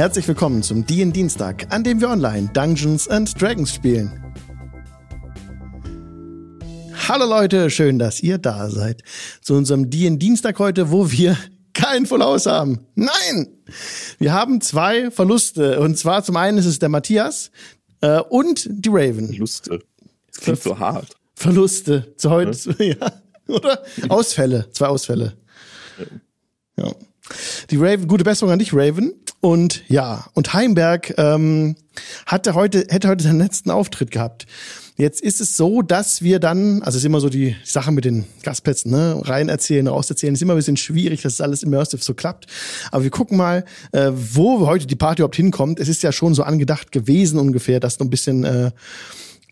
Herzlich willkommen zum DIN Dienstag, an dem wir online Dungeons and Dragons spielen. Hallo Leute, schön, dass ihr da seid. Zu unserem DIN Dienstag heute, wo wir kein Full House haben. Nein! Wir haben zwei Verluste. Und zwar zum einen ist es der Matthias äh, und die Raven. Verluste. Das klingt so hart. Verluste. Zu heute, ja. ja. Oder? Ausfälle. Zwei Ausfälle. Ja. Die Raven, gute Besserung an dich, Raven. Und ja, und Heimberg ähm, hatte heute, hätte heute seinen letzten Auftritt gehabt. Jetzt ist es so, dass wir dann, also es ist immer so die Sache mit den Gastplätzen, ne, rein erzählen, raus erzählen, ist immer ein bisschen schwierig, dass es alles immersive so klappt. Aber wir gucken mal, äh, wo heute die Party überhaupt hinkommt. Es ist ja schon so angedacht gewesen ungefähr, dass noch ein bisschen äh,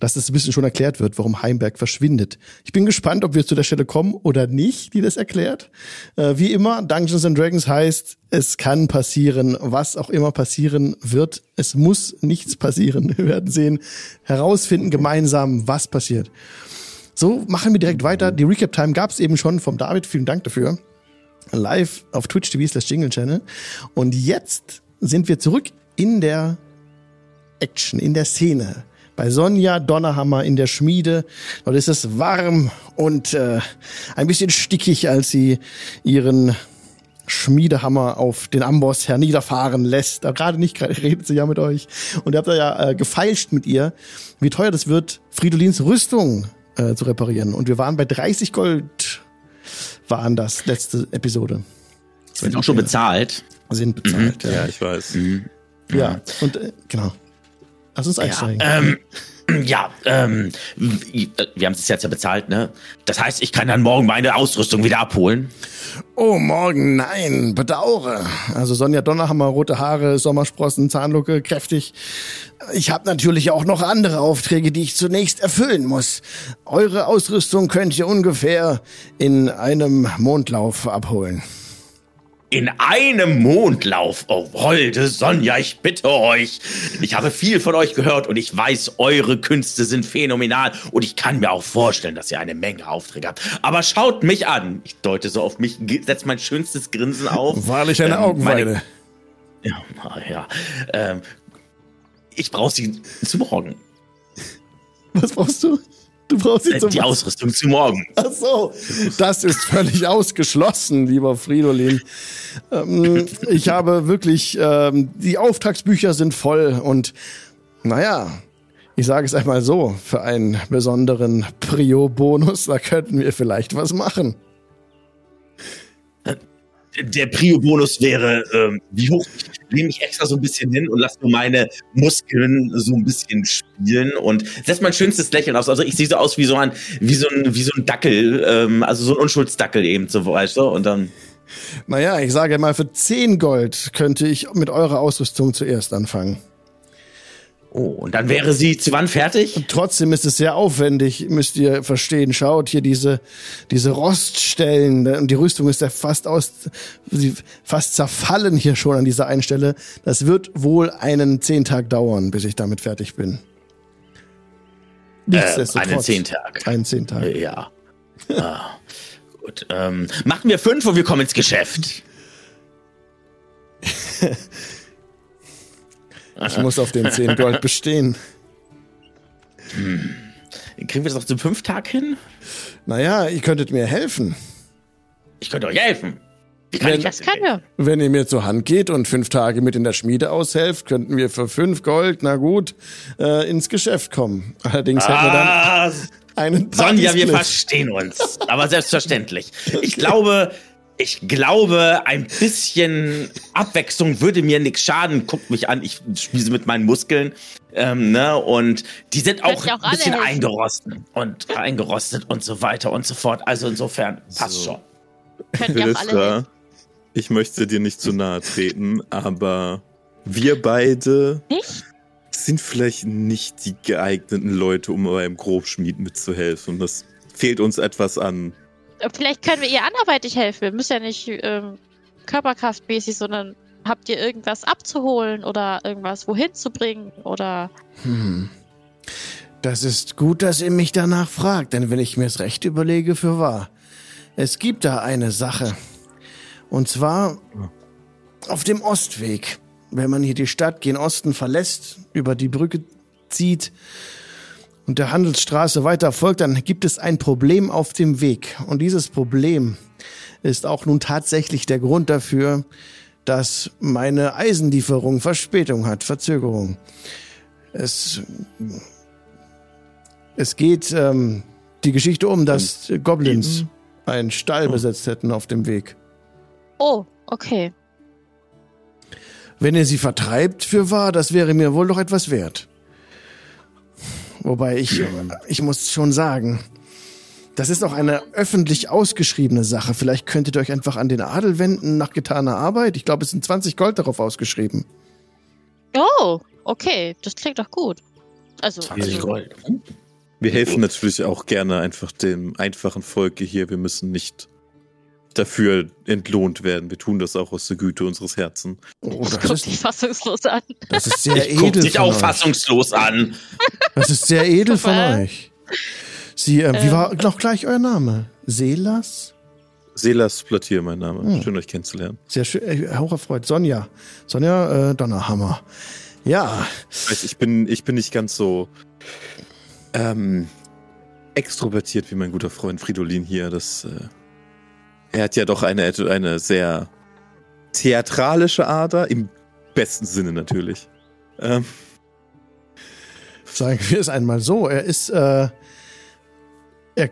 dass das ein bisschen schon erklärt wird, warum Heimberg verschwindet. Ich bin gespannt, ob wir zu der Stelle kommen oder nicht, die das erklärt. Äh, wie immer, Dungeons and Dragons heißt, es kann passieren, was auch immer passieren wird. Es muss nichts passieren. Wir werden sehen, herausfinden gemeinsam, was passiert. So, machen wir direkt weiter. Die Recap-Time gab es eben schon vom David. Vielen Dank dafür. Live auf Twitch TV slash Jingle Channel. Und jetzt sind wir zurück in der Action, in der Szene bei Sonja Donnerhammer in der Schmiede. Dort ist es warm und äh, ein bisschen stickig, als sie ihren Schmiedehammer auf den Amboss herniederfahren lässt. Aber gerade nicht, gerade redet sie ja mit euch. Und ihr habt da ja äh, gefeilscht mit ihr, wie teuer das wird, Fridolins Rüstung äh, zu reparieren. Und wir waren bei 30 Gold, waren das letzte Episode. Sind auch schon bezahlt. Sind bezahlt, mhm. ja. ja. ich weiß. Mhm. Ja, und äh, genau. Lass uns einsteigen. Ja, ähm, ja, ähm, wir haben es jetzt ja bezahlt, ne? Das heißt, ich kann dann morgen meine Ausrüstung wieder abholen. Oh, morgen, nein, bedauere. Also Sonja Donnerhammer, rote Haare, Sommersprossen, Zahnlucke, kräftig. Ich habe natürlich auch noch andere Aufträge, die ich zunächst erfüllen muss. Eure Ausrüstung könnt ihr ungefähr in einem Mondlauf abholen. In einem Mondlauf. Oh, holde Sonja, ich bitte euch. Ich habe viel von euch gehört und ich weiß, eure Künste sind phänomenal und ich kann mir auch vorstellen, dass ihr eine Menge Aufträge habt. Aber schaut mich an. Ich deute so auf mich, setze mein schönstes Grinsen auf. Wahrlich eine ähm, Augenweide. Ja, ja. Ähm, ich brauche sie zu morgen. Was brauchst du? Du brauchst jetzt äh, die Ausrüstung zu morgen. Ach so, das ist völlig ausgeschlossen, lieber Fridolin. Ähm, ich habe wirklich, ähm, die Auftragsbücher sind voll und naja, ich sage es einmal so, für einen besonderen Prio-Bonus, da könnten wir vielleicht was machen der Prio-Bonus wäre, ähm, wie hoch? Ich lehne mich extra so ein bisschen hin und lasse nur meine Muskeln so ein bisschen spielen und setze mein schönstes Lächeln aus. Also ich sehe so aus wie so ein, wie so ein, wie so ein Dackel, ähm, also so ein Unschuldsdackel eben, so weißt du, und dann. Naja, ich sage mal, für 10 Gold könnte ich mit eurer Ausrüstung zuerst anfangen. Oh, und dann wäre sie zu wann fertig? Und trotzdem ist es sehr aufwendig, müsst ihr verstehen. Schaut hier diese, diese Roststellen und die Rüstung ist ja fast aus, fast zerfallen hier schon an dieser einen Stelle. Das wird wohl einen zehn Tag dauern, bis ich damit fertig bin. Nichtsdestotrotz. Äh, einen zehn Tag. Einen zehn Tag. Ja. ah, gut. Ähm, machen wir fünf und wir kommen ins Geschäft. Ich muss auf den 10 Gold bestehen. Hm. Kriegen wir das auch zum Fünftag hin? Naja, ihr könntet mir helfen. Ich könnte euch helfen. Wie kann wenn, ich das kann ja. Wenn ihr mir zur Hand geht und fünf Tage mit in der Schmiede aushelft, könnten wir für fünf Gold, na gut, äh, ins Geschäft kommen. Allerdings ah, hätten wir dann ah, einen Sonja, wir verstehen uns. Aber selbstverständlich. Ich glaube, ich glaube, ein bisschen Abwechslung würde mir nichts schaden. Guckt mich an, ich spiele mit meinen Muskeln. Ähm, ne? Und die sind auch, auch ein bisschen eingerostet und eingerostet und so weiter und so fort. Also insofern passt so. schon. Philister, ich möchte dir nicht zu nahe treten, aber wir beide nicht? sind vielleicht nicht die geeigneten Leute, um beim Grobschmied mitzuhelfen. Das fehlt uns etwas an Vielleicht können wir ihr anderweitig helfen. Wir müssen ja nicht ähm, körperkraftmäßig, sondern habt ihr irgendwas abzuholen oder irgendwas wohin zu bringen oder. Hm. Das ist gut, dass ihr mich danach fragt, denn wenn ich mir es recht überlege, für wahr. Es gibt da eine Sache. Und zwar auf dem Ostweg. wenn man hier die Stadt gen Osten verlässt, über die Brücke zieht und der Handelsstraße weiter folgt, dann gibt es ein Problem auf dem Weg. Und dieses Problem ist auch nun tatsächlich der Grund dafür, dass meine Eisenlieferung Verspätung hat, Verzögerung. Es, es geht ähm, die Geschichte um, dass Goblins einen Stall besetzt hätten auf dem Weg. Oh, okay. Wenn ihr sie vertreibt für wahr, das wäre mir wohl doch etwas wert. Wobei ich, ich muss schon sagen, das ist auch eine öffentlich ausgeschriebene Sache. Vielleicht könntet ihr euch einfach an den Adel wenden nach getaner Arbeit. Ich glaube, es sind 20 Gold darauf ausgeschrieben. Oh, okay. Das klingt doch gut. Also, 20 also Gold. Wir helfen natürlich auch gerne einfach dem einfachen Volke hier. Wir müssen nicht dafür entlohnt werden. Wir tun das auch aus der Güte unseres Herzens. Oh, ich das guck ist, dich fassungslos an. das ist sehr Ich guck edel dich von auch euch. fassungslos an. Das ist sehr edel von euch. Sie, äh, wie Ähm. war noch gleich euer Name? Selas? Selas Platier, mein Name. Hm. Schön, euch kennenzulernen. Sehr schön, äh, hocherfreut. Sonja. Sonja äh, Donnerhammer. Ja, ich bin, ich bin nicht ganz so ähm, extrovertiert wie mein guter Freund Fridolin hier. Das, äh, er hat ja doch eine, eine sehr theatralische Ader, im besten Sinne natürlich. Ähm, sagen wir es einmal so. Er ist, äh, er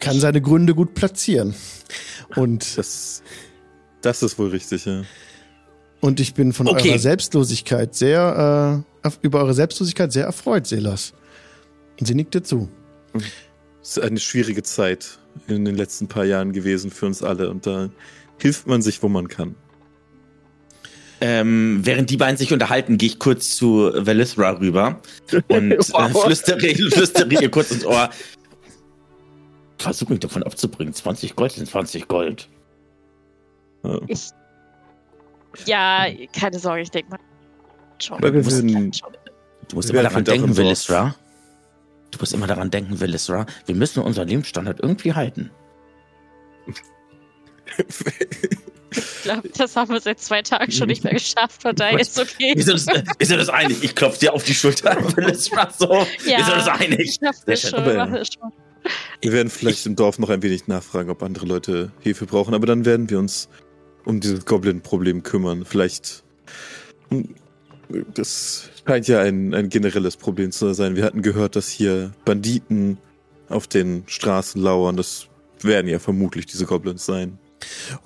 kann seine Gründe gut platzieren. Und, das, das ist wohl richtig, ja. und ich bin von Okay. eurer Selbstlosigkeit sehr, äh, über eure Selbstlosigkeit sehr erfreut, Selas. Und sie nickt dir zu. Es ist eine schwierige Zeit in den letzten paar Jahren gewesen für uns alle und da hilft man sich, wo man kann. Ähm, während die beiden sich unterhalten, gehe ich kurz zu Velithra rüber und äh, Wow. flüstere, flüstere ihr kurz ins Ohr. Versuch mich davon abzubringen. 20 Gold sind 20 Gold. Ja. Ich. Ja, keine Sorge, ich denke mal. Schon. Aber wir Du musst, du musst immer daran denken. Velithra. Du musst immer daran denken, Velithra. Wir müssen unseren Lebensstandard irgendwie halten. Ich glaube, das haben wir seit zwei Tagen schon nicht mehr geschafft. Von daher ist okay. Wir sind uns, wir sind uns einig. Ich klopfe dir auf die Schulter, Velithra. So. Wir sind uns einig. Ich schaff Sehr das schon, das schon. Wir werden vielleicht im Dorf noch ein wenig nachfragen, ob andere Leute Hilfe brauchen, aber dann werden wir uns um dieses Goblin-Problem kümmern. Vielleicht. hm, Das scheint ja ein, ein generelles Problem zu sein. Wir hatten gehört, dass hier Banditen auf den Straßen lauern. Das werden ja vermutlich diese Goblins sein.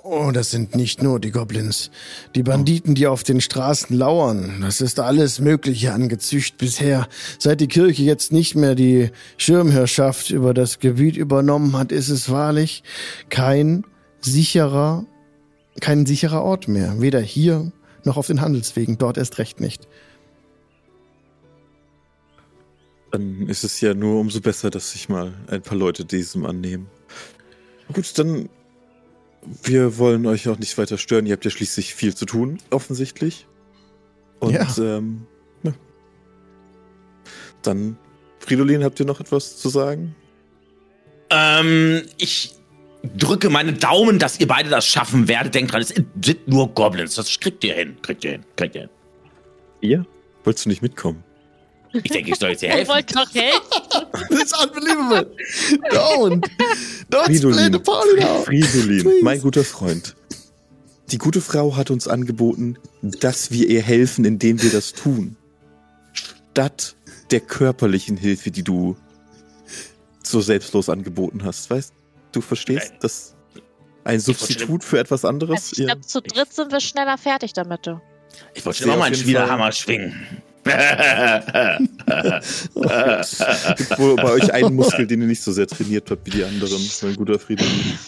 Oh, das sind nicht nur die Goblins. Die Banditen, die auf den Straßen lauern, das ist alles Mögliche angezücht bisher. Seit die Kirche jetzt nicht mehr die Schirmherrschaft über das Gebiet übernommen hat, ist es wahrlich kein sicherer, kein sicherer Ort mehr. Weder hier noch auf den Handelswegen, dort erst recht nicht. Dann ist es ja nur umso besser, dass sich mal ein paar Leute diesem annehmen. Gut, dann. Wir wollen euch auch nicht weiter stören. Ihr habt ja schließlich viel zu tun, offensichtlich. Und Ja. ähm, ja. Dann, Fridolin, habt ihr noch etwas zu sagen? Ähm, ich drücke meine Daumen, dass ihr beide das schaffen werdet. Denkt dran, es sind nur Goblins. Das kriegt ihr hin. Kriegt ihr hin. Kriegt ihr hin. Ihr? Wolltest du nicht mitkommen? Ich denke, ich soll jetzt hier Ihr helfen. wollt doch helfen. That's unbelievable. Don't. Don't Fridolin. split party now. Fridolin, Please. mein guter Freund. Die gute Frau hat uns angeboten, dass wir ihr helfen, indem wir das tun. Statt der körperlichen Hilfe, die du so selbstlos angeboten hast. Weißt du, verstehst, Nein. dass ein Substitut für etwas anderes? Also ich glaube, zu dritt sind wir schneller fertig damit. Du. Ich wollte schon mal einen jeden Schwiegerhammer schwingen. Es gibt wohl bei euch einen Muskel, den ihr nicht so sehr trainiert habt wie die anderen, mein guter Fridolin.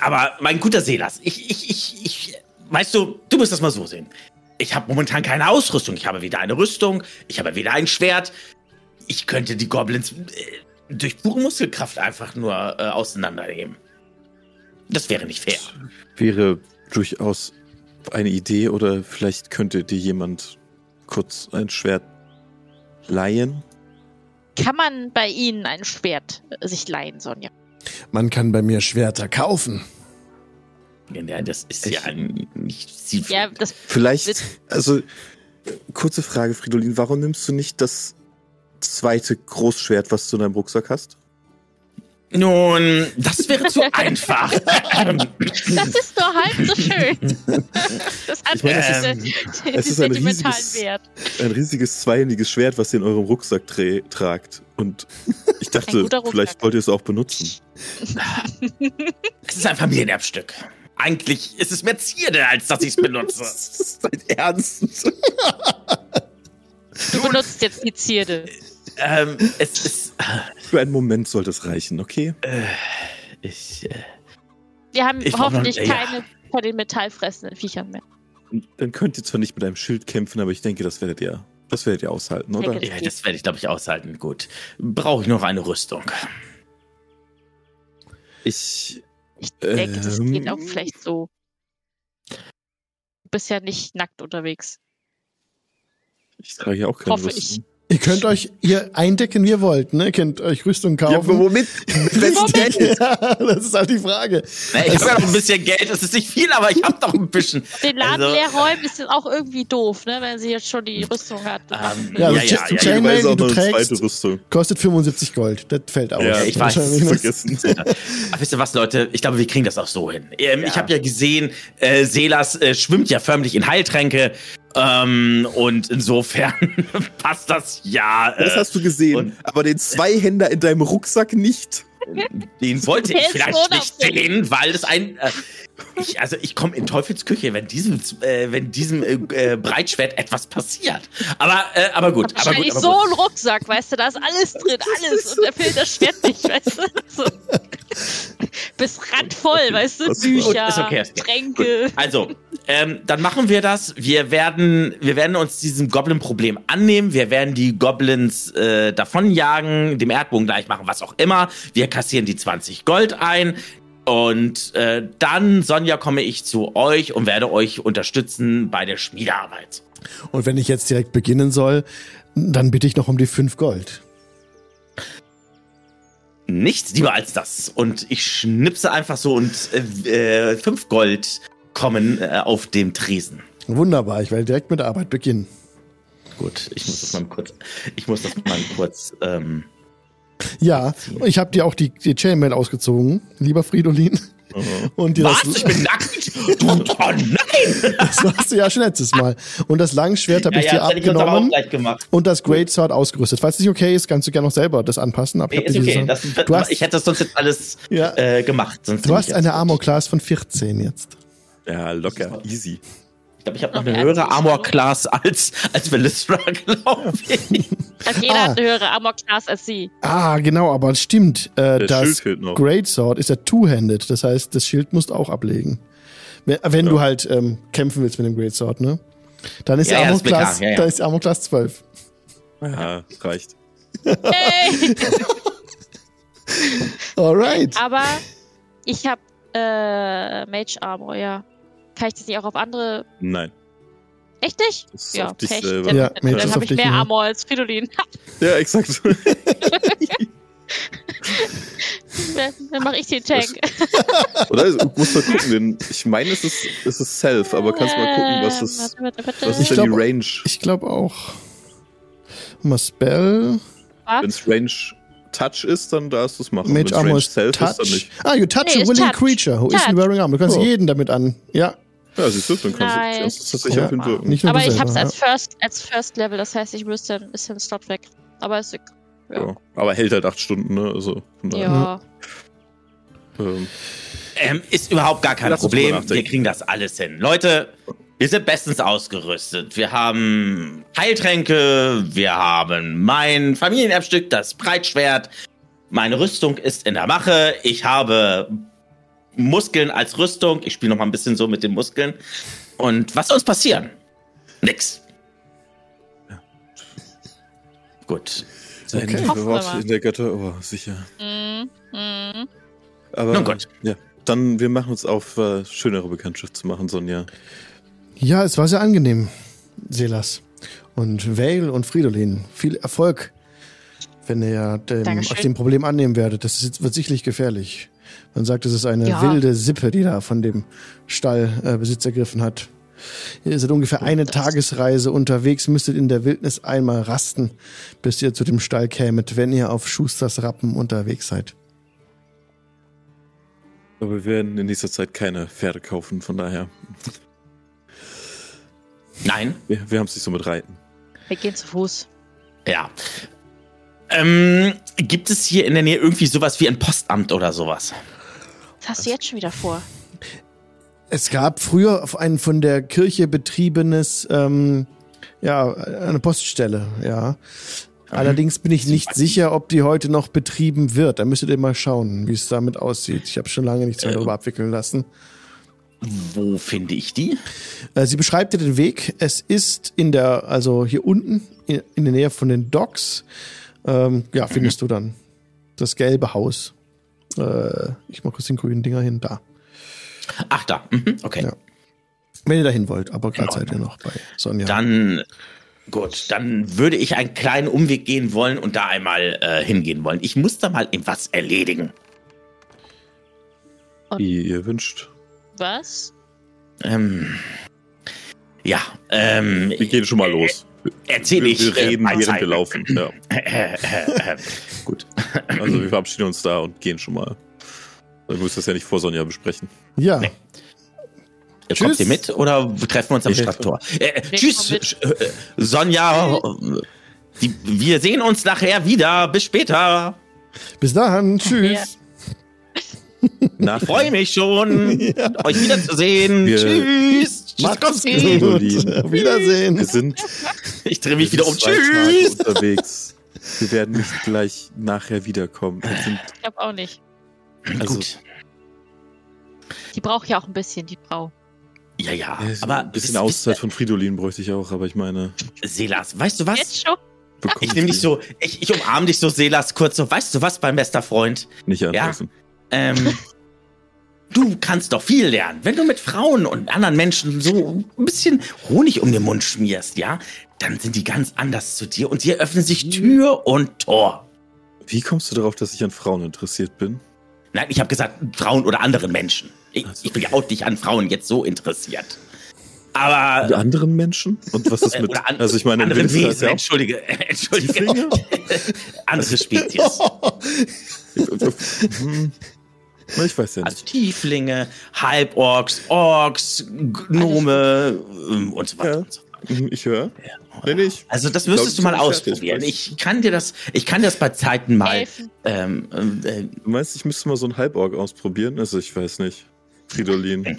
Aber mein guter Selas, ich, ich, ich, ich, weißt du, du musst das mal so sehen. Ich habe momentan keine Ausrüstung. Ich habe weder eine Rüstung, ich habe weder ein Schwert. Ich könnte die Goblins äh, durch pure Muskelkraft einfach nur äh, auseinandernehmen. Das wäre nicht fair. Wäre durchaus eine Idee oder vielleicht könnte dir jemand kurz ein Schwert leihen. Kann man bei Ihnen ein Schwert sich leihen, Sonja? Man kann bei mir Schwerter kaufen. Ja, das ist ja nicht. Sie Ja, das Vielleicht, also, kurze Frage, Fridolin, warum nimmst du nicht das zweite Großschwert, was du in deinem Rucksack hast? Nun, das wäre zu einfach. Das ist nur halb so schön. Das hat Ich meine, es ist- den, den es ist ein sentimentalen riesiges- Wert. Ein riesiges zweihändiges Schwert, was ihr in eurem Rucksack tra tragt. Und ich dachte, vielleicht wollt ihr es auch benutzen. Es ist ein Familienerbstück. Eigentlich ist es mehr Zierde, als dass ich es benutze. Das ist dein Ernst. Du benutzt jetzt die Zierde. Ähm, es ist. Für einen Moment sollte es reichen, okay? Ich, äh, Wir haben Ich brauch noch- hoffentlich ja. keine von den metallfressenden Viechern mehr. Dann könnt ihr zwar nicht mit einem Schild kämpfen, aber ich denke, das werdet ihr, das werdet ihr aushalten, oder? denke, ja, das werde ich, glaube ich, aushalten. Gut. Brauche ich noch eine Rüstung? Ich. Ich denke, das Ähm. geht auch vielleicht so. Du bist ja nicht nackt unterwegs. Ich trage ja auch keine Hoffe Rüstung. Ihr könnt euch hier eindecken, wie ihr wollt, ne? Ihr könnt euch Rüstung kaufen. womit? Womit? Ja, das ist halt die Frage. Na, ich habe ja noch ein bisschen Geld. Das ist nicht viel, aber ich habe doch ein bisschen. Den Laden Also- leer räumen ist jetzt auch irgendwie doof, ne? Wenn sie jetzt schon die Rüstung hat. Ähm, Ja, ja, also ja, ja, Chainmail, Chainmail, die auch du noch eine trägst, zweite Rüstung. kostet 75 Gold. Das fällt aus. Ja, ich weiß. Wahrscheinlich? Vergessen. Aber wisst ihr was, Leute? Ich glaube, wir kriegen das auch so hin. Ähm, Ich habe ja gesehen, äh, Selas äh, schwimmt ja förmlich in Heiltränke. Ähm, und insofern passt das ja. Das Äh, hast du gesehen, und- aber den Zweihänder in deinem Rucksack nicht. den wollte ich vielleicht nicht sehen, weil es ein. Äh, ich, also ich komme in Teufels Küche, wenn diesem, äh, wenn diesem äh, äh, Breitschwert etwas passiert. Aber, äh, aber gut. Aber gut, Wahrscheinlich aber so gut. ein Rucksack, weißt du, da ist alles drin, alles. Und da fehlt das Schwert nicht, weißt du? So. Bis randvoll, weißt du? Das- Bücher, okay, okay. Tränke. Also, ähm, dann machen wir das. Wir werden, wir werden uns diesem Goblin-Problem annehmen. Wir werden die Goblins äh, davonjagen, dem Erdbogen gleich machen, was auch immer. Wir kassieren die 20 Gold ein. Und äh, dann, Sonja, komme ich zu euch und werde euch unterstützen bei der Schmiedearbeit. Und wenn ich jetzt direkt beginnen soll, dann bitte ich noch um die 5 Gold. Nichts lieber als das. Und ich schnipse einfach so und äh, äh, fünf Gold kommen äh, auf dem Tresen. Wunderbar, ich werde direkt mit der Arbeit beginnen. Gut, ich muss das mal kurz. Ich muss das mal kurz. Ähm, Ja, ich habe dir auch die, die Chainmail ausgezogen, lieber Fridolin. Und dir was? das, Ich bin nackt? Du, oh nein! das warst du ja schon letztes Mal. Und das Langschwert habe ich dir das hätte ich aber auch abgenommen und das Great Sword ausgerüstet. Falls es nicht okay ist, kannst du gerne noch selber das anpassen. Aber Nee, ich ist dir okay. Das, du hast, ich hätte das sonst jetzt alles Ja. äh, gemacht. Du hast eine Armor Class von 14 jetzt. Ja, locker, easy. Ich glaube, ich habe noch eine höhere. Armor-Class als, als Velistra, glaube ich. Also jeder Ah. hat eine höhere Amok-Class als sie. Ah, genau, aber es stimmt. Äh, Der das Schild fehlt noch. Great Sword ist ja two-handed. Das heißt, das Schild musst du auch ablegen. Wenn, wenn du halt ähm, kämpfen willst mit dem Great Sword, ne? Dann ist Ja, die ja, Armor ist mir klar. Class, Ja, ja. Armor Class 12. Ja, reicht. Hey! Alright. Aber ich habe äh, Mage Armor, ja. Kann ich das nicht auch auf andere. Nein. Echt nicht? Das Ja, auf dich Pech. selber. Dann, Ja, dann, dann habe ich mehr. Armor als Fridolin. Ja, exakt. dann mache ich den Tank. Oder? Du musst mal gucken, denn ich meine, es ist, es ist Self, aber kannst mal gucken, was Ähm, ist, warte. was Ich ist denn glaub- die Range? Ich glaube auch. Mal Spell. Wenn es Range Touch ist, dann darfst du es machen. Mage Armor Range ist Self ist, dann Touch. nicht. Ah, you touch Nee, a willing Touch. creature who isn't Touch. wearing armor. Du kannst Oh. jeden damit an. Ja, Ja, siehst du, dann kannst Nice. du du tatsächlich Ja. auf ihn wirken. nicht Aber ich habe es selber, als First, als First Level, das heißt, ich müsste ein bisschen Slot weg. Aber ist ja. Ja. Aber hält halt acht Stunden, ne? Also, von daher, ja. ähm, Ähm, ist überhaupt gar kein Lass Problem. Wir kriegen das alles hin. Leute, wir sind bestens ausgerüstet. Wir haben Heiltränke, wir haben mein Familienerbstück, das Breitschwert. Meine Rüstung ist in der Mache. Ich habe Muskeln als Rüstung. Ich spiele noch mal ein bisschen so mit den Muskeln. Und was soll uns passieren? Nix. Gut. sein Okay. in der Götter, oh, sicher. Mhm. Mhm. Aber, Nun gut. ja. Dann, wir machen uns auf, äh, schönere Bekanntschaft zu machen, Sonja. Ja, es war sehr angenehm, Selas. Und Vale und Fridolin, viel Erfolg, wenn ihr dem, euch dem Problem annehmen werdet. Das ist, wird sicherlich gefährlich. Man sagt, es ist eine Ja. wilde Sippe, die da von dem Stallbesitzer äh, Besitz ergriffen hat. Ihr seid ungefähr eine Das- Tagesreise unterwegs, müsstet in der Wildnis einmal rasten, bis ihr zu dem Stall kämet, wenn ihr auf Schusters Rappen unterwegs seid. Aber wir werden in nächster Zeit keine Pferde kaufen, von daher. Nein. Wir, wir haben es nicht so mit Reiten. Wir gehen zu Fuß. Ja. Ähm, gibt es hier in der Nähe irgendwie sowas wie ein Postamt oder sowas? Was hast du jetzt schon wieder vor? Es gab früher auf ein von der Kirche betriebenes, ähm, ja, eine Poststelle, ja. Allerdings bin ich nicht sicher, ob die heute noch betrieben wird. Da müsstet ihr mal schauen, wie es damit aussieht. Ich habe schon lange nichts mehr Ähm. darüber abwickeln lassen. Wo finde ich die? Äh, Sie beschreibt dir den Weg. Es ist in der, also hier unten, in, in der Nähe von den Docks. Ähm, ja, findest du dann das gelbe Haus. Äh, ich mach kurz den grünen Dinger hin, da. Ach, da. Mhm, okay. Ja. Wenn ihr dahin wollt, aber gerade seid ihr noch bei Sonja. Dann, gut, dann würde ich einen kleinen Umweg gehen wollen und da einmal äh, hingehen wollen. Ich muss da mal etwas erledigen. Wie ihr wünscht. Was? Ähm, ja, ähm, Wir gehen schon mal los. Erzähle wir, ich. wir reden, äh, während wir laufen. Ja. Äh, äh, äh, Gut. Also wir verabschieden uns da und gehen schon mal. Wir müssen das ja nicht vor Sonja besprechen. ja. Nee. Tschüss. Kommt ihr mit oder treffen wir uns am Stadttor? Äh, Nee, tschüss, äh, Sonja. äh, Die, wir sehen uns nachher wieder. Bis später. Bis dann. Tschüss. Nach Freue mich schon, euch wiederzusehen. Wir- Tschüss. Macht's gut. Fridolin. Auf Wiedersehen. Wir sind Ich drehe mich wieder um. Tschüss. unterwegs. Wir werden nicht gleich nachher wiederkommen. Wir sind, Ich glaube auch nicht. also, Gut. Die braucht ja auch ein bisschen, die Frau. Ja, ja. äh, Aber ein bisschen wisst- Auszeit von Fridolin bräuchte ich auch, aber ich meine. Selas, weißt du was? Jetzt schon? bekomme Ich nehme dich so, ich, ich umarme dich so, Selas, kurz so. Weißt du was, mein bester Freund? Nicht anfassen. Ähm, du kannst doch viel lernen, wenn du mit Frauen und anderen Menschen so ein bisschen Honig um den Mund schmierst, ja? Dann sind die ganz anders zu dir und dir öffnen sich Tür und Tor. Wie kommst du darauf, dass ich an Frauen interessiert bin? Nein, ich habe gesagt Frauen oder andere Menschen. Ich, Ach so. ich bin ja auch nicht an Frauen jetzt so interessiert. Aber Die anderen Menschen? Und was ist mit. an, Also ich meine, andere Wesen, ja entschuldige, entschuldige, andere Spezies. Hm, ich weiß ja nicht. Also Tieflinge, Halborks, Orks, Gnome ähm, und so weiter Ja. und so. Hm, Ich höre. Nee, nicht. Also das Ich glaub, müsstest du ich mal ausprobieren. Ich kann dir das, ich kann dir das bei Zeiten mal. Ähm, äh, Du meinst, ich müsste mal so ein Halborg ausprobieren? Also ich weiß nicht. Fridolin.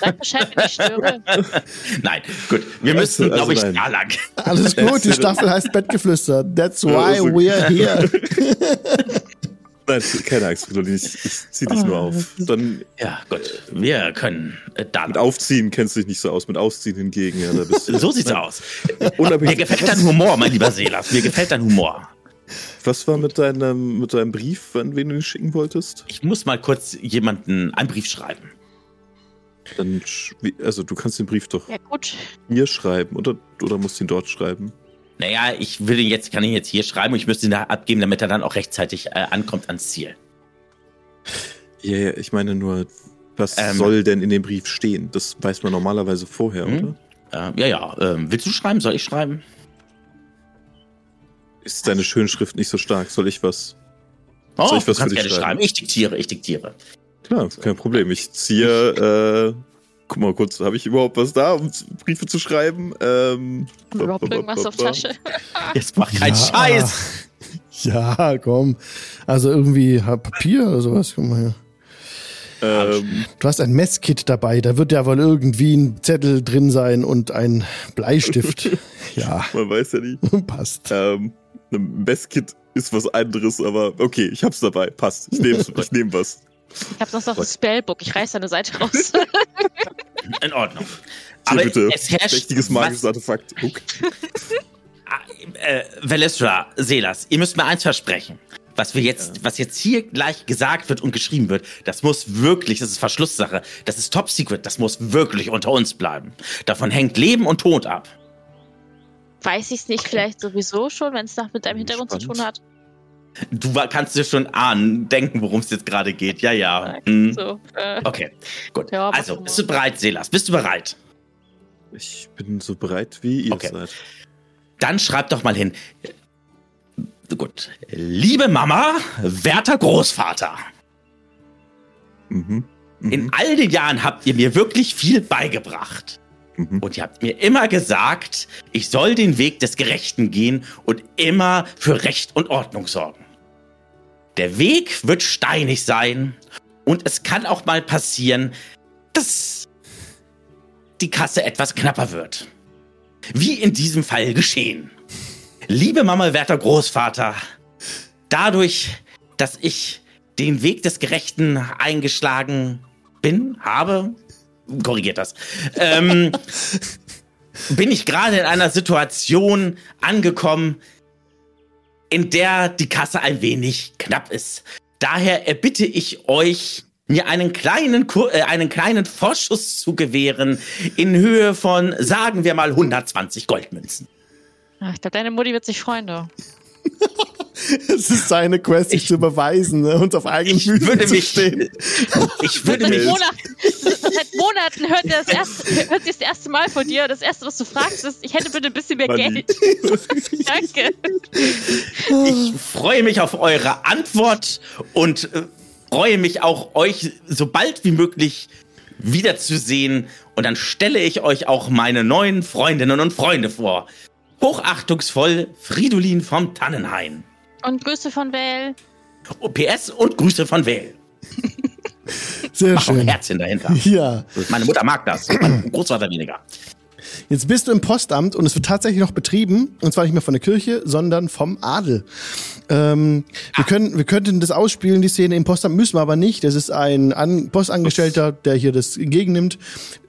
Sag Bescheid, wenn ich störe. Nein, gut. Wir müssen, also glaube ich, nein. da lang. Alles gut, die Staffel heißt Bettgeflüster. That's why also- we're here. Nein, keine Angst, Fridolin. Ich, ich zieh dich nur auf. Dann Ja, gut. Wir können äh, da mit. Aufziehen kennst du dich nicht so aus. Mit Ausziehen hingegen, ja, da bist du. So sieht's aus. Mir gefällt dein Humor, mein lieber Selas. Mir gefällt dein Humor. Was war mit deinem, mit deinem Brief, an wen du ihn schicken wolltest? Ich muss mal kurz jemanden einen Brief schreiben. Dann, also du kannst den Brief doch Ja, gut. hier schreiben oder, oder musst ihn dort schreiben. Naja, ich will ihn jetzt, kann ihn jetzt hier schreiben und ich müsste ihn da abgeben, damit er dann auch rechtzeitig äh, ankommt ans Ziel. Ja, ja, ich meine nur, was Ähm. soll denn in dem Brief stehen? Das weiß man normalerweise vorher, Mhm. oder? Äh, ja, ja. Ähm, willst du schreiben? Soll ich schreiben? Ist deine Schönschrift nicht so stark? Soll ich was? Oh, Soll ich was du für dich gerne schreiben? schreiben. Ich diktiere, ich diktiere. Klar, kein Problem. Ich ziehe, äh, guck mal kurz, habe ich überhaupt was da, um Briefe zu schreiben? Ähm, Rob irgendwas auf Tasche. Jetzt mach keinen Ja. Scheiß. Ja, komm. Also irgendwie Papier oder sowas. Guck mal hier. Ähm, Du hast ein Messkit dabei, da wird ja wohl irgendwie ein Zettel drin sein und ein Bleistift. ja, man weiß ja nie. passt. Ähm, ein Messkit ist was anderes, aber okay, ich hab's dabei. Passt. Ich nehm's, ich nehm was. Ich hab sonst noch das Spellbook. Ich reiß deine Seite raus. In Ordnung. Hier Aber bitte. es herrscht. Mächtiges magisches Artefakt. Okay. äh, Velistra, Selas, ihr müsst mir eins versprechen. Was wir jetzt, was jetzt hier gleich gesagt wird und geschrieben wird, das muss wirklich, das ist Verschlusssache, das ist Top Secret, das muss wirklich unter uns bleiben. Davon hängt Leben und Tod ab. Weiß ich's nicht vielleicht sowieso schon, wenn es nach mit deinem Hintergrund zu Spannend. tun hat? Du kannst dir schon ahnen, denken, worum es jetzt gerade geht. Ja, ja. Hm. So, äh, Okay, gut. Ja, also, bist du bereit, Selas? Bist du bereit? Ich bin so bereit, wie ihr Okay. seid. Dann schreib doch mal hin. Gut. Liebe Mama, werter Großvater. Mhm. Mhm. In all den Jahren habt ihr mir wirklich viel beigebracht. Mhm. Und ihr habt mir immer gesagt, ich soll den Weg des Gerechten gehen und immer für Recht und Ordnung sorgen. Der Weg wird steinig sein und es kann auch mal passieren, dass die Kasse etwas knapper wird. Wie in diesem Fall geschehen. Liebe Mama, werter Großvater, dadurch, dass ich den Weg des Gerechten eingeschlagen bin, habe, korrigiert das, ähm, bin ich gerade in einer Situation angekommen, in der die Kasse ein wenig knapp ist. Daher erbitte ich euch, mir einen kleinen, Kur äh, einen kleinen Vorschuss zu gewähren in Höhe von, sagen wir mal, 120 Goldmünzen. ah, ich glaube, deine Mutti wird sich freuen, du. Es ist seine Quest, sich zu beweisen ne? und auf eigenen Füßen würde zu mich, stehen. ich würde mich, seit Monaten hört er das erste, hört das erste Mal von dir. Das erste, was du fragst, ist, ich hätte bitte ein bisschen mehr Mann. Geld. Danke. ich freue mich auf eure Antwort und äh, freue mich auch, euch so bald wie möglich wiederzusehen. Und dann stelle ich euch auch meine neuen Freundinnen und Freunde vor. Hochachtungsvoll Fridolin vom Tannenhain. Und Grüße von Vale. PS und Grüße von Wähl. Sehr Mach auch ein schön. Herzchen dahinter. Ja, Meine Mutter mag das. Mein Großvater weniger. jetzt bist du im Postamt und es wird tatsächlich noch betrieben. Und zwar nicht mehr von der Kirche, sondern vom Adel. Ähm, wir, können, wir könnten das ausspielen, die Szene im Postamt, müssen wir aber nicht. Das ist ein An Postangestellter, der hier das entgegennimmt.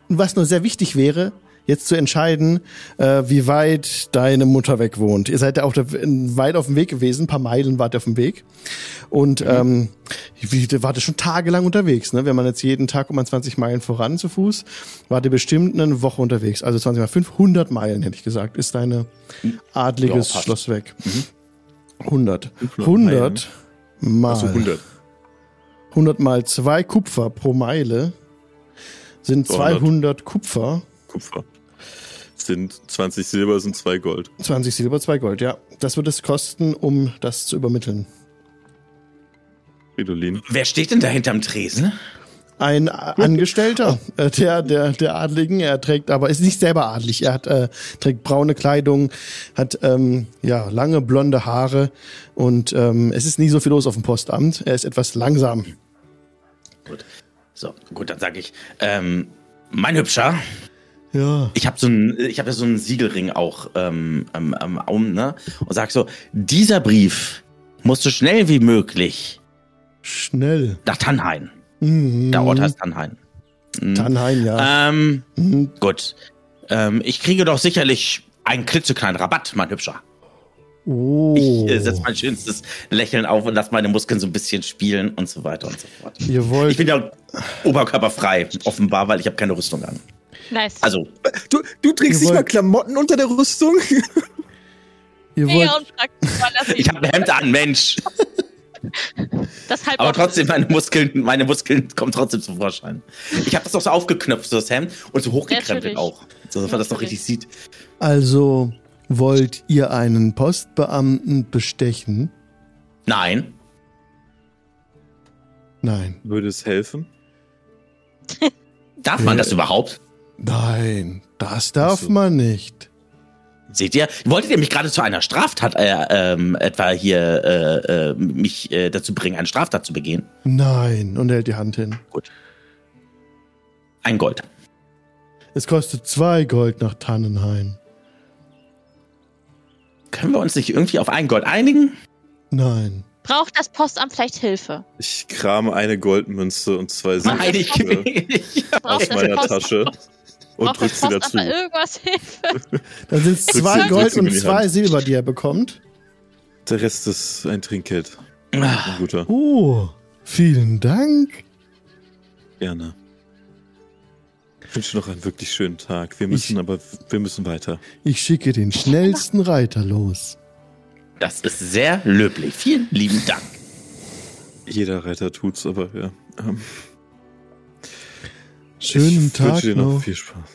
Was nur sehr wichtig wäre, jetzt zu entscheiden, äh, wie weit deine Mutter weg wohnt. Ihr seid ja auch da, weit auf dem Weg gewesen, ein paar Meilen wart ihr auf dem Weg. Und ähm, wie, wart ihr schon tagelang unterwegs. Ne? Wenn man jetzt jeden Tag um 20 Meilen voran zu Fuß, wart ihr bestimmt eine Woche unterwegs. Also 20 mal 500 Meilen, hätte ich gesagt, ist deine adliges Ja. Schloss weg. 100. 500 100 mal. Also 100. 100 mal 2 Kupfer pro Meile sind 200. 200 Kupfer. Kupfer. Sind 20 Silber, sind 2 Gold. 20 Silber, 2 Gold, ja. Das wird es kosten, um das zu übermitteln. Fridolin. Wer steht denn da hinterm Tresen? Ein Angestellter äh, der, der, der Adligen, er trägt aber, ist nicht selber adlig, er hat, äh, trägt braune Kleidung, hat ähm, ja lange blonde Haare und ähm, es ist nie so viel los auf dem Postamt. Er ist etwas langsam. Gut. So, gut, dann sage ich, ähm, mein Hübscher, Ja. ich habe so ein, ich habe ja so einen Siegelring auch ähm, am, am Arm, ne? Und sag so, dieser Brief muss so schnell wie möglich Schnell. nach Tannhain. Mhm. Der Ort heißt Tannhain. Mhm. Tannhain, ja. Ähm, Mhm. gut. Ähm, ich kriege doch sicherlich einen klitzekleinen Rabatt, mein Hübscher. Oh. Ich äh, setze mein schönstes Lächeln auf und lasse meine Muskeln so ein bisschen spielen und so weiter und so fort. Ihr wollt. Ich bin ja oberkörperfrei, offenbar, weil ich habe keine Rüstung an. Nice. Also, Du, du trägst nicht mal wollt- Klamotten unter der Rüstung? ihr wollt das ich habe ein Hemd an, Mensch. Aber trotzdem, meine Muskeln, meine Muskeln kommen trotzdem zum Vorschein. Ich habe das auch so aufgeknöpft, so das Hemd, und so hochgekrempelt auch. So, dass man das noch richtig sieht. also wollt ihr einen Postbeamten bestechen? Nein. Nein. Würde es helfen? Darf man das überhaupt? Nein, das darf so. man nicht. Seht ihr? Wolltet ihr mich gerade zu einer Straftat äh, ähm, etwa hier äh, äh, mich äh, dazu bringen, eine Straftat zu begehen? Nein. Und er hält die Hand hin. Ein Gold. Es kostet zwei Gold nach Tannenhain. Können wir uns nicht irgendwie auf ein Gold einigen? Nein. Braucht das Postamt vielleicht Hilfe? Ich krame eine Goldmünze und zwei Braucht aus meiner Postamt- Tasche und Braucht drück das sie dazu. da irgendwas Hilfe? Dann sind es zwei sie- Gold und zwei Hand. Silber, die er bekommt. Der Rest ist ein Trinkgeld. Ah, Ein guter. Oh, vielen Dank. Gerne. Ich wünsche noch einen wirklich schönen Tag. Wir müssen Ich- aber, wir müssen weiter. Ich schicke den schnellsten Reiter los. Das ist sehr löblich. Vielen lieben Dank. Jeder Retter tut's, aber ja. Ähm, Schönen ich Tag wünsche dir noch noch. viel Spaß.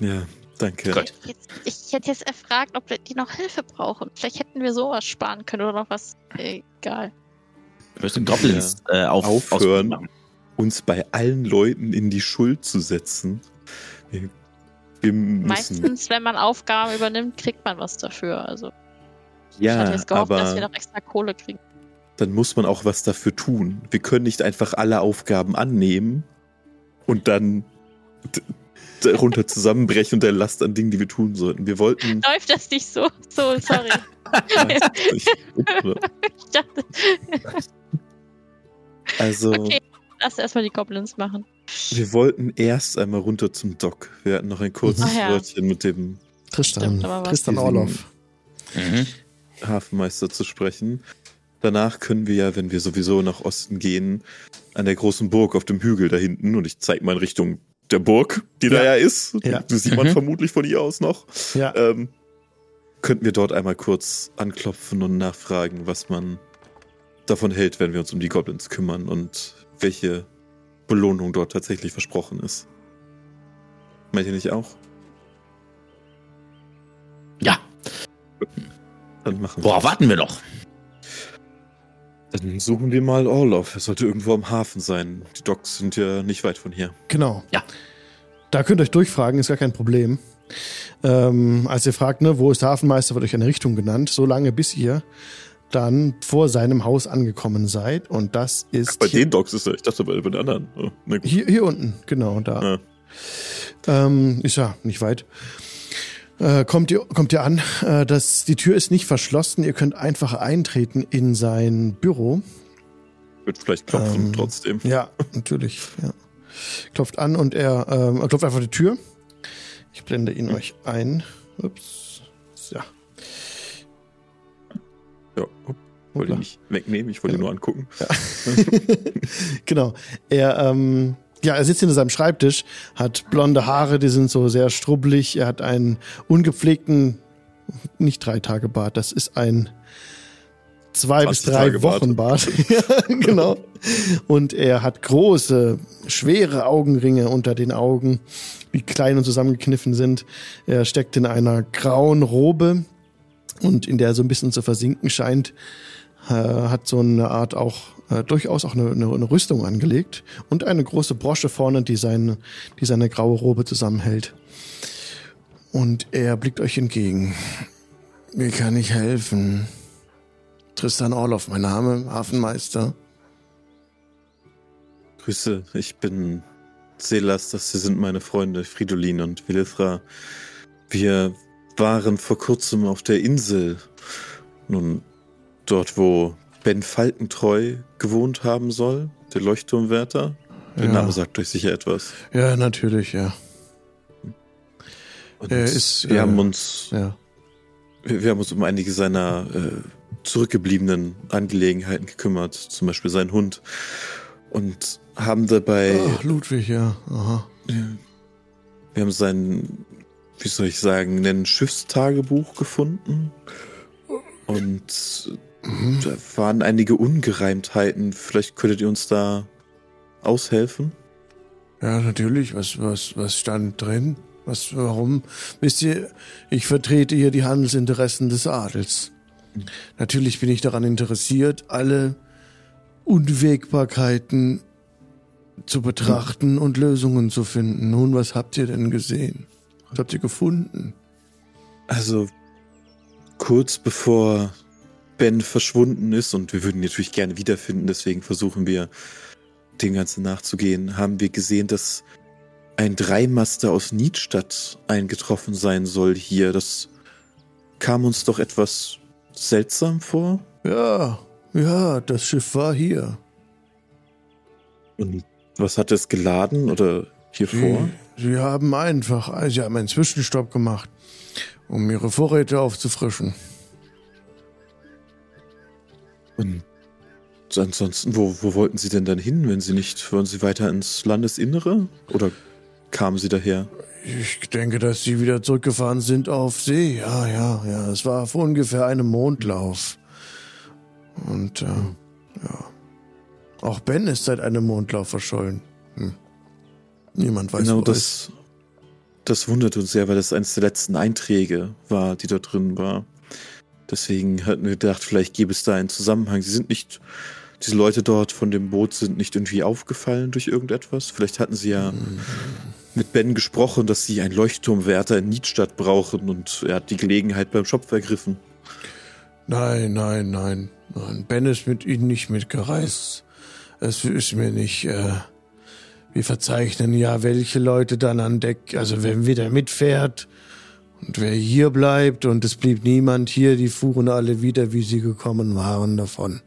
Ja, danke. Jetzt, ich hätte jetzt erfragt, ob die noch Hilfe brauchen. Vielleicht hätten wir sowas sparen können oder noch was. Egal. Wir müssen Goblins äh, auf, Aufhören. Uns bei allen Leuten in die Schuld zu setzen. Wir, wir. Meistens, wenn man Aufgaben übernimmt, kriegt man was dafür. Also ich hatte ja, jetzt gehofft, dass wir aber noch extra Kohle kriegen. dann muss man auch was dafür tun. Wir können nicht einfach alle Aufgaben annehmen und dann darunter zusammenbrechen unter Last an Dingen, die wir tun sollten. Wir wollten. Läuft das nicht so? So, sorry. Ich, dachte, also, Okay. lass erstmal die Goblins machen. wir wollten erst einmal runter zum Dock. Wir hatten noch ein kurzes Ach ja. Wörtchen mit dem Tristan, Tristan Orloff. Mhm. Hafenmeister zu sprechen. Danach können wir ja, wenn wir sowieso nach Osten gehen, an der großen Burg auf dem Hügel da hinten, und ich zeige mal in Richtung der Burg, die da Ja. ja ist, Ja. die sieht man Mhm. vermutlich von hier aus noch, Ja, ähm, könnten wir dort einmal kurz anklopfen und nachfragen, was man davon hält, wenn wir uns um die Goblins kümmern und welche Belohnung dort tatsächlich versprochen ist. Meint ihr nicht auch? Ja, Dann machen wir. worauf warten wir noch? Dann suchen wir mal Orlov. Er sollte irgendwo am Hafen sein. Die Docks sind ja nicht weit von hier. genau. Ja. Da könnt ihr euch durchfragen, ist gar kein Problem. Ähm, als ihr fragt, ne, wo ist der Hafenmeister, wird euch eine Richtung genannt, so lange bis ihr dann vor seinem Haus angekommen seid. Und das ist Bei hier, den Docks ist er. Ich dachte bei, bei den anderen. Oh, hier, hier unten, genau, da. Ja. Ähm, ist ja nicht weit. Äh, kommt ihr, kommt ihr an, äh, das, die Tür ist nicht verschlossen, ihr könnt einfach eintreten in sein Büro. Wird vielleicht klopfen Ähm, trotzdem. Ja, natürlich. Ja. Klopft an und er, ähm, klopft einfach die Tür. Ich blende ihn euch ein. Ups. Ja. Ja. Upp, wollte ich nicht wegnehmen. Ich wollte Ja. nur angucken. genau. Er, ähm, ja, er sitzt hinter seinem Schreibtisch, hat blonde Haare, die sind so sehr strubbelig. Er hat einen ungepflegten, nicht drei Tage Bart, das ist ein zwei bis 20 drei Tage Bart. Wochen Bart. ja, genau. Und er hat große, schwere Augenringe unter den Augen, die klein und zusammengekniffen sind. Er steckt in einer grauen Robe und in der er so ein bisschen zu versinken scheint, äh, hat so eine Art auch äh, durchaus auch eine, eine, eine Rüstung angelegt und eine große Brosche vorne, die seine, die seine graue Robe zusammenhält. Und er blickt euch entgegen. Wie kann ich helfen? Tristan Orloff, mein Name, Hafenmeister. Grüße, ich bin Selas, das hier sind meine Freunde Fridolin und Willithra. Wir waren vor kurzem auf der Insel. Nun, dort, wo Ben Falkentreu gewohnt haben soll, der Leuchtturmwärter. Der Ja. Name sagt euch sicher etwas. Ja, natürlich, ja. Und Er ist, wir äh, haben uns Ja. Wir, wir haben uns um einige seiner äh, zurückgebliebenen Angelegenheiten gekümmert, zum Beispiel seinen Hund. Und haben dabei, Ach, Ludwig, ja. Aha. wir haben sein, wie soll ich sagen, ein Schiffstagebuch gefunden. Und Mhm. da waren einige Ungereimtheiten. Vielleicht könntet ihr uns da aushelfen? Ja, natürlich. Was, was, was stand drin? Was, warum? Wisst ihr, ich vertrete hier die Handelsinteressen des Adels. Natürlich bin ich daran interessiert, alle Unwägbarkeiten zu betrachten und Lösungen zu finden. Nun, was habt ihr denn gesehen? Was habt ihr gefunden? Also, kurz bevor Ben verschwunden ist, und wir würden ihn natürlich gerne wiederfinden, deswegen versuchen wir, dem Ganzen nachzugehen, haben wir gesehen, dass ein Dreimaster aus Niedstadt eingetroffen sein soll hier. Das kam uns doch etwas seltsam vor. Ja, ja, das Schiff war hier. Und was hat es geladen oder hier vor? Sie, sie haben einfach, sie haben einen Zwischenstopp gemacht, um ihre Vorräte aufzufrischen. Und ansonsten, wo, wo wollten Sie denn dann hin, wenn Sie nicht, wollen Sie weiter ins Landesinnere? Oder kamen Sie daher? Ich denke, dass sie wieder zurückgefahren sind auf See. Ja, ja, ja. Es war vor ungefähr einem Mondlauf. Und äh, ja. Auch Ben ist seit einem Mondlauf verschollen. Hm. Niemand weiß, genau wo er ist. das, das wundert uns sehr, weil das eines der letzten Einträge war, die da drin war. Deswegen hatten wir gedacht, vielleicht gäbe es da einen Zusammenhang. Sie sind nicht, diese Leute dort von dem Boot sind nicht irgendwie aufgefallen durch irgendetwas. Vielleicht hatten sie ja mit Ben gesprochen, dass sie einen Leuchtturmwärter in Niedstadt brauchen und er hat die Gelegenheit beim Schopf ergriffen. Nein, nein, nein, nein. Ben ist mit ihnen nicht mitgereist. Es ist mir nicht. Äh, wir verzeichnen ja, welche Leute dann an Deck, also wenn wieder mitfährt und wer hier bleibt und es blieb niemand hier, die fuhren alle wieder, wie sie gekommen waren davon.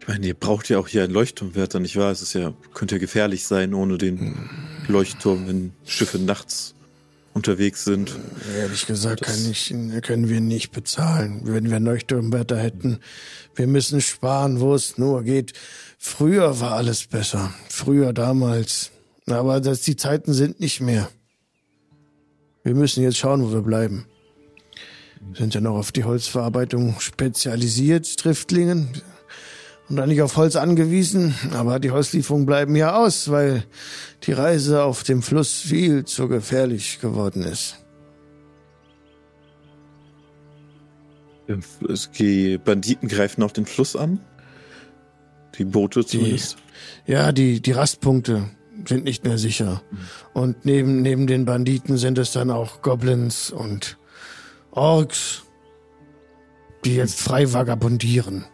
Ich meine, ihr braucht ja auch hier einen Leuchtturmwärter, nicht wahr? Es ist ja, könnte ja gefährlich sein ohne den Leuchtturm, wenn Schiffe nachts unterwegs sind. Ehrlich gesagt kann ich, können wir nicht bezahlen, wenn wir Leuchtturmwärter hätten. Wir müssen sparen, wo es nur geht. Früher war alles besser. Früher damals. Aber das, die Zeiten sind nicht mehr. Wir müssen jetzt schauen, wo wir bleiben. Wir sind ja noch auf die Holzverarbeitung spezialisiert, Triftlingen. Und dann nicht auf Holz angewiesen. Aber die Holzlieferungen bleiben ja aus, weil die Reise auf dem Fluss viel zu gefährlich geworden ist. Die Banditen greifen auch den Fluss an. Die Boote zumindest. Ja, die, die Rastpunkte sind nicht mehr sicher. Und neben, neben den Banditen sind es dann auch Goblins und Orks, die jetzt frei vagabundieren.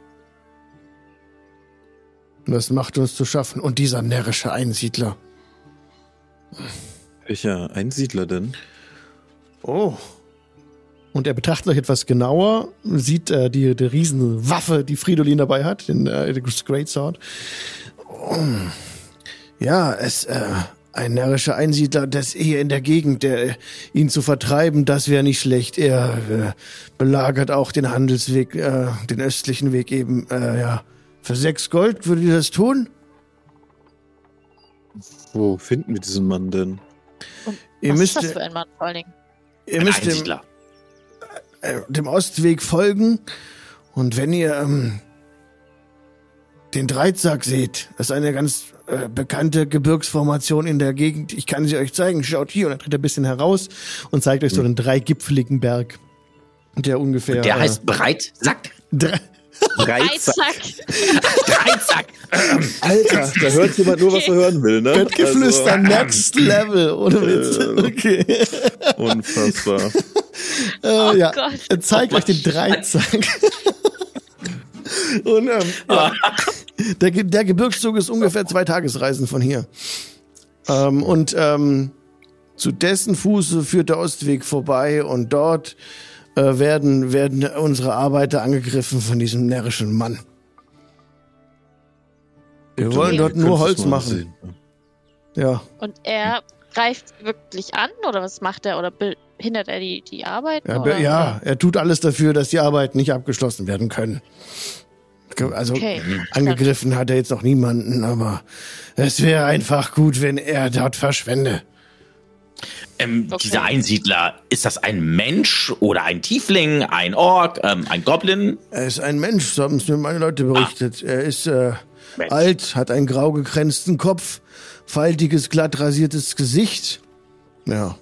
Und Das macht uns zu schaffen. Und dieser närrische Einsiedler. Welcher Einsiedler denn? Oh. Und er betrachtet euch etwas genauer, sieht äh, die, die riesen Waffe, die Fridolin dabei hat, den äh, Great Sword. Oh. Ja, es äh, ein närrischer Einsiedler, das hier in der Gegend, der ihn zu vertreiben, das wäre nicht schlecht. Er äh, belagert auch den Handelsweg, äh, den östlichen Weg eben, äh, ja. Für sechs Gold würde ihr das tun? Wo finden wir diesen Mann denn? Ihr Was müsst, ist das für ein Mann vor allen Dingen? ihr Ein müsst dem, Einsiedler. äh, dem Ostweg folgen. Und wenn ihr ähm, den Dreizack seht, das ist eine ganz äh, bekannte Gebirgsformation in der Gegend. Ich kann sie euch zeigen. Schaut hier und dann tritt er ein bisschen heraus und zeigt euch so einen dreigipfeligen Berg. Der ungefähr. Der äh, heißt Breitsack. drei, Breitsack. Dreizack. Breitsack. Alter, da hört jemand nur, was er hören will, ne? Bettgeflüster, next level. Ohne Witz. Äh. Okay. Also, unfassbar. Äh, ja. Gott. Zeigt euch den Dreizack. Und ähm, ja. Der, der Gebirgszug ist ungefähr zwei Tagesreisen von hier. Ähm, und ähm, zu dessen Fuße führt der Ostweg vorbei und dort äh, werden, werden unsere Arbeiter angegriffen von diesem närrischen Mann. Wir wollen dort nur Holz machen. sehen. Ja. Und er greift wirklich an oder was macht er? Oder behindert er die, die Arbeit? Ja, ja, er tut alles dafür, dass die Arbeiten nicht abgeschlossen werden können. Also Okay. angegriffen hat er jetzt noch niemanden, aber es wäre einfach gut, wenn er dort verschwende. Ähm, Okay. Dieser Einsiedler, ist das ein Mensch oder ein Tiefling, ein Ork, ähm, ein Goblin? Er ist ein Mensch, so haben es mir meine Leute berichtet. Er ist äh, alt, hat einen grau gekränzten Kopf, faltiges, glatt rasiertes Gesicht. Ja.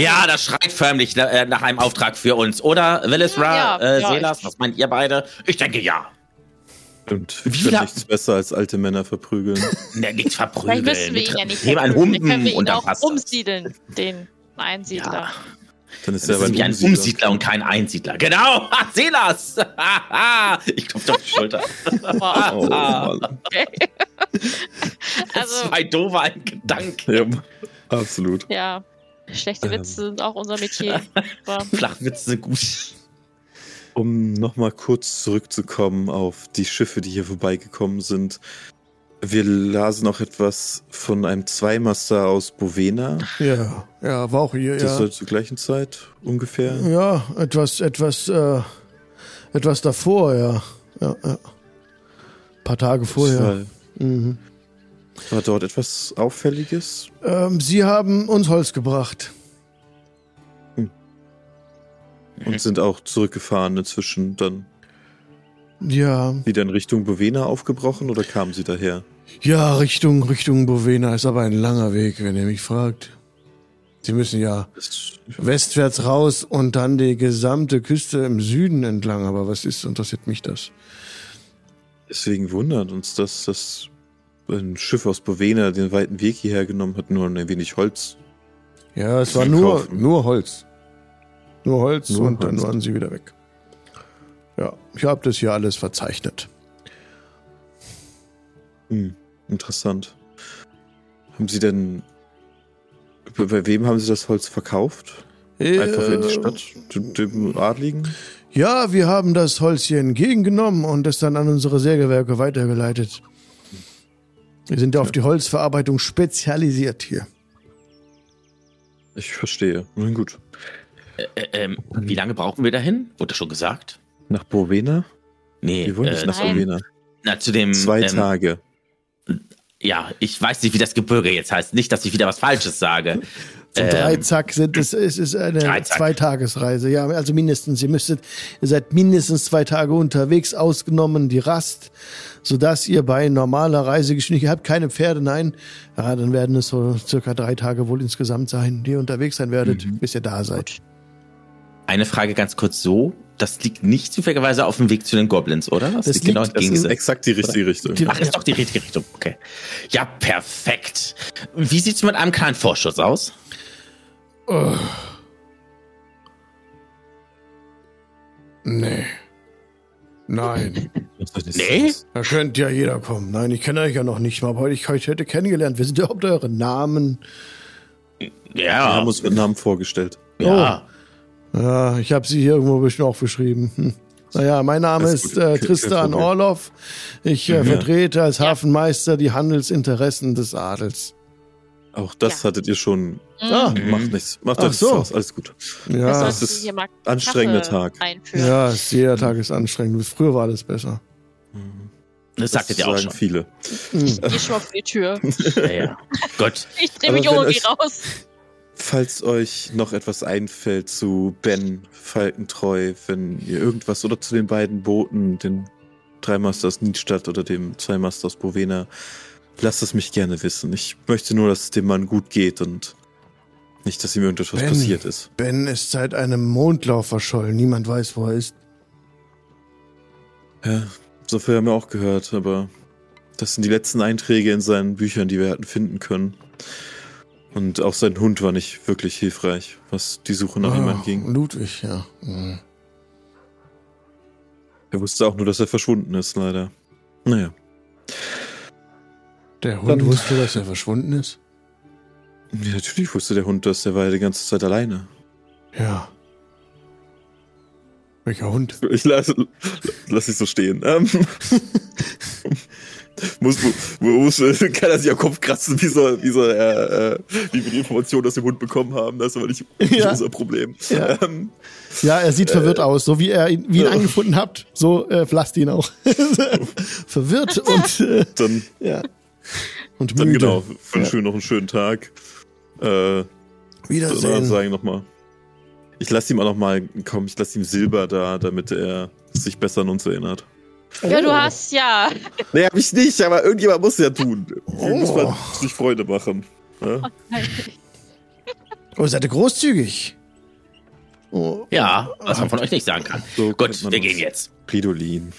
Ja, das schreit förmlich äh, nach einem Auftrag für uns, oder? Willisra, Ja, äh, ja, Selas, ich- was meint ihr beide? Ich denke ja. Und Wie ich finde nichts besser als alte Männer verprügeln. Ne, nichts Vielleicht verprügeln. müssen wir ihn ja nicht Nehmen einen verprügeln. Dann können Humpen wir ihn und dann passt das. umsiedeln, den Einsiedler. Ja. Dann ist Das er aber ist wie ein Umsiedler. Umsiedler und kein Einsiedler. Genau, Selas! ich klopfe auf die Schulter. Wow. Oh, Mann. Okay. also, Zwei doofe ein Gedanke. Ja, absolut. ja, schlechte Ähm. Witze sind auch unser Metier. Flachwitze gut. Um nochmal kurz zurückzukommen auf die Schiffe, die hier vorbeigekommen sind. Wir lasen auch etwas von einem Zweimaster aus Bovena. Ja, ja, war auch hier, Das ja. soll zur gleichen Zeit ungefähr. Ja, etwas, etwas, äh, etwas davor, ja. Ja, ja. Paar Tage vorher. War, Mhm. War dort etwas Auffälliges? Ähm, Sie haben uns Holz gebracht. Und sind auch zurückgefahren inzwischen dann Ja, wieder in Richtung Bovena aufgebrochen oder kamen sie daher? ja, Richtung, Richtung Bovena ist aber ein langer Weg, wenn ihr mich fragt. Sie müssen ja westwärts raus und dann die gesamte Küste im Süden entlang. Aber was ist, interessiert mich das? Deswegen wundert uns das, dass ein Schiff aus Bovena den weiten Weg hierher genommen hat, nur ein wenig Holz. Ja, es war nur, kaufen. nur Holz. Nur Holz Nur und dann Holz. waren sie wieder weg. Ja, ich habe das hier alles verzeichnet. Hm, interessant. Haben Sie denn. Bei wem haben Sie das Holz verkauft? Einfach in die Äh, Stadt? Dem Adligen? Ja, wir haben das Holz hier entgegengenommen und es dann an unsere Sägewerke weitergeleitet. Wir sind ja auf die Holzverarbeitung spezialisiert hier. Ich verstehe. Nun gut. Äh, ähm, wie lange brauchen wir dahin? Wurde schon gesagt? Nach Bovena? Nee, Wir wollen nicht äh, nach nein. Bovena. na, zu dem. Zwei ähm, Tage. Ja, ich weiß nicht, wie das Gebirge jetzt heißt. Nicht, dass ich wieder was Falsches sage. Zum Ähm, drei Zack sind es, es ist eine. Zweitagesreise. Ja, also mindestens. Ihr müsstet, ihr seid mindestens zwei Tage unterwegs, ausgenommen die Rast, sodass ihr bei normaler Reisegeschwindigkeit habt keine Pferde, nein. Ja, dann werden es so circa drei Tage wohl insgesamt sein, die ihr unterwegs sein werdet, Mhm. bis ihr da seid. Eine Frage ganz kurz so. Das liegt nicht zufälligerweise auf dem Weg zu den Goblins, oder? Das, Das liegt genau Das ist exakt die richtige Richtung. Die- Ach, ist doch die richtige Richtung. Okay. Ja, perfekt. Wie sieht's mit einem kleinen Vorschuss aus? Nee. Nein. Nee? Da könnte ja jeder kommen. Nein, ich kenne euch ja noch nicht mal, aber ich euch hätte kennengelernt. Wir sind überhaupt eure Namen. Wir Ja. haben uns mit Namen vorgestellt. ja. Ja, ich habe sie hier irgendwo bestimmt aufgeschrieben. Hm. Naja, mein Name Alles ist gut. äh, Tristan. Orloff. Ich äh, vertrete als Hafenmeister die Handelsinteressen des Adels. Auch das hattet ihr schon. Ah, Macht nichts. Macht Ach euch so. nichts aus. Alles gut. ja, das solltest ist mal anstrengender Tag. Einführen. ja, es- jeder Tag ist anstrengend. Früher war alles besser. Das sagtet ihr auch schon. viele. Ich geh schon vor die Tür. Ja, ja. Gut. Ich dreh Aber mich um und geh euch- raus. Falls euch noch etwas einfällt zu Ben Falkentreu, wenn ihr irgendwas oder zu den beiden Booten, den Dreimaster aus Niedstadt oder dem Zweimaster aus Bovena, lasst es mich gerne wissen. Ich möchte nur, dass es dem Mann gut geht und nicht, dass ihm irgendetwas Ben. passiert ist. Ben ist seit einem Mondlauf verschollen. Niemand weiß, wo er ist. Ja, so viel haben wir auch gehört, aber das sind die letzten Einträge in seinen Büchern, die wir hatten finden können. Und auch sein Hund war nicht wirklich hilfreich, was die Suche nach ihm Ah, anging. Ludwig, ja. Hm. Er wusste auch nur, dass er verschwunden ist, leider. Naja. Der Hund Dann- wusste, dass er verschwunden ist. Ja, natürlich wusste der Hund das, der war ja die ganze Zeit alleine. Ja. Welcher Hund? Ich lasse lass ich so stehen. Ähm, muss, muss, kann er sich am Kopf kratzen, wie soll, wie er, äh, wie wir die Informationen aus dem Hund bekommen haben. Das ist aber nicht, nicht Ja. unser Problem. Ja. Ähm, Ja, er sieht verwirrt aus. So wie, er ihn, wie ihn angefunden habt, so äh, lasst ihn auch. verwirrt und, äh, dann, ja. Und dann müde. genau, wünschen Ja. wir noch einen schönen Tag. Äh, Wiedersehen. sagen noch mal. Ich lasse ihm auch noch mal, komm, ich lasse ihm Silber da, damit er sich besser an uns erinnert. Ja, du hast ja. Nee, hab ich nicht, aber irgendjemand muss ja tun. Wie muss man Oh. sich Freude machen? Ja? Oh, seid ihr großzügig. Oh, Ja, was man von euch nicht sagen kann. So Gut, wir gehen jetzt. Fridolin.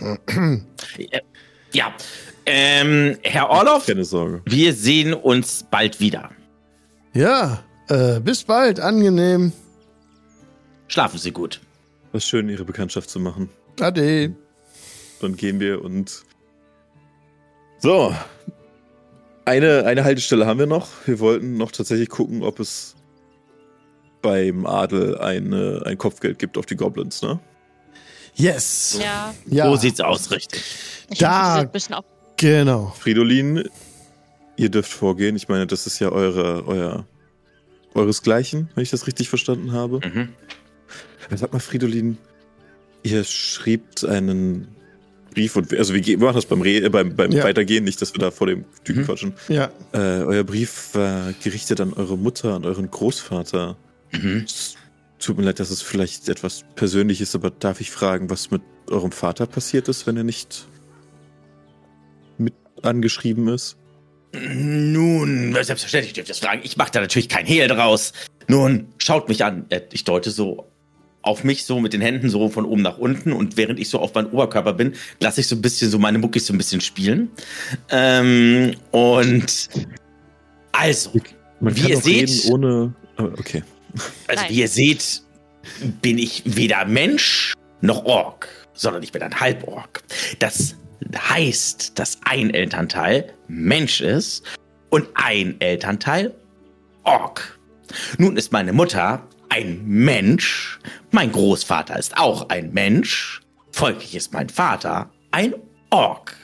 Äh, Ja. Ähm, Herr Orloff, Keine Sorge. wir sehen uns bald wieder. Ja, äh, bis bald, angenehm. Schlafen Sie gut. Was schön, Ihre Bekanntschaft zu machen. Ade. Dann gehen wir und. So. Eine, eine Haltestelle haben wir noch. Wir wollten noch tatsächlich gucken, ob es beim Adel eine, ein Kopfgeld gibt auf die Goblins, ne? Yes. Ja. Ja, So sieht's aus, richtig. Ich Da- hoffe, ein bisschen auf. Genau. Fridolin, ihr dürft vorgehen. Ich meine, das ist ja eure, euer, euresgleichen, wenn ich das richtig verstanden habe. Mhm. Sag mal, Fridolin, ihr schreibt einen Brief und also wir, gehen- wir machen das beim, Re äh, beim, beim Ja. Weitergehen, nicht, dass wir da vor dem Typen Mhm. quatschen. Ja, Äh, euer Brief war gerichtet an eure Mutter, an euren Großvater. Mhm. Z- tut mir leid, dass es vielleicht etwas persönlich ist, aber darf ich fragen, was mit eurem Vater passiert ist, wenn er nicht angeschrieben ist? Nun, selbstverständlich dürft ihr das fragen. Ich mache da natürlich kein Hehl draus. Nun, schaut mich an. Äh, Ich deute so auf mich so mit den Händen so von oben nach unten und während ich so auf meinen Oberkörper bin, lasse ich so ein bisschen so meine Muckis so ein bisschen spielen. Ähm, und also, Man Wie kann ihr seht- reden ohne. Okay. also Nein. wie ihr seht, bin ich weder Mensch noch Ork, sondern ich bin ein Halbork. Das heißt, dass ein Elternteil Mensch ist und ein Elternteil Ork. Nun ist meine Mutter ein Mensch, mein Großvater ist auch ein Mensch, folglich ist mein Vater ein Ork.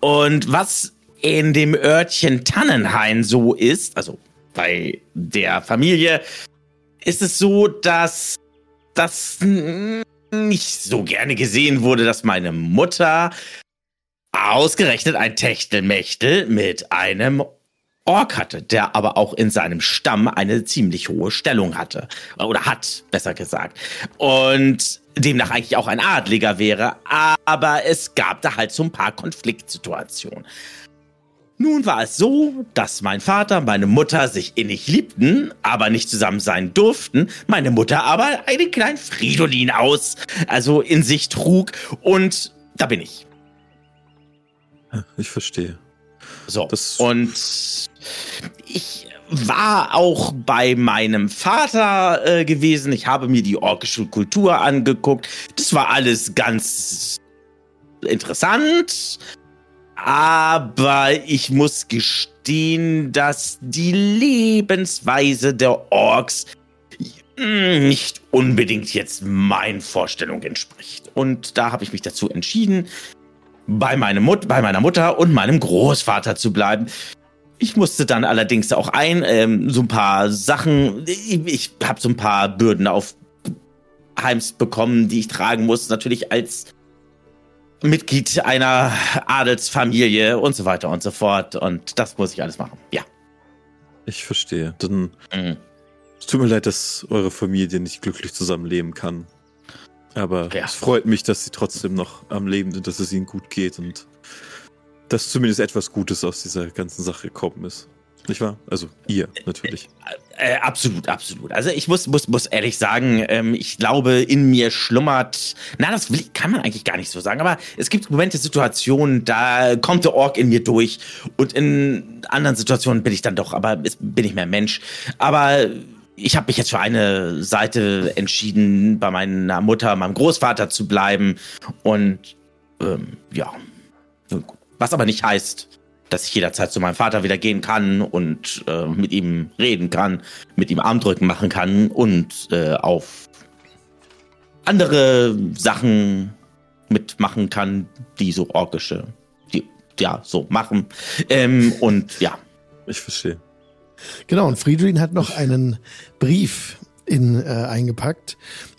Und was in dem Örtchen Tannenhain so ist, also bei der Familie, ist es so, dass das nicht so gerne gesehen wurde, dass meine Mutter ausgerechnet ein Techtelmechtel mit einem Ork hatte, der aber auch in seinem Stamm eine ziemlich hohe Stellung hatte. Oder hat, besser gesagt. Und demnach eigentlich auch ein Adliger wäre, aber es gab da halt so ein paar Konfliktsituationen. Nun war es so, dass mein Vater und meine Mutter sich innig liebten, aber nicht zusammen sein durften. Meine Mutter aber einen kleinen Fridolin aus, also in sich trug. Und da bin ich. Ich verstehe. So. Das- und ich war auch bei meinem Vater äh, gewesen. Ich habe mir die orkische Kultur angeguckt. Das war alles ganz interessant. Aber ich muss gestehen, dass die Lebensweise der Orks nicht unbedingt jetzt meinen Vorstellungen entspricht. Und da habe ich mich dazu entschieden, bei, meinem Mut bei meiner Mutter und meinem Großvater zu bleiben. Ich musste dann allerdings auch ein, ähm, so ein paar Sachen, ich, ich habe so ein paar Bürden auf Heims bekommen, die ich tragen muss, natürlich als Mitglied einer Adelsfamilie und so weiter und so fort. Und das muss ich alles machen. Ja. Ich verstehe. Dann Mhm. es tut mir leid, dass eure Familie nicht glücklich zusammenleben kann. Aber Ja. es freut mich, dass sie trotzdem noch am Leben sind, dass es ihnen gut geht und dass zumindest etwas Gutes aus dieser ganzen Sache gekommen ist. Nicht wahr? Also ihr natürlich. Äh, absolut, absolut. Also ich muss, muss, muss ehrlich sagen, ähm, ich glaube, in mir schlummert. Na, das will, kann man eigentlich gar nicht so sagen, aber es gibt Momente, Situationen, da kommt der Ork in mir durch und in anderen Situationen bin ich dann doch, aber es- bin ich mehr Mensch. Aber ich habe mich jetzt für eine Seite entschieden, bei meiner Mutter, meinem Großvater zu bleiben und ähm, ja, was aber nicht heißt, dass ich jederzeit zu meinem Vater wieder gehen kann und äh, mit ihm reden kann, mit ihm Armdrücken machen kann und äh, auf andere Sachen mitmachen kann, die so orkische, die ja so machen. Ähm, und ja, Ich verstehe. Genau, und Friedrich hat noch einen Brief in, äh, eingepackt,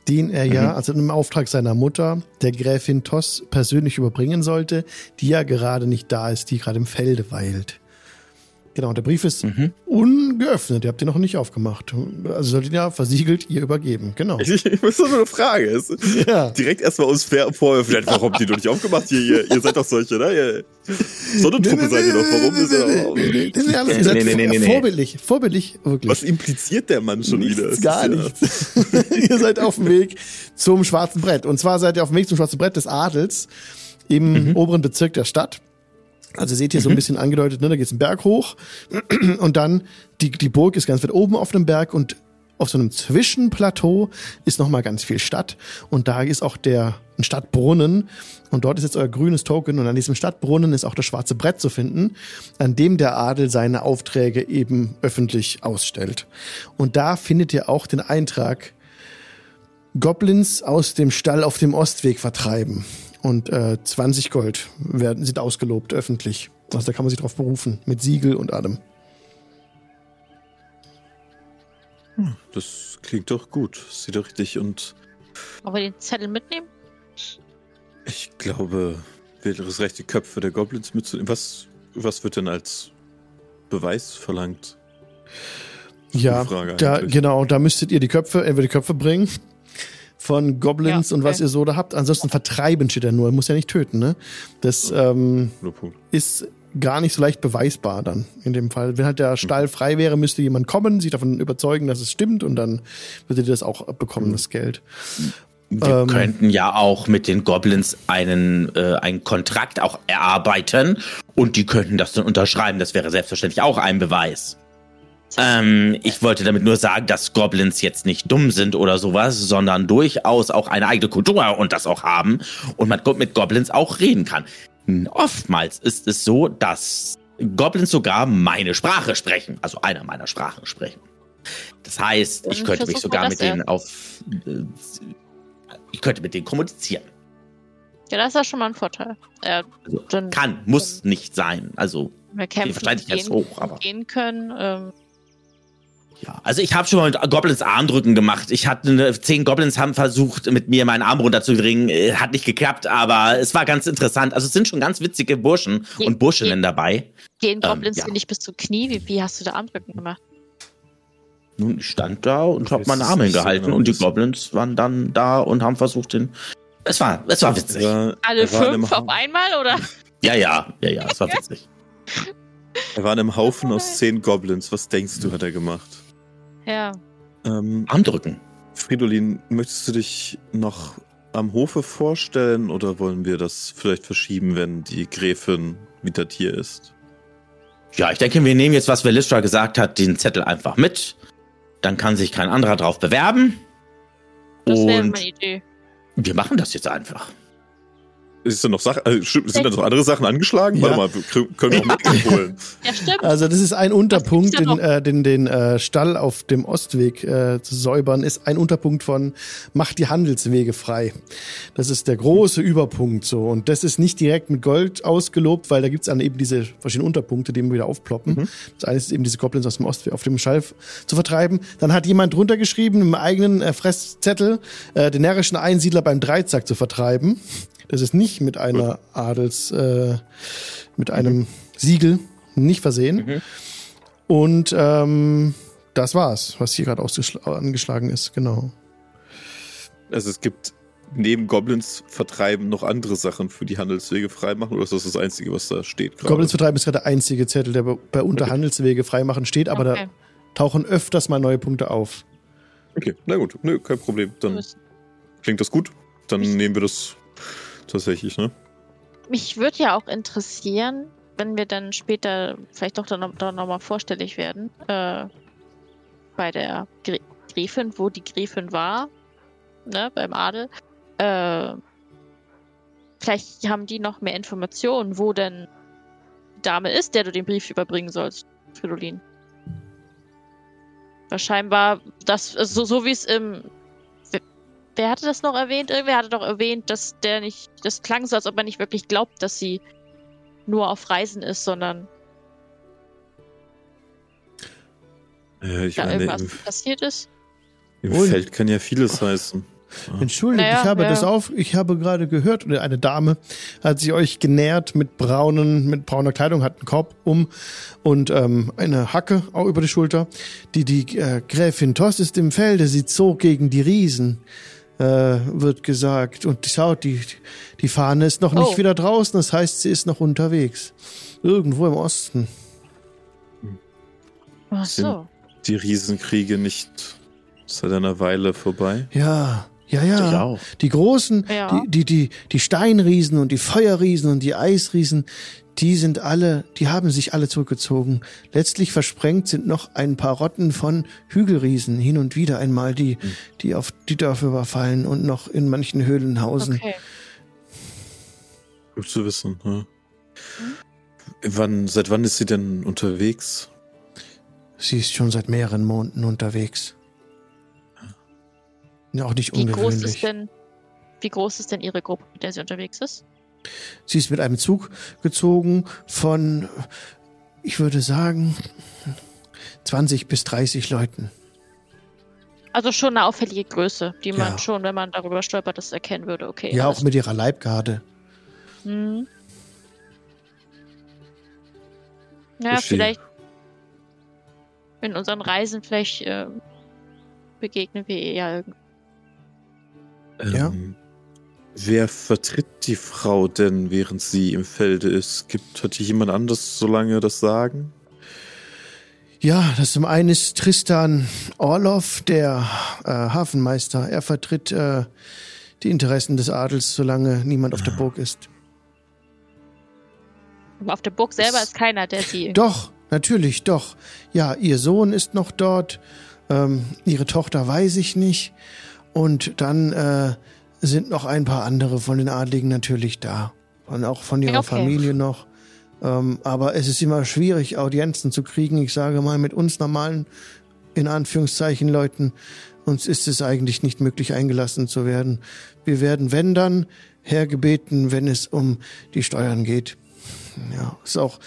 den er ja, also im Auftrag seiner Mutter, der Gräfin Toss persönlich überbringen sollte, die ja gerade nicht da ist, die gerade im Felde weilt. Genau, und der Brief ist ungeöffnet, ihr habt ihn noch nicht aufgemacht. Also solltet ihr ja versiegelt ihr übergeben, genau. Ich, ich muss nur eine Frage. Ist Ja. direkt erstmal vorher vielleicht, warum habt ihr noch nicht aufgemacht? Ihr, ihr, ihr seid doch solche, ne? So eine Truppe seid ihr doch. Warum ist er Nee, nee, nee, Nee, nee, vorbildlich, vorbildlich, wirklich. Was impliziert der Mann schon wieder? Nichts, Es gar ja- nichts. ihr seid auf dem Weg zum Schwarzen Brett. Und zwar seid ihr auf dem Weg zum Schwarzen Brett des Adels im oberen Bezirk der Stadt. Also seht ihr so ein bisschen angedeutet, ne, da geht's einen Berg hoch. Und dann die, die Burg ist ganz weit oben auf dem Berg und auf so einem Zwischenplateau ist noch mal ganz viel Stadt. Und da ist auch der ein Stadtbrunnen. Und dort ist jetzt euer grünes Token. Und an diesem Stadtbrunnen ist auch das schwarze Brett zu finden, an dem der Adel seine Aufträge eben öffentlich ausstellt. Und da findet ihr auch den Eintrag Goblins aus dem Stall auf dem Ostweg vertreiben. Und äh, 20 Gold werden, sind ausgelobt öffentlich. Also da kann man sich drauf berufen, mit Siegel und allem. Das klingt doch gut. Sieht doch richtig. Und Wollen wir den Zettel mitnehmen? ich glaube, wäre es recht, die Köpfe der Goblins mitzunehmen. Was, was wird denn als Beweis verlangt? Ja, Frage da, genau, da müsstet ihr die Köpfe, entweder die Köpfe bringen von Goblins Ja, und was okay. ihr so da habt. Ansonsten vertreiben steht er nur, muss ja nicht töten, ne? Das ähm, ist gar nicht so leicht beweisbar dann in dem Fall. Wenn halt der Stall frei wäre, müsste jemand kommen, sich davon überzeugen, dass es stimmt und dann würdet ihr das auch bekommen, das Geld. Wir Ähm. könnten ja auch mit den Goblins einen, äh, einen Kontrakt auch erarbeiten und die könnten das dann unterschreiben. Das wäre selbstverständlich auch ein Beweis. Ähm, ich wollte damit nur sagen, dass Goblins jetzt nicht dumm sind oder sowas, sondern durchaus auch eine eigene Kultur und das auch haben und man mit Goblins auch reden kann. Oftmals ist es so, dass Goblins sogar meine Sprache sprechen, also einer meiner Sprachen sprechen. Das heißt, ich könnte mich sogar mit denen auf, äh, ich könnte mit denen kommunizieren. Ja, das ist ja schon mal ein Vorteil. Äh, Also, dann Kann, muss nicht sein. Also, wir kämpfen Wahrscheinlichkeit ist gehen, hoch, aber- gehen können. Ähm, ja. Also ich habe schon mal mit Goblins Armdrücken gemacht. Ich hatte zehn Goblins haben versucht, mit mir meinen Arm runterzubringen. Äh, Hat nicht geklappt, aber es war ganz interessant. Also es sind schon ganz witzige Burschen Je- und Burscheninnen dabei. gehen Goblins ja. dir nicht bis zu Knie? Wie, wie hast du da Armdrücken gemacht? Nun, ich stand da und habe meine Arme so hingehalten genau, und die Goblins waren dann da und haben versucht, den. Es war, es war witzig. Er war, Alle er fünf auf einmal oder? Ja, ja, ja, ja, es war witzig. Er war in einem Haufen aus zehn Goblins. Was denkst du, hat er gemacht? Ja. Ähm, Armdrücken. Fridolin, möchtest du dich noch am Hofe vorstellen oder wollen wir das vielleicht verschieben, wenn die Gräfin wieder hier ist? Ja, ich denke, wir nehmen jetzt, was Velistra gesagt hat, den Zettel einfach mit. Dann kann sich kein anderer drauf bewerben. Das wäre Und meine Idee. wir machen das jetzt einfach. Ist da noch Sachen, äh, stimmt, sind da noch andere Sachen angeschlagen? Ja. Warte mal, wir können wir auch holen. Ja, stimmt. Also das ist ein Unterpunkt, den, äh, den, den äh, Stall auf dem Ostweg äh, zu säubern, ist ein Unterpunkt von macht die Handelswege frei. Das ist der große Überpunkt so. Und das ist nicht direkt mit Gold ausgelobt, weil da gibt's dann eben diese verschiedenen Unterpunkte, die immer wieder aufploppen. Das eine ist eben diese Goblins aus dem Ostweg auf dem Stall f- zu vertreiben. Dann hat jemand drunter geschrieben, im eigenen äh, Fresszettel, äh, den närrischen Einsiedler beim Dreizack zu vertreiben. Das ist nicht mit einer Adels, äh, mit einem Siegel nicht versehen. Und ähm, das war's, was hier gerade angeschlagen ist, genau. Also es gibt neben Goblins vertreiben noch andere Sachen für die Handelswege freimachen oder ist das das Einzige, was da steht gerade? Goblins vertreiben ist gerade der einzige Zettel, der bei- bei Unterhandelswege freimachen steht, aber Okay. da tauchen öfters mal neue Punkte auf. Okay, na gut, nö, kein Problem. Dann klingt das gut. Dann nehmen wir das tatsächlich, ne? Mich würde ja auch interessieren, wenn wir dann später vielleicht doch dann, dann nochmal vorstellig werden, äh, bei der Gr Gräfin, wo die Gräfin war, ne, beim Adel. Äh, vielleicht haben die noch mehr Informationen, wo denn die Dame ist, der du den Brief überbringen sollst, Fridolin. Scheinbar, das, also so, so wie es im Wer hatte das noch erwähnt? Irgendwer hatte doch erwähnt, dass der nicht. Das klang so, als ob er nicht wirklich glaubt, dass sie nur auf Reisen ist, sondern Äh, ich da meine, irgendwas im, passiert ist. im Und- Feld kann ja vieles heißen. Entschuldigt, Naja, ich habe ja. das auf, ich habe gerade gehört, oder eine Dame hat sich euch genährt mit braunen, mit brauner Kleidung, hat einen Korb um und ähm, eine Hacke auch über die Schulter. Die, die äh, Gräfin Toss ist im Felde, sie zog gegen die Riesen, äh, wird gesagt. Und schaut, die, die Fahne ist noch nicht Oh. wieder draußen, das heißt, sie ist noch unterwegs. Irgendwo im Osten. Ach so. Die Riesenkriege nicht seit einer Weile vorbei. Ja, ja, ja. Ich auch. Die großen, Ja. die, die, die, die Steinriesen und die Feuerriesen und die Eisriesen, die sind alle, die haben sich alle zurückgezogen. Letztlich versprengt sind noch ein paar Rotten von Hügelriesen hin und wieder einmal, die, die auf die Dörfer überfallen und noch in manchen Höhlen hausen. Okay. Gut zu wissen. Ja. Wann, seit wann ist sie denn unterwegs? Sie ist schon seit mehreren Monaten unterwegs. Ja, auch nicht Wie groß ist denn. Wie groß ist denn ihre Gruppe, mit der sie unterwegs ist? Sie ist mit einem Zug gezogen von, ich würde sagen, 20 bis 30 Leuten. Also schon eine auffällige Größe, die Ja. man schon, wenn man darüber stolpert, das erkennen würde. Okay. Ja, auch mit ihrer Leibgarde. Hm. Ja, Verstehe. vielleicht. in unseren Reisen vielleicht äh, begegnen wir ihr ja irgendwie. Ja. Ähm, wer vertritt die Frau denn, während sie im Felde ist? Gibt, hat hier jemand anders so lange das Sagen? Ja, das zum einen ist Tristan Orlov, der äh, Hafenmeister. Er vertritt äh, die Interessen des Adels, solange niemand auf der Burg ist. Aber auf der Burg selber ist keiner, der sie. Doch, natürlich, doch. Ja, ihr Sohn ist noch dort. Ähm, ihre Tochter weiß ich nicht. Und dann äh, sind noch ein paar andere von den Adligen natürlich da. Und auch von ihrer Okay. Familie noch. Ähm, aber es ist immer schwierig, Audienzen zu kriegen. Ich sage mal, mit uns normalen, in Anführungszeichen, Leuten, uns ist es eigentlich nicht möglich, eingelassen zu werden. Wir werden, wenn dann, hergebeten, wenn es um die Steuern geht. Ja, ist auch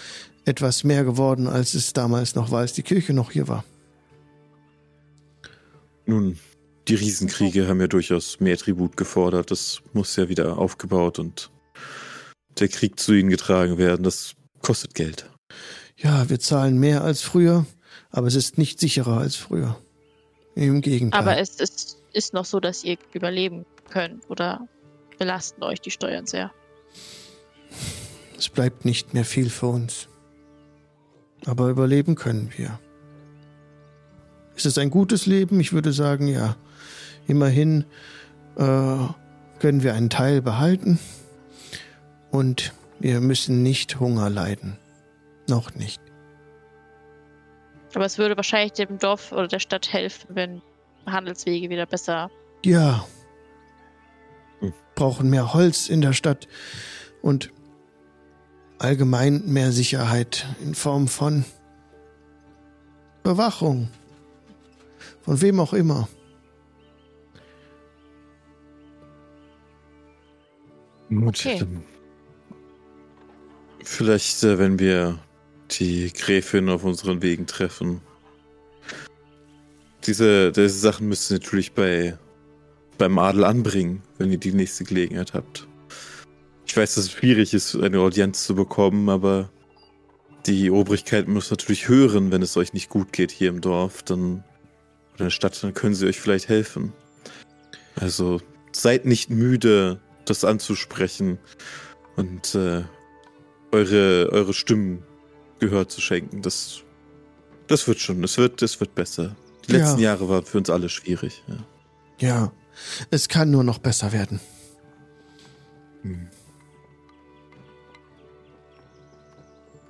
etwas mehr geworden, als es damals noch war, als die Kirche noch hier war. Nun, die Riesenkriege haben ja durchaus mehr Tribut gefordert. Das muss ja wieder aufgebaut und der Krieg zu ihnen getragen werden. Das kostet Geld. Ja, wir zahlen mehr als früher, aber es ist nicht sicherer als früher. Im Gegenteil. Aber es ist, ist noch so, dass ihr überleben könnt oder belasten euch die Steuern sehr. es bleibt nicht mehr viel für uns. Aber überleben können wir. Ist es ein gutes Leben? Ich würde sagen, ja. Immerhin äh, können wir einen Teil behalten und wir müssen nicht Hunger leiden. Noch nicht. Aber es würde wahrscheinlich dem Dorf oder der Stadt helfen, wenn Handelswege wieder besser. Ja. Hm. Brauchen mehr Holz in der Stadt und allgemein mehr Sicherheit in Form von Bewachung. Von wem auch immer. Gut, Okay. vielleicht, äh, wenn wir die Gräfin auf unseren Wegen treffen. Diese, diese Sachen müsst ihr natürlich bei, beim Adel anbringen, wenn ihr die nächste Gelegenheit habt. Ich weiß, dass es schwierig ist, eine Audienz zu bekommen, aber die Obrigkeit muss natürlich hören, wenn es euch nicht gut geht hier im Dorf, dann oder in der Stadt, dann können sie euch vielleicht helfen. Also seid nicht müde, das anzusprechen und äh, eure, eure Stimmen Gehör zu schenken. Das, das wird schon, es wird, es wird besser. Die Ja. letzten Jahre waren für uns alle schwierig. Ja. Ja, es kann nur noch besser werden. Hm.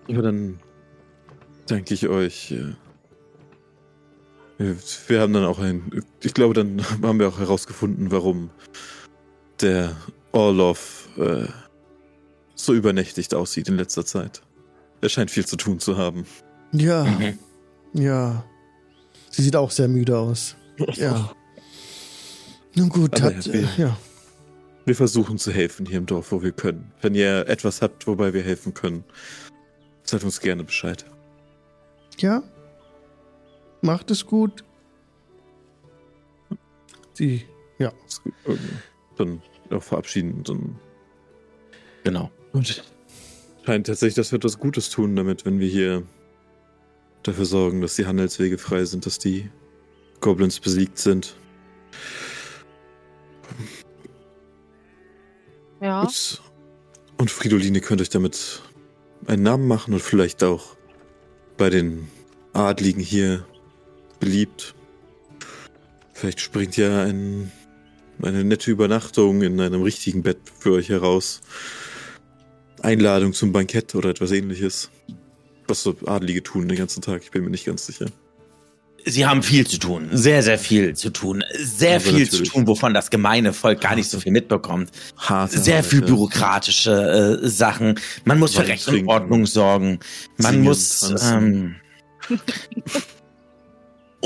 Ja, dann danke ich euch. wir haben dann auch ein. Ich glaube, dann haben wir auch herausgefunden, warum der Orlov äh, so übernächtigt aussieht in letzter Zeit. Er scheint viel zu tun zu haben. Ja, Mhm. ja. Sie sieht auch sehr müde aus. Ja. Nun gut, Aber hat, Herr äh, Bill. ja. Wir versuchen zu helfen hier im Dorf, wo wir können. Wenn ihr etwas habt, wobei wir helfen können, sagt uns gerne Bescheid. Ja. Macht es gut. Sie, ja. Dann auch verabschieden. Dann Genau. Und scheint tatsächlich, dass wir etwas Gutes tun damit, wenn wir hier dafür sorgen, dass die Handelswege frei sind, dass die Goblins besiegt sind. Ja. Gut. Und Fridoline könnt euch damit einen Namen machen und vielleicht auch bei den Adligen hier beliebt. Vielleicht springt ja ein, eine nette Übernachtung in einem richtigen Bett für euch heraus. Einladung zum Bankett oder etwas ähnliches. Was so Adlige tun den ganzen Tag, ich bin mir nicht ganz sicher. Sie haben viel zu tun, sehr, sehr viel zu tun, sehr Aber viel zu natürlich. tun, wovon das gemeine Volk gar nicht so viel mitbekommt. Harte Sehr viel Arbeit, ja. bürokratische äh, Sachen. Man muss für Wein Recht und. Ordnung sorgen. Man Singen, muss ähm.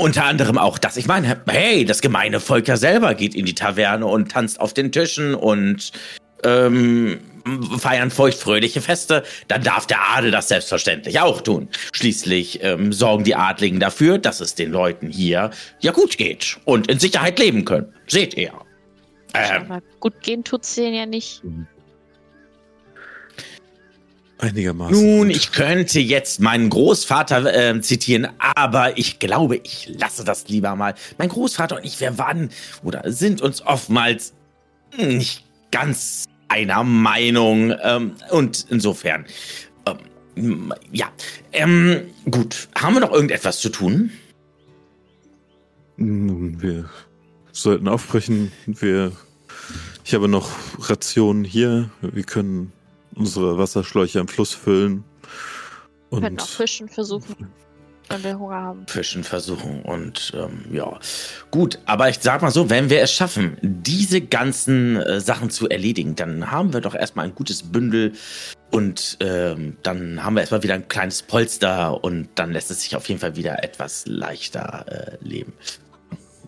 unter anderem auch das. Ich meine, hey, das gemeine Volk ja selber geht in die Taverne und tanzt auf den Tischen und ähm, feiern feuchtfröhliche Feste, dann darf der Adel das selbstverständlich auch tun. Schließlich ähm, sorgen die Adligen dafür, dass es den Leuten hier ja gut geht und in Sicherheit leben können. Seht ihr. Ähm, Aber gut gehen tut's denen ja nicht. Einigermaßen. Nun, ich könnte jetzt meinen Großvater äh, zitieren, aber ich glaube, ich lasse das lieber mal. Mein Großvater und ich, wir waren oder sind uns oftmals nicht ganz einer Meinung. Ähm, und insofern, ähm, ja. Ähm, gut, haben wir noch irgendetwas zu tun? Nun, wir sollten aufbrechen. Wir, ich habe noch Rationen hier. Wir können unsere Wasserschläuche am Fluss füllen. Wir Und könnten auch Fischen versuchen, wenn wir Hunger haben. Fischen versuchen und ähm, ja. Gut, aber ich sag mal so, wenn wir es schaffen, diese ganzen äh, Sachen zu erledigen, dann haben wir doch erstmal ein gutes Bündel und ähm, dann haben wir erstmal wieder ein kleines Polster und dann lässt es sich auf jeden Fall wieder etwas leichter äh, leben.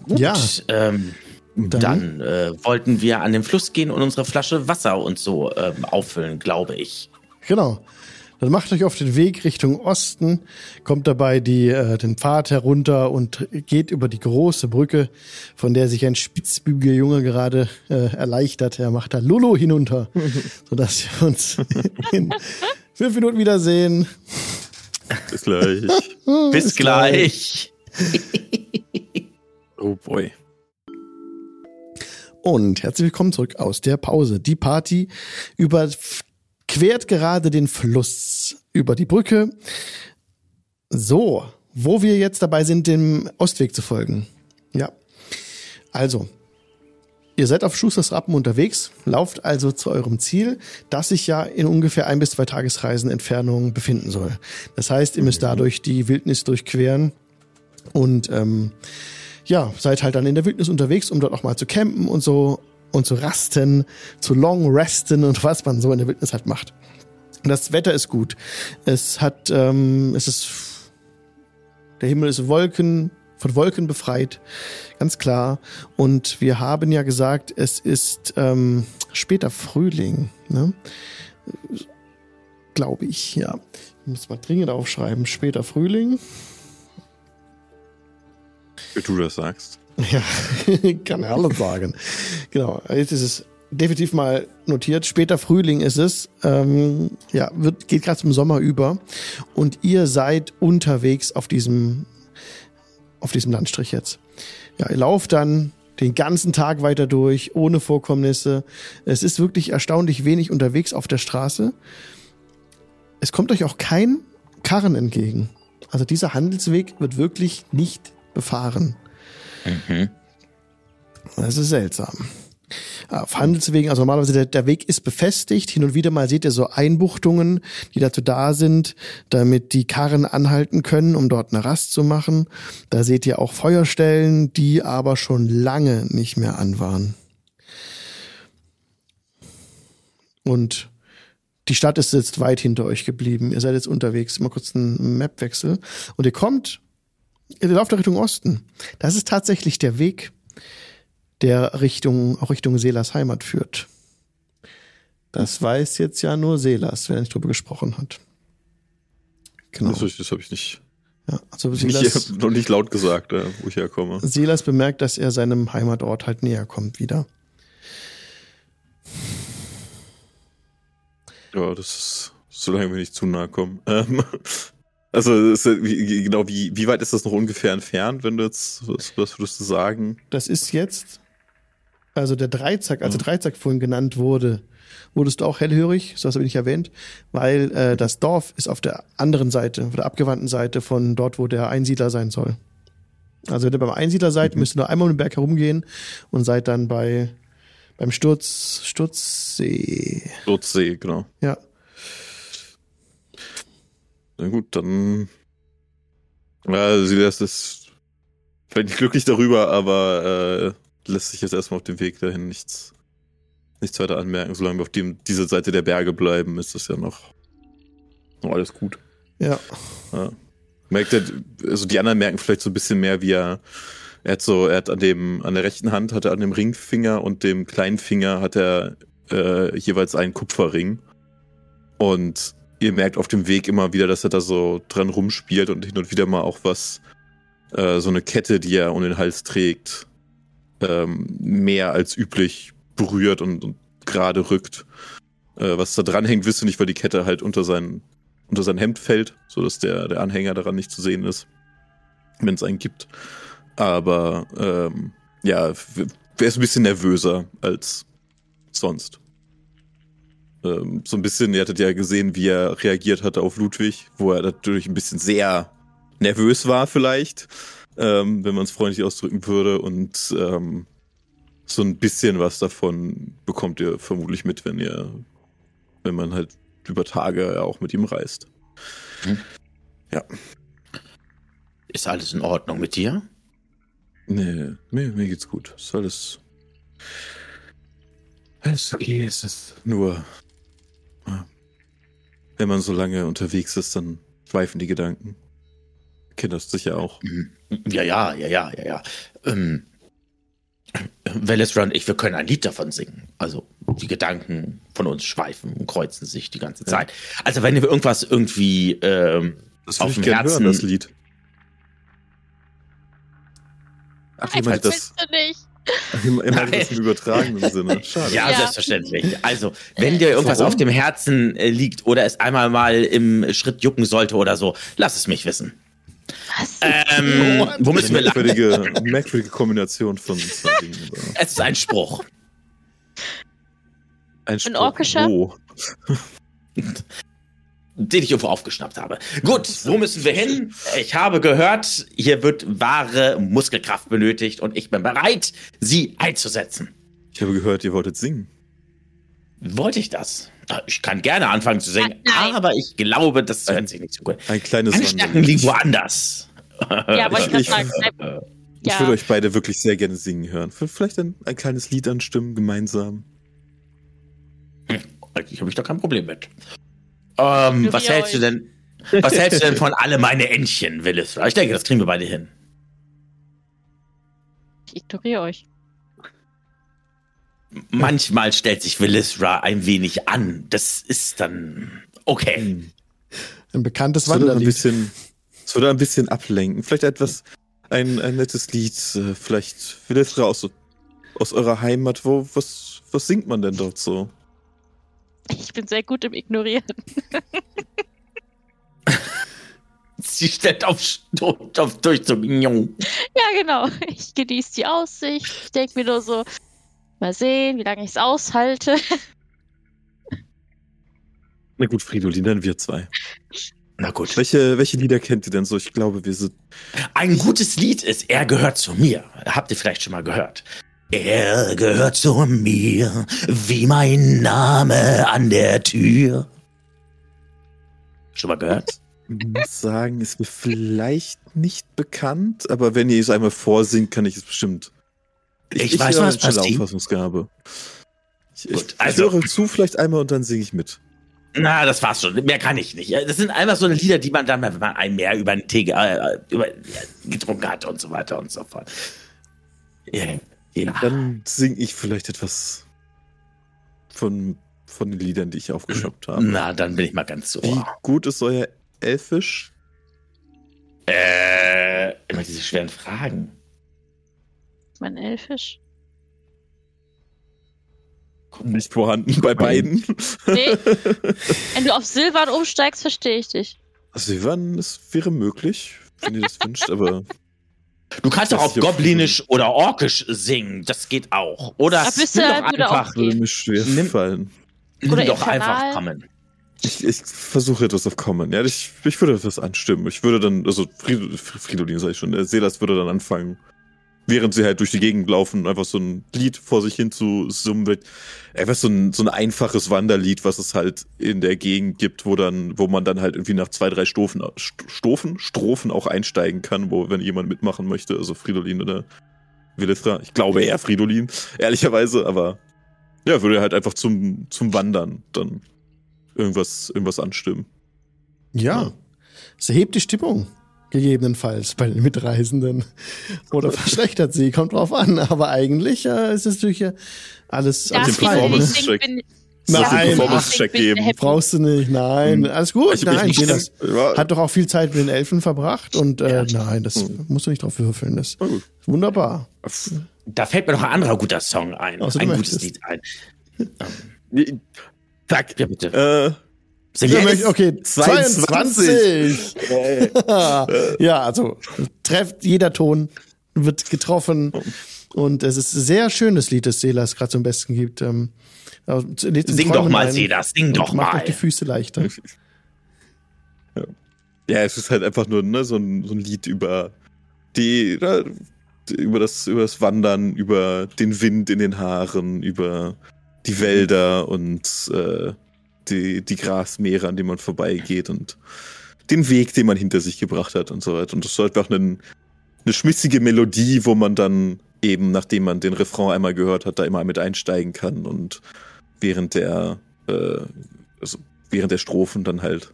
Gut, Ja. ähm, Dann- dann äh, wollten wir an den Fluss gehen und unsere Flasche Wasser und so ähm, auffüllen, glaube ich. Genau. Dann macht euch auf den Weg Richtung Osten, kommt dabei die, äh, den Pfad herunter und geht über die große Brücke, von der sich ein spitzbübiger Junge gerade äh, erleichtert. Er macht da Lulu hinunter, sodass wir uns in fünf Minuten wiedersehen. bis gleich. Bis gleich. oh boy. Und herzlich willkommen zurück aus der Pause. Die Party überquert gerade den Fluss über die Brücke. So, wo wir jetzt dabei sind, dem Ostweg zu folgen. Ja. Also, ihr seid auf Schusters Rappen unterwegs, lauft also zu eurem Ziel, das sich ja in ungefähr ein bis zwei Tagesreisen Entfernung befinden soll. Das heißt, ihr müsst dadurch die Wildnis durchqueren und ähm, ja, seid halt dann in der Wildnis unterwegs, um dort auch mal zu campen und so und zu rasten, zu long resten und was man so in der Wildnis halt macht. Und das Wetter ist gut. Es hat, ähm, es ist, der Himmel ist Wolken, von Wolken befreit, ganz klar. Und wir haben ja gesagt, es ist ähm, später Frühling, ne? Glaube ich, ja. Ich muss mal dringend aufschreiben, später Frühling. Wie du das sagst. Ja, kann ja alles sagen. Genau, jetzt ist es definitiv mal notiert. Später Frühling ist es. Ähm, ja, wird, geht gerade zum Sommer über. Und ihr seid unterwegs auf diesem, auf diesem Landstrich jetzt. Ja, ihr lauft dann den ganzen Tag weiter durch, ohne Vorkommnisse. Es ist wirklich erstaunlich wenig unterwegs auf der Straße. Es kommt euch auch kein Karren entgegen. Also dieser Handelsweg wird wirklich nicht befahren. Mhm. Das ist seltsam. Auf Handelswegen, also normalerweise der, der Weg ist befestigt. Hin und wieder mal seht ihr so Einbuchtungen, die dazu da sind, damit die Karren anhalten können, um dort eine Rast zu machen. Da seht ihr auch Feuerstellen, die aber schon lange nicht mehr an waren. Und die Stadt ist jetzt weit hinter euch geblieben. Ihr seid jetzt unterwegs. Mal kurz einen Mapwechsel. Und ihr kommt, ihr lauft in Richtung Osten. Das ist tatsächlich der Weg, der Richtung, auch Richtung Selas Heimat führt. Das weiß jetzt ja nur Selas, wenn er nicht drüber gesprochen hat. Genau. Das, das habe ich nicht, Ja, also nicht Selas, noch nicht laut gesagt, äh, wo ich herkomme. Selas bemerkt, dass er seinem Heimatort halt näher kommt wieder. Ja, das ist, solange wir nicht zu nahe kommen. Ähm, also, ist, genau, wie, wie weit ist das noch ungefähr entfernt, wenn du jetzt, was, was würdest du sagen? Das ist jetzt, also der Dreizack, als der Dreizack vorhin genannt wurde, wurdest du auch hellhörig, so hast du nicht erwähnt, weil äh, das Dorf ist auf der anderen Seite, auf der abgewandten Seite von dort, wo der Einsiedler sein soll. Also wenn ihr beim Einsiedler seid, müsst ihr nur einmal um den Berg herumgehen und seid dann bei beim Sturz, Sturzsee. Lotssee, genau. Ja. Na gut, dann. Ja, sie lässt es vielleicht nicht glücklich darüber, aber äh, lässt sich jetzt erstmal auf dem Weg dahin nichts, nichts weiter anmerken. Solange wir auf dem, dieser Seite der Berge bleiben, ist das ja noch, noch alles gut. Ja. Ja. Merkt er, also die anderen merken vielleicht so ein bisschen mehr, wie er, er hat so, er hat an dem, an der rechten Hand hat er an dem Ringfinger und dem kleinen Finger hat er äh, jeweils einen Kupferring. Und ihr merkt auf dem Weg immer wieder, dass er da so dran rumspielt und hin und wieder mal auch was, äh, so eine Kette, die er um den Hals trägt, ähm, mehr als üblich berührt und, und gerade rückt. Äh, was da dranhängt, wirst du nicht, weil die Kette halt unter sein, unter sein Hemd fällt, sodass der, der Anhänger daran nicht zu sehen ist, wenn es einen gibt. Aber ähm, ja, er ist ein bisschen nervöser als sonst. Ähm, so ein bisschen, ihr hattet ja gesehen, wie er reagiert hatte auf Ludwig, wo er natürlich ein bisschen sehr nervös war vielleicht, ähm, wenn man es freundlich ausdrücken würde. Und ähm, so ein bisschen was davon bekommt ihr vermutlich mit, wenn ihr, wenn man halt über Tage auch mit ihm reist. Hm. Ja. Ist alles in Ordnung mit dir? Nee, mir, mir geht's gut. Ist alles. Alles okay, es ist nur. Wenn man so lange unterwegs ist, dann schweifen die Gedanken. Kinder sicher auch. Mhm. Ja, ja, ja, ja, ja, ja. Ähm, Velisra und ich, wir können ein Lied davon singen. Also die Gedanken von uns schweifen und kreuzen sich die ganze Zeit. Ja. Also wenn wir irgendwas irgendwie ähm, das auf dem Herzen... Hören, das Lied. Ach, ich meine das... Du nicht. Immer das im übertragenen Sinne. Schade. Ja, ja, selbstverständlich. Also, wenn dir irgendwas Warum? auf dem Herzen äh, liegt oder es einmal mal im Schritt jucken sollte oder so, lass es mich wissen. Was? Ähm, wo müssen wir merkwürdige, merkwürdige Kombination von zwei Dingen. Es ist ein Spruch. Ein Spruch. Ein orkischer? Wo? Den ich irgendwo aufgeschnappt habe. Gut, wo müssen wir hin? Ich habe gehört, hier wird wahre Muskelkraft benötigt und ich bin bereit, sie einzusetzen. Ich habe gehört, ihr wolltet singen. Wollte ich das? Ah, ich kann gerne anfangen zu singen, Nein. aber ich glaube, das hört sich nicht so gut. Ein kleines Meine Stärken liegen woanders. Ja, aber ich, ich, sagen, ich ja. würde euch beide wirklich sehr gerne singen hören. Vielleicht ein, ein kleines Lied anstimmen, gemeinsam. Hm, eigentlich habe ich da kein Problem mit. Ähm, was hältst euch. du denn? Was hältst du denn von alle meine Entchen, Willis? Ich denke, das kriegen wir beide hin. Ich ignoriere euch. Manchmal stellt sich Willisra ein wenig an. Das ist dann okay. Hm. Ein bekanntes Wanderlied. Es würde ein bisschen ablenken. Vielleicht etwas, ein, ein nettes Lied. Äh, vielleicht Willisra aus, aus eurer Heimat. Wo, was, was singt man denn dort so? Ich bin sehr gut im Ignorieren. Sie stellt auf, auf Durchzug. Ja, genau. Ich genieße die Aussicht. Ich denke mir nur so, mal sehen, wie lange ich es aushalte. Na gut, Fridolin, dann wir zwei. Na gut. Welche, welche Lieder kennt ihr denn so? Ich glaube, wir sind. Ein gutes Lied ist Er gehört zu mir. Habt ihr vielleicht schon mal gehört. Er gehört zu mir, wie mein Name an der Tür. Schon mal gehört? Ich muss sagen, ist mir vielleicht nicht bekannt, aber wenn ihr es einmal vorsingt, kann ich es bestimmt. Ich, ich, ich weiß, was passiert. Auffassungsgabe. Ich, Gut, ich, also, höre zu vielleicht einmal und dann singe ich mit. Na, das war's schon. Mehr kann ich nicht. Das sind einfach so eine Lieder, die man dann, wenn man ein mehr über den Tee äh, über, getrunken hat und so weiter und so fort. Yeah. Ja. Dann singe ich vielleicht etwas von, von den Liedern, die ich aufgeschnappt habe. Na, dann bin ich mal ganz so. Wie gut ist euer Elfisch? Äh, immer diese schweren Fragen. Mein Elfisch? Nicht vorhanden bei beiden. Nee. Wenn du auf Silvan umsteigst, verstehe ich dich. Silvan, es wäre möglich, wenn ihr das wünscht, aber Du kannst doch auf Goblinisch oder Orkisch singen. Das geht auch. Oder nimm doch einfach. Würde mir schwer nimm, fallen. Nimm oder doch einfach Common. Ich, ich versuche etwas auf Common. Ja, ich, ich würde etwas anstimmen. Ich würde dann, also Fridolin sag ich schon, Selas würde dann anfangen, während sie halt durch die Gegend laufen, einfach so ein Lied vor sich hin zu summen. Einfach so ein, so ein einfaches Wanderlied, was es halt in der Gegend gibt, wo dann, wo man dann halt irgendwie nach zwei, drei Strophen, Strophen, Strophen auch einsteigen kann, wo, wenn jemand mitmachen möchte, also Fridolin oder Willithra. Ich glaube eher Fridolin, ehrlicherweise, aber ja, würde halt einfach zum, zum Wandern dann irgendwas, irgendwas anstimmen. Ja, ja. es erhebt die Stimmung gegebenenfalls bei den Mitreisenden. Oder verschlechtert sie, kommt drauf an. Aber eigentlich äh, ist es natürlich alles, ja, alles frei. Nein, Performance-Check geben. Brauchst du nicht, nein. Mhm. Alles gut, ich, nein. Das hat doch auch viel Zeit mit den Elfen verbracht und äh, ja, nein, das mhm. musst du nicht drauf würfeln. Das ist wunderbar. Da fällt mir noch ein anderer guter Song ein. Also, ein gutes Lied ein. Zack. Ja, bitte. Äh, Ja, jetzt. möchte- okay, 22. 22. ja, also trefft jeder Ton wird getroffen und es ist ein sehr schönes Lied, das Selas gerade zum Besten gibt. Ähm, also, Sing Träumen doch mal, Selas, sing doch macht mal. euch die Füße leichter. Ja, es ist halt einfach nur ne, so, ein, so ein Lied über die, über das, über das Wandern, über den Wind in den Haaren, über die Wälder und äh, die, die Grasmeere, an denen man vorbeigeht und den Weg, den man hinter sich gebracht hat und so weiter. Und das ist halt einfach einen, eine schmissige Melodie, wo man dann eben, nachdem man den Refrain einmal gehört hat, da immer mit einsteigen kann und während der, äh, also während der Strophen dann halt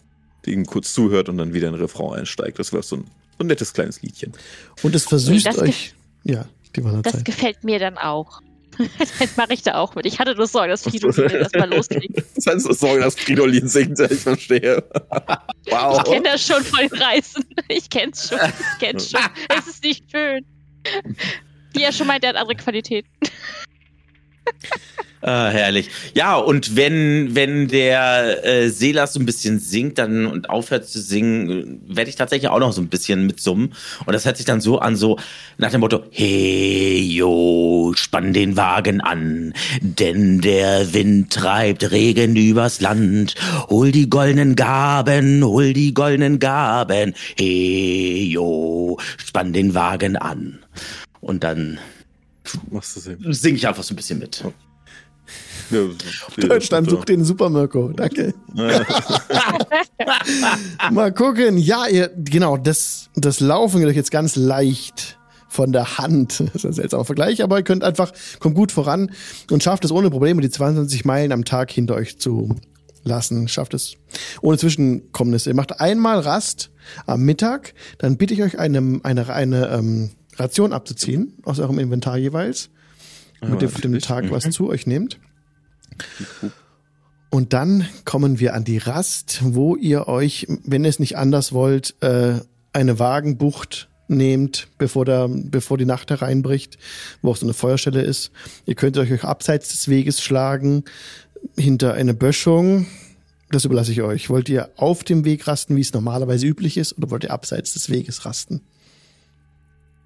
eben kurz zuhört und dann wieder in den Refrain einsteigt. Das war so ein, so ein nettes kleines Liedchen. Und es versüßt Das euch. Ja, die Das gefällt mir dann auch. dann mache ich da auch mit. Ich hatte nur Sorge, dass Fido das mal loskriegt. Das heißt so Sorge, dass Fridolin singt, ich verstehe. wow. Ich kenne das schon von den Reisen. Ich kenn's schon. Ich kenn's schon. Es ist nicht schön. Die ja schon meint, er hat andere Qualitäten. Ah, herrlich. Ja, und wenn, wenn der äh, Selas so ein bisschen singt dann und aufhört zu singen, äh, werde ich tatsächlich auch noch so ein bisschen mitsummen. Und das hört sich dann so an, so nach dem Motto, hey, yo, spann den Wagen an, denn der Wind treibt Regen übers Land. Hol die goldenen Gaben, hol die goldenen Gaben, hey, yo, spann den Wagen an. Und dann Machst du Sinn. singe ich einfach so ein bisschen mit. Deutschland sucht den Super Mirko. Danke. Mal gucken. Ja, ihr, genau, das, das Laufen geht euch jetzt ganz leicht von der Hand. Das ist ein seltsamer Vergleich, aber ihr könnt einfach, kommt gut voran und schafft es ohne Probleme, die 22 Meilen am Tag hinter euch zu lassen. Schafft es ohne Zwischenkommnisse. Ihr macht einmal Rast am Mittag, dann bitte ich euch eine, eine, eine ähm, Ration abzuziehen aus eurem Inventar jeweils. Mit dem, dem Tag was zu euch nehmt. Und dann kommen wir an die Rast, wo ihr euch, wenn ihr es nicht anders wollt, äh, eine Wagenbucht nehmt, bevor, der, bevor die Nacht hereinbricht, wo auch so eine Feuerstelle ist. Ihr könnt euch abseits des Weges schlagen, hinter eine Böschung. Das überlasse ich euch. Wollt ihr auf dem Weg rasten, wie es normalerweise üblich ist, oder wollt ihr abseits des Weges rasten?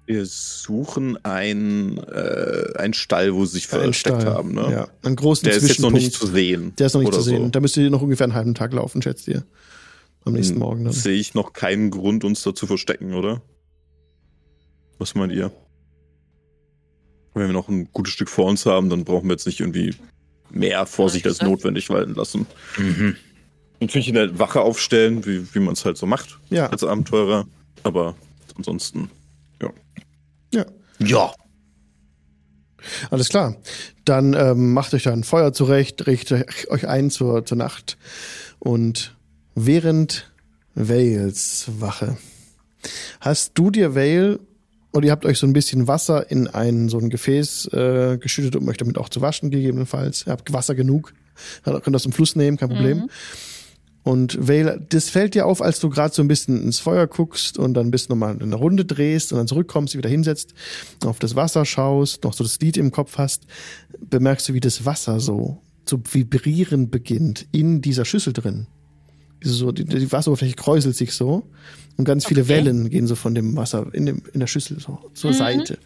Wir suchen ein, äh, ein Stall, wo sie sich Ein versteckt Stall. haben. Ne? Ja, einen großen Der ist jetzt noch nicht zu sehen. Der ist noch nicht zu sehen. So. Da müsst ihr noch ungefähr einen halben Tag laufen, schätzt ihr. Am nächsten Morgen dann. Sehe ich noch keinen Grund, uns da zu verstecken, oder? Was meint ihr? Wenn wir noch ein gutes Stück vor uns haben, dann brauchen wir jetzt nicht irgendwie mehr Vorsicht als notwendig walten lassen. Mhm. Natürlich in der Wache aufstellen, wie, wie man es halt so macht Ja, als Abenteurer. Aber ansonsten, ja. Ja. Alles klar. Dann ähm, macht euch da ein Feuer zurecht, richtet euch ein zur, zur Nacht. Und während Vales Wache hast du dir Vale oder ihr habt euch so ein bisschen Wasser in ein so ein Gefäß äh, geschüttet, um euch damit auch zu waschen, gegebenenfalls. Ihr habt Wasser genug. Ihr könnt aus dem Fluss nehmen, kein Problem. Mhm. Und Vale, das fällt dir auf, als du gerade so ein bisschen ins Feuer guckst und dann bist nochmal eine Runde drehst und dann zurückkommst, wieder hinsetzt, auf das Wasser schaust, noch so das Lied im Kopf hast, bemerkst du, wie das Wasser so zu vibrieren beginnt in dieser Schüssel drin. So, die, die Wasseroberfläche kräuselt sich so und ganz viele Okay. Wellen gehen so von dem Wasser in, dem, in der Schüssel so zur Mhm. Seite.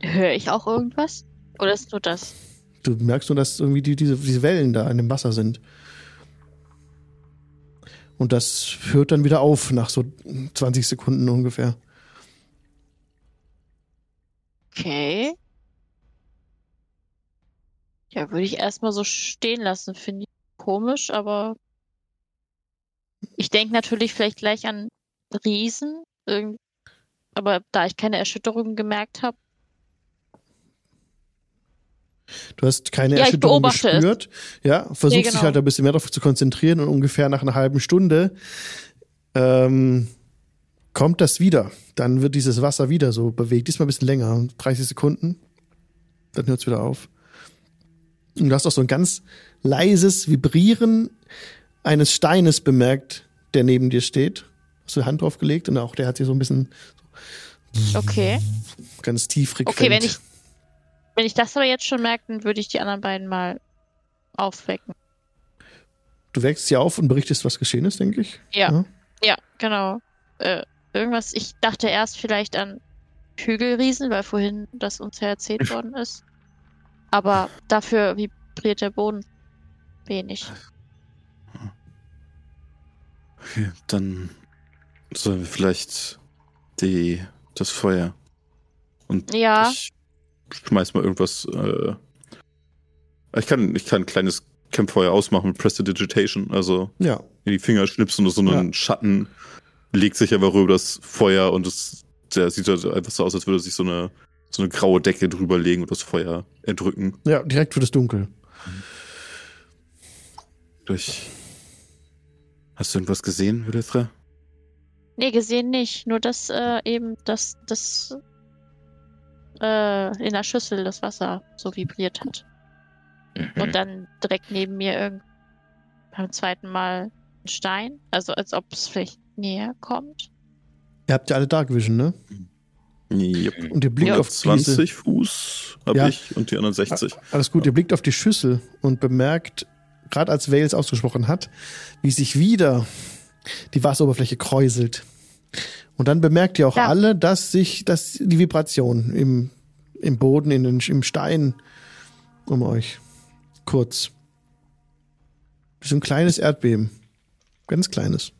Höre ich auch irgendwas? Oder ist nur das? Du merkst nur, dass irgendwie die, diese, diese Wellen da in dem Wasser sind. Und das hört dann wieder auf nach so 20 Sekunden ungefähr. Okay. Ja, würde ich erstmal so stehen lassen. Finde ich komisch, aber ich denke natürlich vielleicht gleich an Riesen. Aber da ich keine Erschütterungen gemerkt habe, Du hast keine Ja, Erschütterung beobachte es. gespürt. Ja, versuchst dich genau. halt ein bisschen mehr darauf zu konzentrieren und ungefähr nach einer halben Stunde ähm, kommt das wieder. Dann wird dieses Wasser wieder so bewegt. Diesmal ein bisschen länger, 30 Sekunden. Dann hört es wieder auf. Und du hast auch so ein ganz leises Vibrieren eines Steines bemerkt, der neben dir steht. Hast du die Hand drauf gelegt und auch der hat hier so ein bisschen okay. ganz tief frequent. Okay, wenn ich, wenn ich das aber jetzt schon merke, dann würde ich die anderen beiden mal aufwecken. Du wächst sie auf und berichtest, was geschehen ist, denke ich. Ja. Ja. Ja, genau. Äh, irgendwas, ich dachte erst vielleicht an Hügelriesen, weil vorhin das uns ja erzählt worden ist. Aber dafür vibriert der Boden wenig. Okay, dann sollen wir vielleicht die, das Feuer. Und Ja. ich schmeiß mal irgendwas. Äh, ich, kann, ich kann ein kleines Campfeuer ausmachen mit Prestidigitation. Also Ja. in die Finger schnipsen und so ein Ja. Schatten legt sich einfach über das Feuer und es der sieht halt einfach so aus, als würde sich so eine, so eine graue Decke drüber legen und das Feuer erdrücken. Ja, direkt wird es dunkel. Durch. Hast du irgendwas gesehen, Villethra? Nee, gesehen nicht. Nur dass äh, eben das, das äh, in der Schüssel das Wasser so vibriert hat. Mhm. Und dann direkt neben mir irgend beim zweiten Mal ein Stein. Also als ob es vielleicht näher kommt. Ihr habt ja alle Dark Vision, ne? Yep. Und ihr blickt Ja, auf diese, 20 Fuß habe Ja. ich und die anderen 60. Alles gut, ihr blickt auf die Schüssel und bemerkt, gerade als Wales ausgesprochen hat, wie sich wieder die Wasseroberfläche kräuselt. Und dann bemerkt ihr auch Ja. alle, dass sich dass die Vibration im, im Boden, in den, im Stein um euch kurz. So ein kleines Erdbeben. Ganz kleines.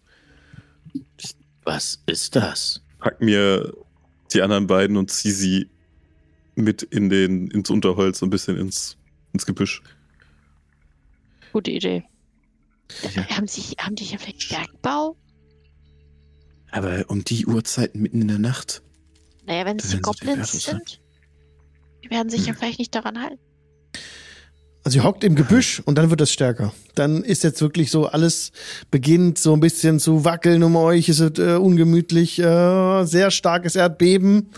Was ist das? Pack mir die anderen beiden und zieh sie mit in den, ins Unterholz, so ein bisschen ins, ins Gebüsch. Gute Idee. Ja. Haben, sich, haben die hier vielleicht Bergbau? Aber um die Uhrzeiten mitten in der Nacht. Naja, wenn es sie Goblins sind. Die werden sich ja Hm. vielleicht nicht daran halten. Also ihr hockt im Gebüsch und dann wird es stärker. Dann ist jetzt wirklich so, alles beginnt so ein bisschen zu wackeln um euch. Es wird äh, ungemütlich, äh, sehr starkes Erdbeben,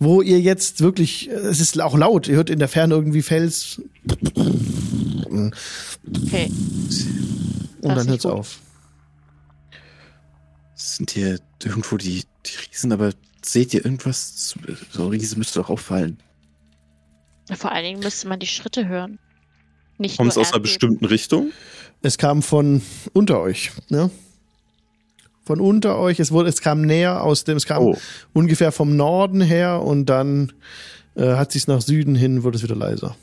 wo ihr jetzt wirklich, äh, es ist auch laut, ihr hört in der Ferne irgendwie Fels und Okay. dann nicht hört's gut. auf. Sind hier irgendwo die, die Riesen, aber seht ihr irgendwas? So ein Riese müsste doch auffallen. Vor allen Dingen müsste man die Schritte hören. Nicht Kommt es aus einer bestimmten Richtung? Es kam von unter euch, ne? Von unter euch, es wurde, es kam näher aus dem, es kam Oh. ungefähr vom Norden her und dann äh, hat sich's nach Süden hin, wurde es wieder leiser.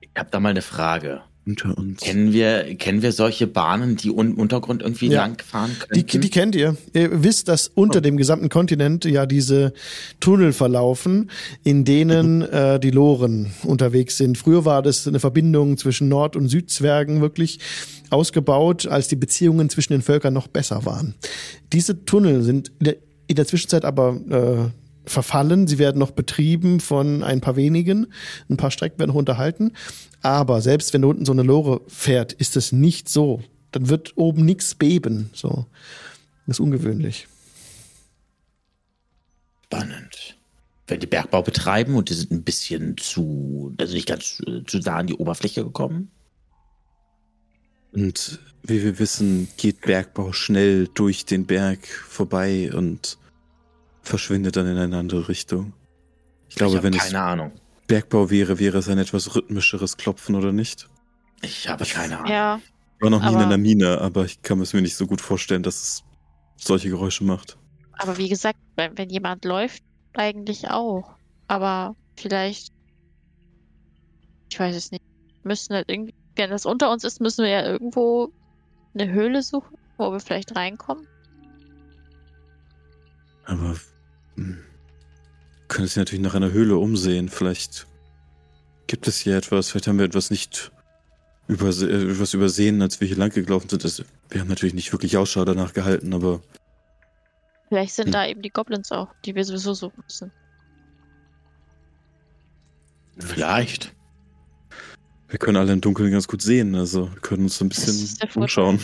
Ich habe da mal eine Frage. Unter uns. Kennen wir, kennen wir solche Bahnen, die im Untergrund irgendwie Ja. lang fahren Die, die kennt ihr. Ihr wisst, dass unter dem gesamten Kontinent ja diese Tunnel verlaufen, in denen äh, die Loren unterwegs sind. Früher war das eine Verbindung zwischen Nord- und Südzwergen wirklich ausgebaut, als die Beziehungen zwischen den Völkern noch besser waren. Diese Tunnel sind in der, in der Zwischenzeit aber äh, verfallen. Sie werden noch betrieben von ein paar wenigen. Ein paar Strecken werden noch unterhalten. Aber selbst wenn da unten so eine Lore fährt, ist es nicht so. Dann wird oben nichts beben. So. Das ist ungewöhnlich. Spannend. Wenn die Bergbau betreiben und die sind ein bisschen zu, also nicht ganz äh, zu nah an die Oberfläche gekommen. Und wie wir wissen, geht Bergbau schnell durch den Berg vorbei und verschwindet dann in eine andere Richtung. Ich glaube, ich wenn es Ahnung. Bergbau wäre, wäre es ein etwas rhythmischeres Klopfen oder nicht? Ich habe keine Ahnung. Ja, Ich war noch nie in einer Mine, aber ich kann es mir nicht so gut vorstellen, dass es solche Geräusche macht. aber wie gesagt, wenn, wenn jemand läuft, eigentlich auch. Aber vielleicht, ich weiß es nicht, müssen halt irgendwie, wenn das unter uns ist, müssen wir ja irgendwo eine Höhle suchen, wo wir vielleicht reinkommen. Aber hm, können sich natürlich nach einer Höhle umsehen. Vielleicht gibt es hier etwas, vielleicht haben wir etwas nicht überse äh, etwas übersehen, als wir hier lang gelaufen sind. Das, wir haben natürlich nicht wirklich Ausschau danach gehalten, aber Vielleicht sind Hm. da eben die Goblins auch, die wir sowieso suchen müssen. Vielleicht. wir können alle im Dunkeln ganz gut sehen. Also wir können uns so ein bisschen umschauen.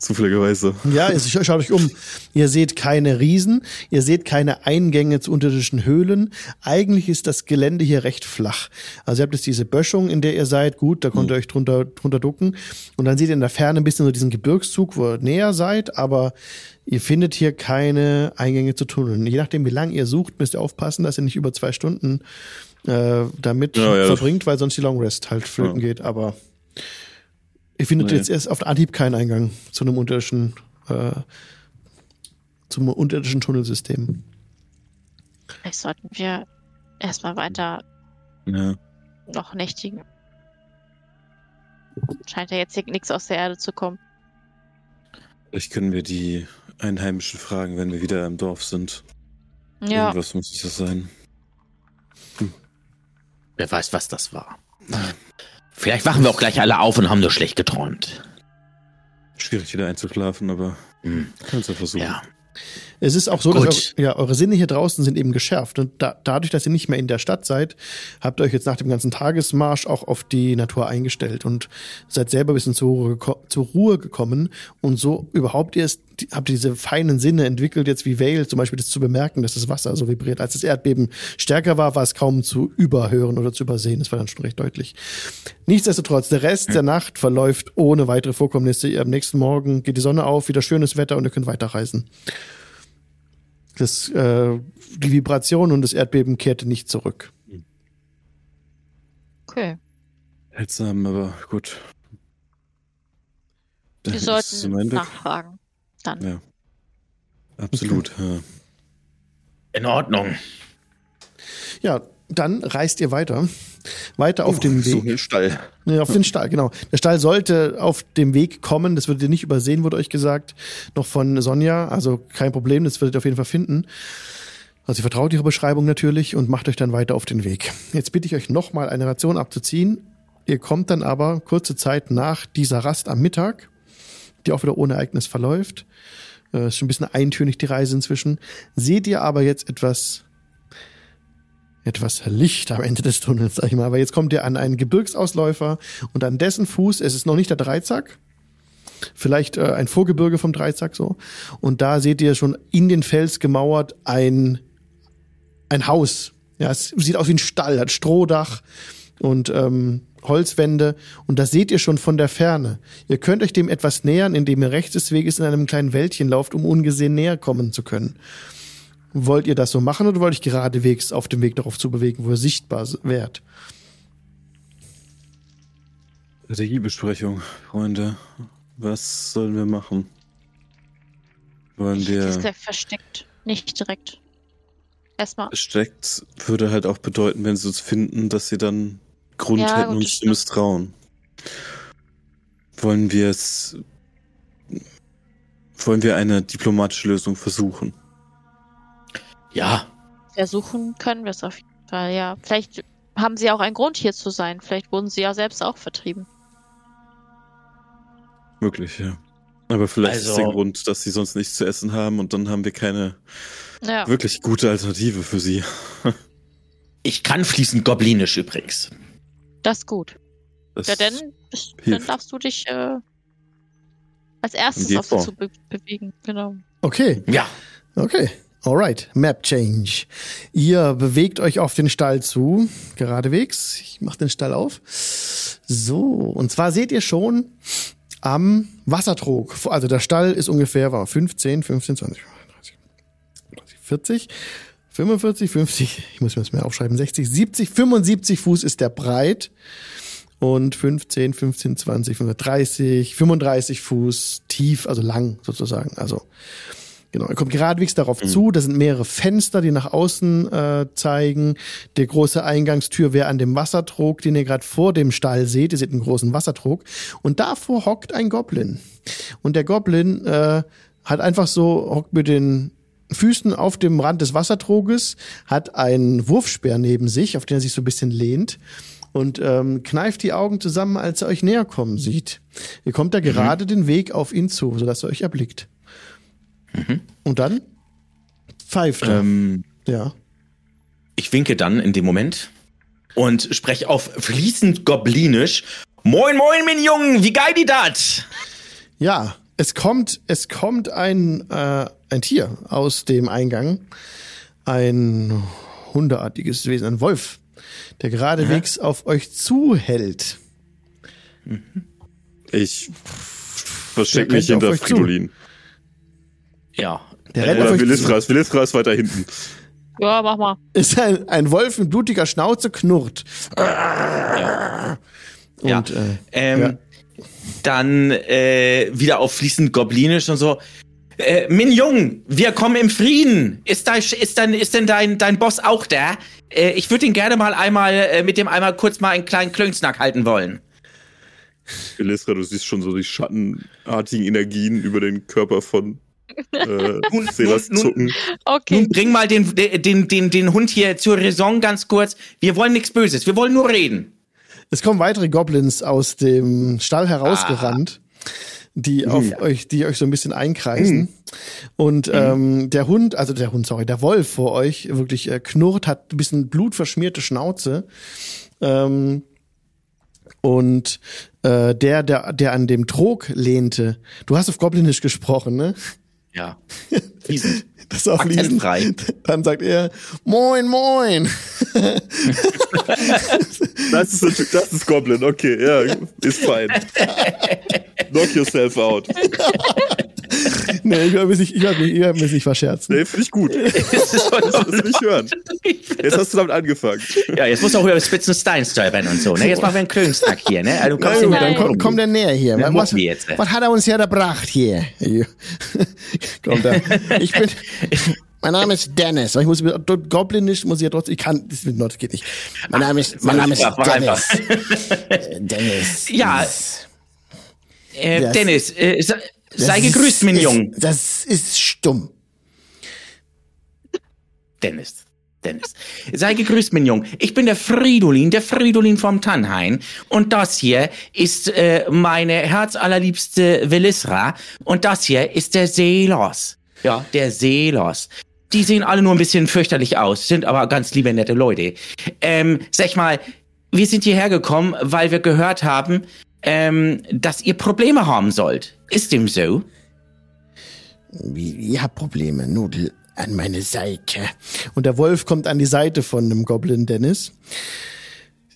Zufälligerweise. Ja, es- schaut euch um. Ihr seht keine Riesen, ihr seht keine Eingänge zu unterirdischen Höhlen. Eigentlich ist das Gelände hier recht flach. Also ihr habt jetzt diese Böschung, in der ihr seid. Gut, da könnt ihr euch drunter, drunter ducken. Und dann seht ihr in der Ferne ein bisschen so diesen Gebirgszug, wo ihr näher seid, aber ihr findet hier keine Eingänge zu Tunneln. Je nachdem, wie lange ihr sucht, müsst ihr aufpassen, dass ihr nicht über zwei Stunden äh, damit Ja, ja, verbringt, weil sonst die Long Rest halt flöten Ja. geht. Aber Ihr findet Nee. jetzt erst auf Anhieb keinen Eingang zu einem unterirdischen, äh, zum unterirdischen Tunnelsystem. Vielleicht sollten wir erstmal weiter Ja. noch nächtigen. Scheint ja jetzt hier nichts aus der Erde zu kommen. Vielleicht können wir die Einheimischen fragen, wenn wir wieder im Dorf sind. Ja, Irgendwas muss es ja sein. Wer weiß, was das war. Vielleicht wachen wir auch gleich alle auf und haben nur schlecht geträumt. Schwierig wieder einzuschlafen, aber Hm. kannst ja versuchen. Ja. Es ist auch so, dass Gut. eure, ja, eure Sinne hier draußen sind eben geschärft. Und da, dadurch, dass ihr nicht mehr in der Stadt seid, habt ihr euch jetzt nach dem ganzen Tagesmarsch auch auf die Natur eingestellt und seid selber ein bisschen zur Ruhe, zur Ruhe gekommen. Und so überhaupt erst habt ihr diese feinen Sinne entwickelt, jetzt wie Vale zum Beispiel, das zu bemerken, dass das Wasser so vibriert. Als das Erdbeben stärker war, war es kaum zu überhören oder zu übersehen. Das war dann schon recht deutlich. Nichtsdestotrotz, der Rest der Nacht verläuft ohne weitere Vorkommnisse. Am nächsten Morgen geht die Sonne auf, wieder schönes Wetter und ihr könnt weiterreisen. Das, äh, die Vibration und das Erdbeben kehrte nicht zurück. okay. Seltsam, aber gut. Wir Das sollten nachfragen. Dann. Ja. Absolut. Ja. In Ordnung. Ja, dann reist ihr weiter. Weiter auf dem So Weg. ein Stall. Nee, auf den Stall, genau. Der Stall sollte auf dem Weg kommen. Das würdet ihr nicht übersehen, wurde euch gesagt. Noch von Sonja. Also kein Problem, das würdet ihr auf jeden Fall finden. Also ihr vertraut ihrer Beschreibung natürlich und macht euch dann weiter auf den Weg. Jetzt bitte ich euch nochmal eine Ration abzuziehen. Ihr kommt dann aber kurze Zeit nach dieser Rast am Mittag, die auch wieder ohne Ereignis verläuft. Äh, ist schon ein bisschen eintönig die Reise inzwischen. Seht ihr aber jetzt etwas etwas Licht am Ende des Tunnels, sag ich mal. Aber jetzt kommt ihr an einen Gebirgsausläufer und an dessen Fuß, es ist noch nicht der Dreizack, vielleicht äh, ein Vorgebirge vom Dreizack so. Und da seht ihr schon in den Fels gemauert ein, ein Haus. Ja, es sieht aus wie ein Stall, hat Strohdach und ähm, Holzwände. Und das seht ihr schon von der Ferne. Ihr könnt euch dem etwas nähern, indem ihr rechts des Weges in einem kleinen Wäldchen lauft, um ungesehen näher kommen zu können. Wollt ihr das so machen oder wollt ich geradewegs auf dem Weg darauf zu bewegen, wo ihr sichtbar wärt? Strategiebesprechung, Freunde. Was sollen wir machen? Wollen wir. gleich versteckt. Nicht direkt. Erstmal. Steckt würde halt auch bedeuten, wenn sie uns finden, dass sie dann Grund Ja, hätten, uns zu misstrauen. Wollen wir es. Wollen wir eine diplomatische Lösung versuchen? Ja, Versuchen können wir es auf jeden Fall, ja. Vielleicht haben sie auch einen Grund hier zu sein. Vielleicht wurden sie ja selbst auch vertrieben. Möglich, ja. Aber vielleicht ist Also- der Grund, dass sie sonst nichts zu essen haben und dann haben wir keine Ja. wirklich gute Alternative für sie. ich kann fließend Goblinisch übrigens. Das ist gut. Das Ja, dann, dann darfst du dich äh, als erstes auf sie zu be bewegen. Genau. Okay, Ja, okay. Alright, Map Change. Ihr bewegt euch auf den Stall zu, geradewegs. Ich mach den Stall auf. So, und zwar seht ihr schon am Wassertrog. Also der Stall ist ungefähr war 15, 15, 20, 30, 30, 40, 45, 50, ich muss mir das mehr aufschreiben, 60, 70, 75 Fuß ist der breit und 15, 15, 20, 30, 35 Fuß tief, also lang sozusagen. Also Genau, er kommt geradewegs darauf zu. Da sind mehrere Fenster, die nach außen äh, zeigen. Der große Eingangstür wäre an dem Wassertrog, den ihr gerade vor dem Stall seht. Ihr seht einen großen Wassertrog. Und davor hockt ein Goblin. Und der Goblin äh, hat einfach so, hockt mit den Füßen auf dem Rand des Wassertroges, hat einen Wurfspeer neben sich, auf den er sich so ein bisschen lehnt und ähm, kneift die Augen zusammen, als er euch näher kommen sieht. Ihr kommt da gerade den Weg auf ihn zu, sodass er euch erblickt. Und dann pfeift er. ähm, ja. ich winke dann in dem Moment und spreche auf fließend Goblinisch. Moin, moin, mein Jungen, wie geil die dat? Ja, es kommt, es kommt ein, äh, ein Tier aus dem Eingang. Ein hundeartiges Wesen, ein Wolf, der geradewegs auf euch zuhält. Ich verstecke Der mich hinter. Fridolin. Ja. Der rennt auf Oder. Willifras. Willifras weiter hinten. Ja, mach mal. Ist ein, ein Wolf mit blutiger Schnauze knurrt. Ja. Und, äh, ähm, ja. Dann äh, wieder auf fließend Goblinisch und so. Äh, Min Jung, wir kommen im Frieden. Ist, da, ist, dann, ist denn dein, dein Boss auch da? Äh, ich würde ihn gerne mal einmal äh, mit dem einmal kurz mal einen kleinen Klönsnack halten wollen. Elisra, du siehst schon so die schattenartigen Energien über den Körper von äh, Selas nun- zucken. Okay. Nun bring mal den, den, den, den Hund hier zur Raison ganz kurz. Wir wollen nichts Böses, wir wollen nur reden. Es kommen weitere Goblins aus dem Stall herausgerannt, die auf Ja. euch, die euch so ein bisschen einkreisen. Und ähm, der Hund, also der Hund, sorry, der Wolf vor euch wirklich äh, knurrt, hat ein bisschen blutverschmierte Schnauze. Ähm, und äh, der, der, der an dem Trog lehnte, du hast auf Goblinisch gesprochen, ne? Ja. Fließend. Das ist auch fließend. Dann sagt er, moin, moin. Das ist, natürlich- das ist Goblin, okay, ja, ist fein. Knock yourself out. nee, ich werde mich nicht, ich werd mich, ich werd mich nicht verscherzen. Nee, finde ich gut. Das will ich nicht hören. Jetzt hast du damit angefangen. Ja, jetzt musst du auch über Spitzen Stein stolpern und so. Ne? Jetzt machen wir einen Klönsnack hier. Ne? Also, du Na kommst gut, hier dann mit- kommt, kommt der näher hier. Ja, was, jetzt. was hat er uns hergebracht hier? kommt er. Ich bin, mein Name ist Dennis. Ich muss Goblinisch muss ich ja trotzdem, ich kann, das, das geht nicht. Mein Name ist, mein Name ist Mach einfach. Dennis. Dennis. Ja. Äh, Das- Dennis, äh, sei, Das sei ist- gegrüßt, mein ist, Jung. Das ist stumm. Dennis. Dennis. Sei gegrüßt, mein Jung. Ich bin der Fridolin, der Fridolin vom Tannhain. Und das hier ist äh, meine herzallerliebste Velisra. Und das hier ist der Seelos. Ja, der Seelos. Die sehen alle nur ein bisschen fürchterlich aus, sind aber ganz liebe, nette Leute. Ähm, sag ich mal, wir sind hierher gekommen, weil wir gehört haben, ähm, dass ihr Probleme haben sollt. Ist dem so? Wie, ihr habt Probleme, Nudel an meine Seite. Und der Wolf kommt an die Seite von dem Goblin Dennis.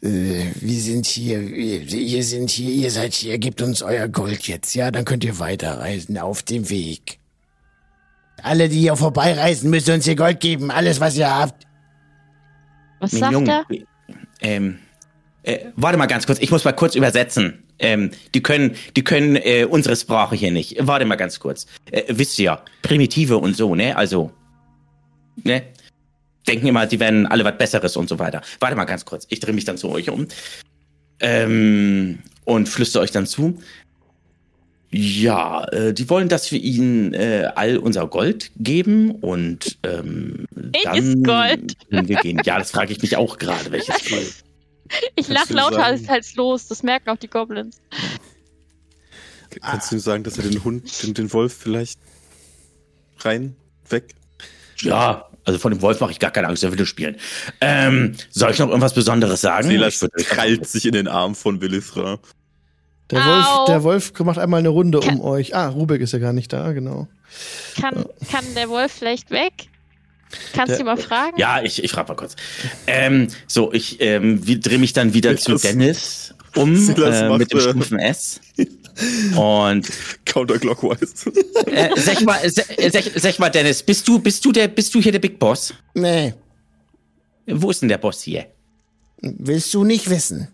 Äh, wir sind hier, wir, ihr sind hier, ihr seid hier, gebt uns euer Gold jetzt, ja, dann könnt ihr weiterreisen auf dem Weg. Alle, die hier vorbeireisen, müssen uns ihr Gold geben, alles, was ihr habt. Was Mein sagt Junge, er? Ähm, äh, warte mal ganz kurz, ich muss mal kurz übersetzen. Ähm, die können, die können äh, unsere Sprache hier nicht. Warte mal ganz kurz. Äh, wisst ihr ja, Primitive und so, ne? Also, ne? Denken immer, die werden alle was Besseres und so weiter. Warte mal ganz kurz, ich drehe mich dann zu euch um ähm, und flüstere euch dann zu. Ja, äh, die wollen, dass wir ihnen äh, all unser Gold geben und ähm, Welches dann Gold? wir gehen. Ja, das frage ich mich auch gerade, welches Gold. Ich lach lauter sagen- als, los. Das merken auch die Goblins. Kannst du ihm sagen, dass er den Hund, den, den Wolf vielleicht rein, weg? Ja, also von dem Wolf mache ich gar keine Angst, der will spielen. Ähm, soll ich noch irgendwas Besonderes sagen? Silas krallt sich in den Arm von Willifra. Der Au. Wolf, der Wolf macht einmal eine Runde Ka- um euch. Ah, Rubik ist ja gar nicht da, genau. Kann, kann der Wolf vielleicht weg? Kannst Der- du mal fragen? Ja, ich, ich frage mal kurz. Ähm, so, ich ähm, drehe mich dann wieder zu Dennis um äh, mit dem äh, Stufen S. Und Counterclockwise. äh, sag mal, sag, sag, sag mal, Dennis, bist du, bist du der, bist du hier der Big Boss? Nee, Wo ist denn der Boss hier? willst du nicht wissen.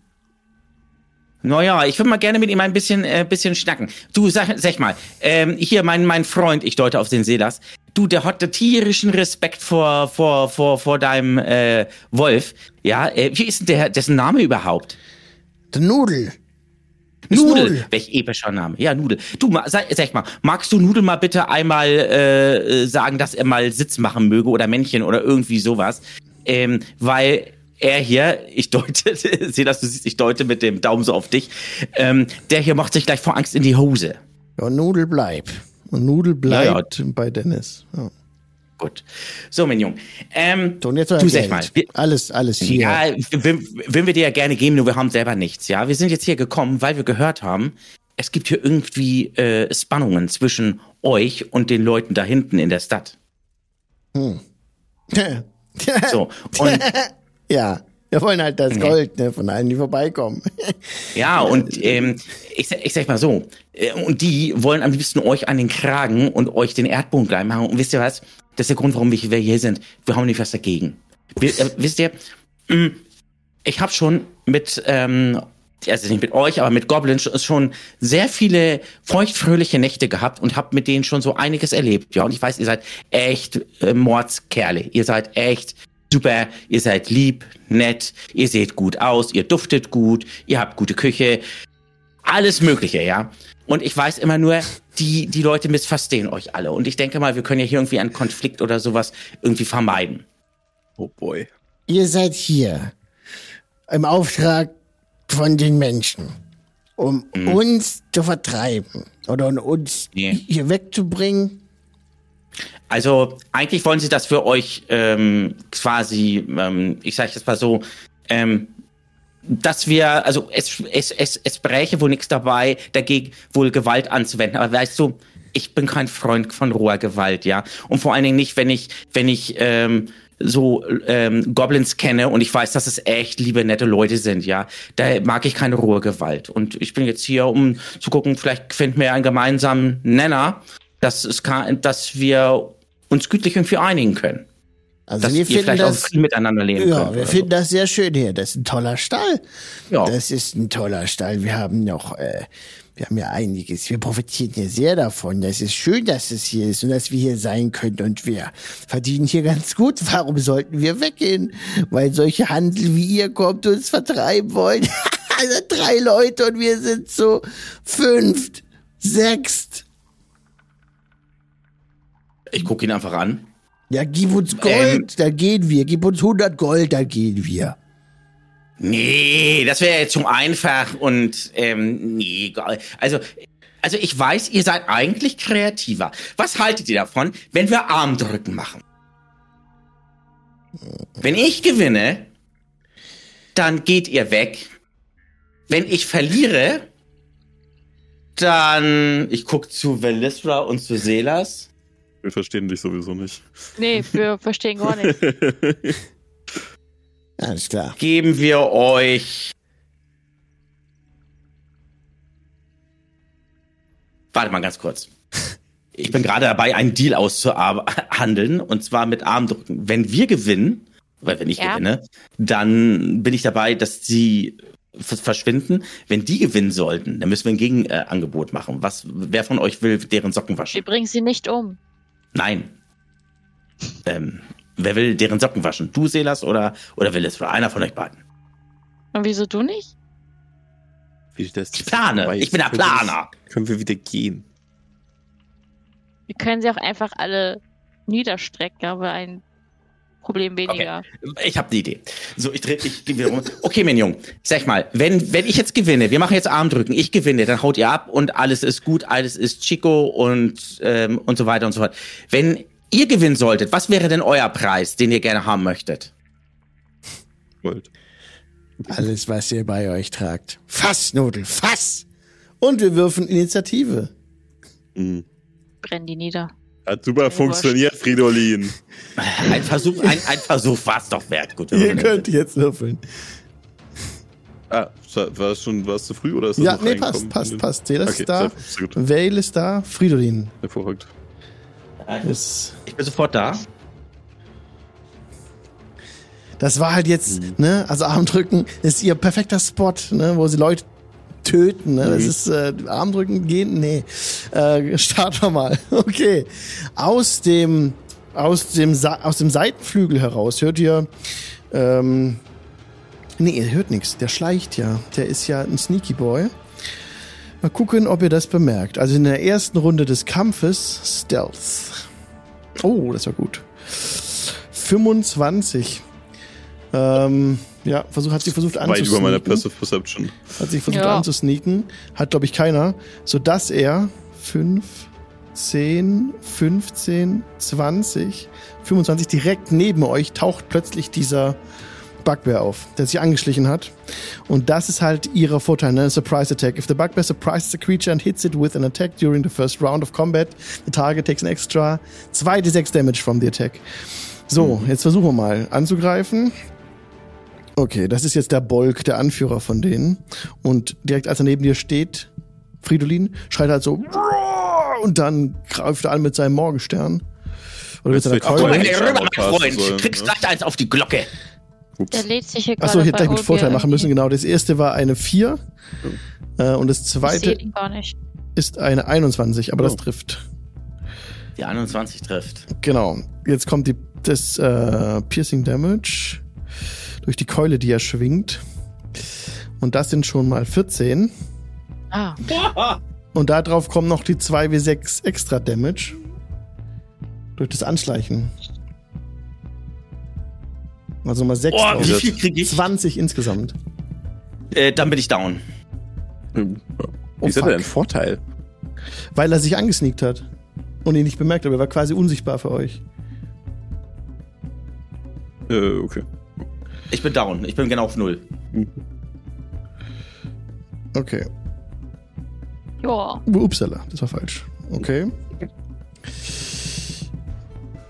Naja, ich würde mal gerne mit ihm ein bisschen, äh, bisschen schnacken. Du, sag, sag mal, ähm, hier mein, mein Freund, ich deute auf den Selas, du, der hat den tierischen Respekt vor, vor, vor, vor deinem äh, Wolf. Ja, äh, wie ist denn der, dessen Name überhaupt? Der Nudel. Nudel. Nudel. Welch epischer Name. Ja, Nudel. Du, sag, sag mal, magst du Nudel mal bitte einmal äh, äh, sagen, dass er mal Sitz machen möge oder Männchen oder irgendwie sowas? Ähm, weil er hier, ich deute, sehe, dass du siehst, ich deute mit dem Daumen so auf dich, ähm, der hier macht sich gleich vor Angst in die Hose. Ja, Nudel bleib. Und Nudel Ja, ja. bleibt bei Dennis. Ja. Gut. So, mein Junge. Ähm, So, und jetzt du sag mal, wir, alles, alles hier. Ja, würden wir dir ja gerne geben, nur wir haben selber nichts, ja. Wir sind jetzt hier gekommen, weil wir gehört haben, es gibt hier irgendwie äh, Spannungen zwischen euch und den Leuten da hinten in der Stadt. So, und ja, wir wollen halt das Gold ne, von allen, die vorbeikommen. ja, und ähm, ich, sag- ich sag mal so, äh, und die wollen am liebsten euch an den Kragen und euch den Erdboden klein machen. Und wisst ihr was? Das ist der Grund, warum wir hier sind. Wir haben nicht was dagegen. Wir, äh, wisst ihr, mh, ich habe schon mit ähm, also nicht mit euch, aber mit Goblins schon sehr viele feuchtfröhliche Nächte gehabt und habe mit denen schon so einiges erlebt. Ja, und ich weiß, ihr seid echt äh, Mordskerle. Ihr seid echt super, ihr seid lieb, nett, ihr seht gut aus, ihr duftet gut, ihr habt gute Küche, alles Mögliche, ja. Und ich weiß immer nur, die, die Leute missverstehen euch alle. Und ich denke mal, wir können ja hier irgendwie einen Konflikt oder sowas irgendwie vermeiden. Oh boy. Ihr seid hier im Auftrag von den Menschen, um Mhm. uns zu vertreiben oder um uns Nee. hier wegzubringen. Also eigentlich wollen sie, dass wir euch ähm, quasi, ähm, ich sage jetzt mal so, ähm, dass wir, also es, es, es, es bräche wohl nichts dabei, dagegen wohl Gewalt anzuwenden. Aber weißt du, ich bin kein Freund von roher Gewalt, ja. Und vor allen Dingen nicht, wenn ich, wenn ich ähm, so ähm, Goblins kenne und ich weiß, dass es echt liebe, nette Leute sind, ja. Da mag ich keine rohe Gewalt. Und ich bin jetzt hier, um zu gucken, vielleicht finden wir einen gemeinsamen Nenner, dass es kann, dass wir uns gütlich irgendwie einigen können. Also Dass wir finden vielleicht auch das, Frieden miteinander leben ja, könnt. wir finden das sehr schön hier. Das ist ein toller Stall. so. ja. Das ist ein toller Stall. Wir haben noch, äh, wir haben ja einiges. Wir profitieren hier sehr davon. Das ist schön, dass es hier ist und dass wir hier sein können und wir verdienen hier ganz gut. Warum sollten wir weggehen? Weil solche Handel wie ihr kommt und uns vertreiben wollen. also drei Leute und wir sind so fünft, sechst. Ich gucke ihn einfach an. Ja, gib uns Gold, Ähm. da gehen wir. Gib uns 100 Gold, da gehen wir. Nee, das wäre jetzt zu einfach und ähm, nee, also also ich weiß, ihr seid eigentlich kreativer. Was haltet ihr davon, wenn wir Armdrücken machen? Wenn ich gewinne, dann geht ihr weg. Wenn ich verliere, dann ich guck zu Velisra und zu Selas. Wir verstehen dich sowieso nicht. Nee, wir verstehen gar nicht. Alles klar. geben wir euch. Warte mal ganz kurz. Ich bin gerade dabei, einen Deal auszuhandeln, und zwar mit Armdrücken. Wenn wir gewinnen, oder wenn ich Ja. gewinne, dann bin ich dabei, dass sie verschwinden. Wenn die gewinnen sollten, dann müssen wir ein Gegenangebot machen. Was, wer von euch will deren Socken waschen? Wir bringen sie nicht um. Nein. Ähm, wer will deren Socken waschen? Du, Selas, oder, oder will es? Oder einer von euch beiden? Und wieso du nicht? Wie das Ich plane. Ich bin der Können wir nicht- Planer. Können wir wieder gehen? Wir können sie auch einfach alle niederstrecken, aber ein Problem weniger. Ich habe eine Idee. So, ich drehe, ich gehe wieder um. Okay, mein Junge, sag mal, wenn, wenn ich jetzt gewinne, wir machen jetzt Armdrücken, ich gewinne, dann haut ihr ab und alles ist gut, alles ist Chico und, ähm, und so weiter und so fort. Wenn ihr gewinnen solltet, was wäre denn euer Preis, den ihr gerne haben möchtet? Gold. Alles, was ihr bei euch tragt. Fassnudel, Fass! Und wir würfen Initiative. Mhm. Brennen die nieder. Hat super Mir funktioniert, Fridolin. Ein Versuch, ein, ein Versuch war es doch wert. Gut, Ihr könnt jetzt würfeln. Ah, war es schon, war es zu früh oder ist das Ja, noch nee, passt, passt, passt. Selas Okay, ist da. Vale ist da. Fridolin Hervorragend. ich bin sofort da. Das war halt jetzt, ne, also Armdrücken ist ihr perfekter Spot, ne, wo sie Leute töten, ne, das ist, äh, Armdrücken gehen, nee, äh, starten wir mal, okay. Aus dem, aus dem, Sa aus dem Seitenflügel heraus hört ihr, ähm, nee, ihr hört nichts, der schleicht ja, der ist ja ein Sneaky Boy. Mal gucken, ob ihr das bemerkt. Also in der ersten Runde des Kampfes Stealth. Oh, das war gut. 25. Ähm, ja, versuch, hat sie versucht Weit über anzusneaken. Passive Perception. Hat sich versucht Ja. anzusneaken. Hat, glaube ich, keiner. Sodass er 5, 10, 15, 20, 25 direkt neben euch taucht plötzlich dieser Bugbear auf, der sich angeschlichen hat. Und das ist halt ihrer Vorteil, ne? Surprise Attack. If the Bugbear surprises a creature and hits it with an attack during the first round of combat, the target takes an extra 2d6 damage from the attack. So, jetzt versuchen wir mal anzugreifen. Okay, das ist jetzt der Bolk, der Anführer von denen. Und direkt als er neben dir steht, Fridolin, schreit halt so und dann greift er an mit seinem Morgenstern. Oder mit seiner Keule. mal hier rüber, mein Freund. sollen, Kriegst ne? gleich eins auf die Glocke. Der Ups. lädt sich hier gerade. Achso, ich hätte gleich mit Vorteil machen müssen. Genau, das erste war eine 4. Äh, und das zweite ihn gar nicht. ist eine 21, aber das Oh. trifft. Die 21 trifft. Genau. Jetzt kommt die, das äh, Piercing Damage durch die Keule, die er schwingt. Und das sind schon mal 14. Ah, Und darauf kommen noch die 2w6 extra Damage. Durch das Anschleichen. Also mal 6 Oh, wie viel kriege ich? 20 insgesamt. Äh, dann bin ich down. Wie Oh, ist fuck. denn ein Vorteil? Weil er sich angesneakt hat. Und ihn nicht bemerkt, aber er war quasi unsichtbar für euch. Äh, okay. Ich bin down. Ich bin genau auf null. Okay. ja. Upsala, das war falsch. Okay.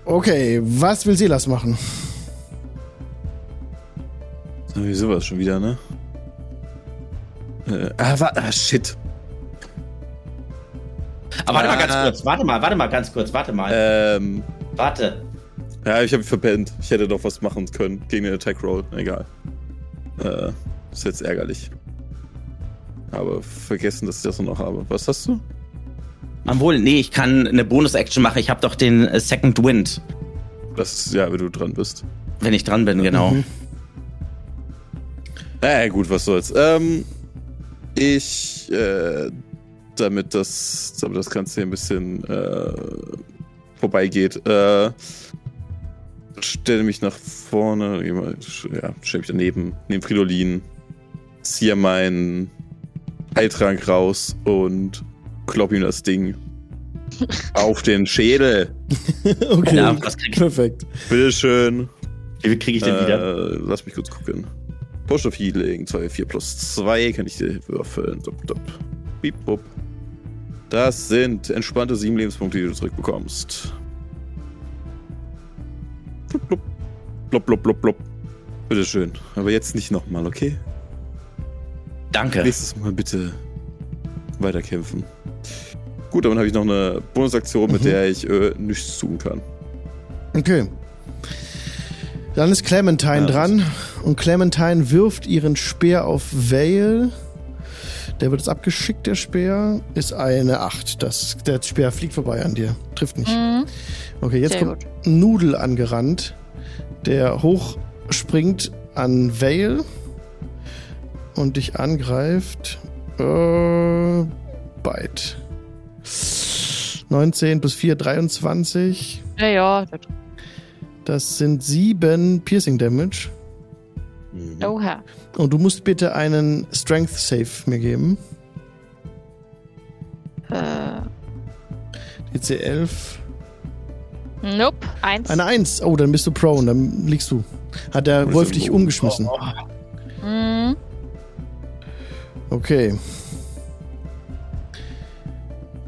Okay, was will Silas machen? So, Wie sowas schon wieder, ne? Äh, ah, wa ah, shit. Aber warte mal Ah. ganz kurz. Warte mal, warte mal ganz kurz. Warte mal. Ähm, Warte. Ja, ich habe verpennt. Ich hätte doch was machen können gegen den Attack Roll. Egal. Äh, ist jetzt ärgerlich. Aber vergessen, dass ich das noch habe. Was hast du? Obwohl, nee, ich kann eine Bonus-Action machen. Ich habe doch den äh, Second Wind, Das ist, ja, wenn du dran bist. wenn ich dran bin, genau. Mhm. Äh, gut, was soll's. Ähm, ich, äh, damit das, damit das Ganze hier ein bisschen äh, vorbeigeht, äh, stelle mich nach vorne, ja, stelle mich daneben, nehme Fridolin, ziehe meinen Heiltrank raus und klopp ihm das Ding auf den Schädel. okay. Ja, was krieg ich, Perfekt. Bitteschön. wie viel krieg ich denn wieder? Äh, lass mich kurz gucken. Push of Healing, 2, 4 plus 2, kann ich dir würfeln. Dup, dup. Bip, bup. Das sind entspannte 7 Lebenspunkte, die du zurückbekommst. Blub, blub. Blub, blub, blub, blub. Bitteschön. Aber jetzt nicht nochmal, okay? Danke. Nächstes Mal bitte weiterkämpfen. Gut, dann habe ich noch eine Bonusaktion, mit Mhm. der ich äh, nichts tun kann. Okay. Dann ist Clementine Ja, dran und Clementine wirft ihren Speer auf Vale. Der wird jetzt abgeschickt, der Speer. Ist eine 8. Das, der Speer fliegt vorbei an dir. Trifft nicht. Mhm. Okay, jetzt Sehr kommt Nudel angerannt, der hochspringt an Vale und dich angreift. Äh, Bite. 19 plus 4, 23. Ja, ja. Das sind 7 Piercing Damage. Mhm. Oha. Und du musst bitte einen Strength Save mir geben. Äh, DC 11. nope. Eins. Eine 1. Oh, dann bist du prone, dann liegst du. Hat der Wolf dich oh, umgeschmissen. Mhm. Okay.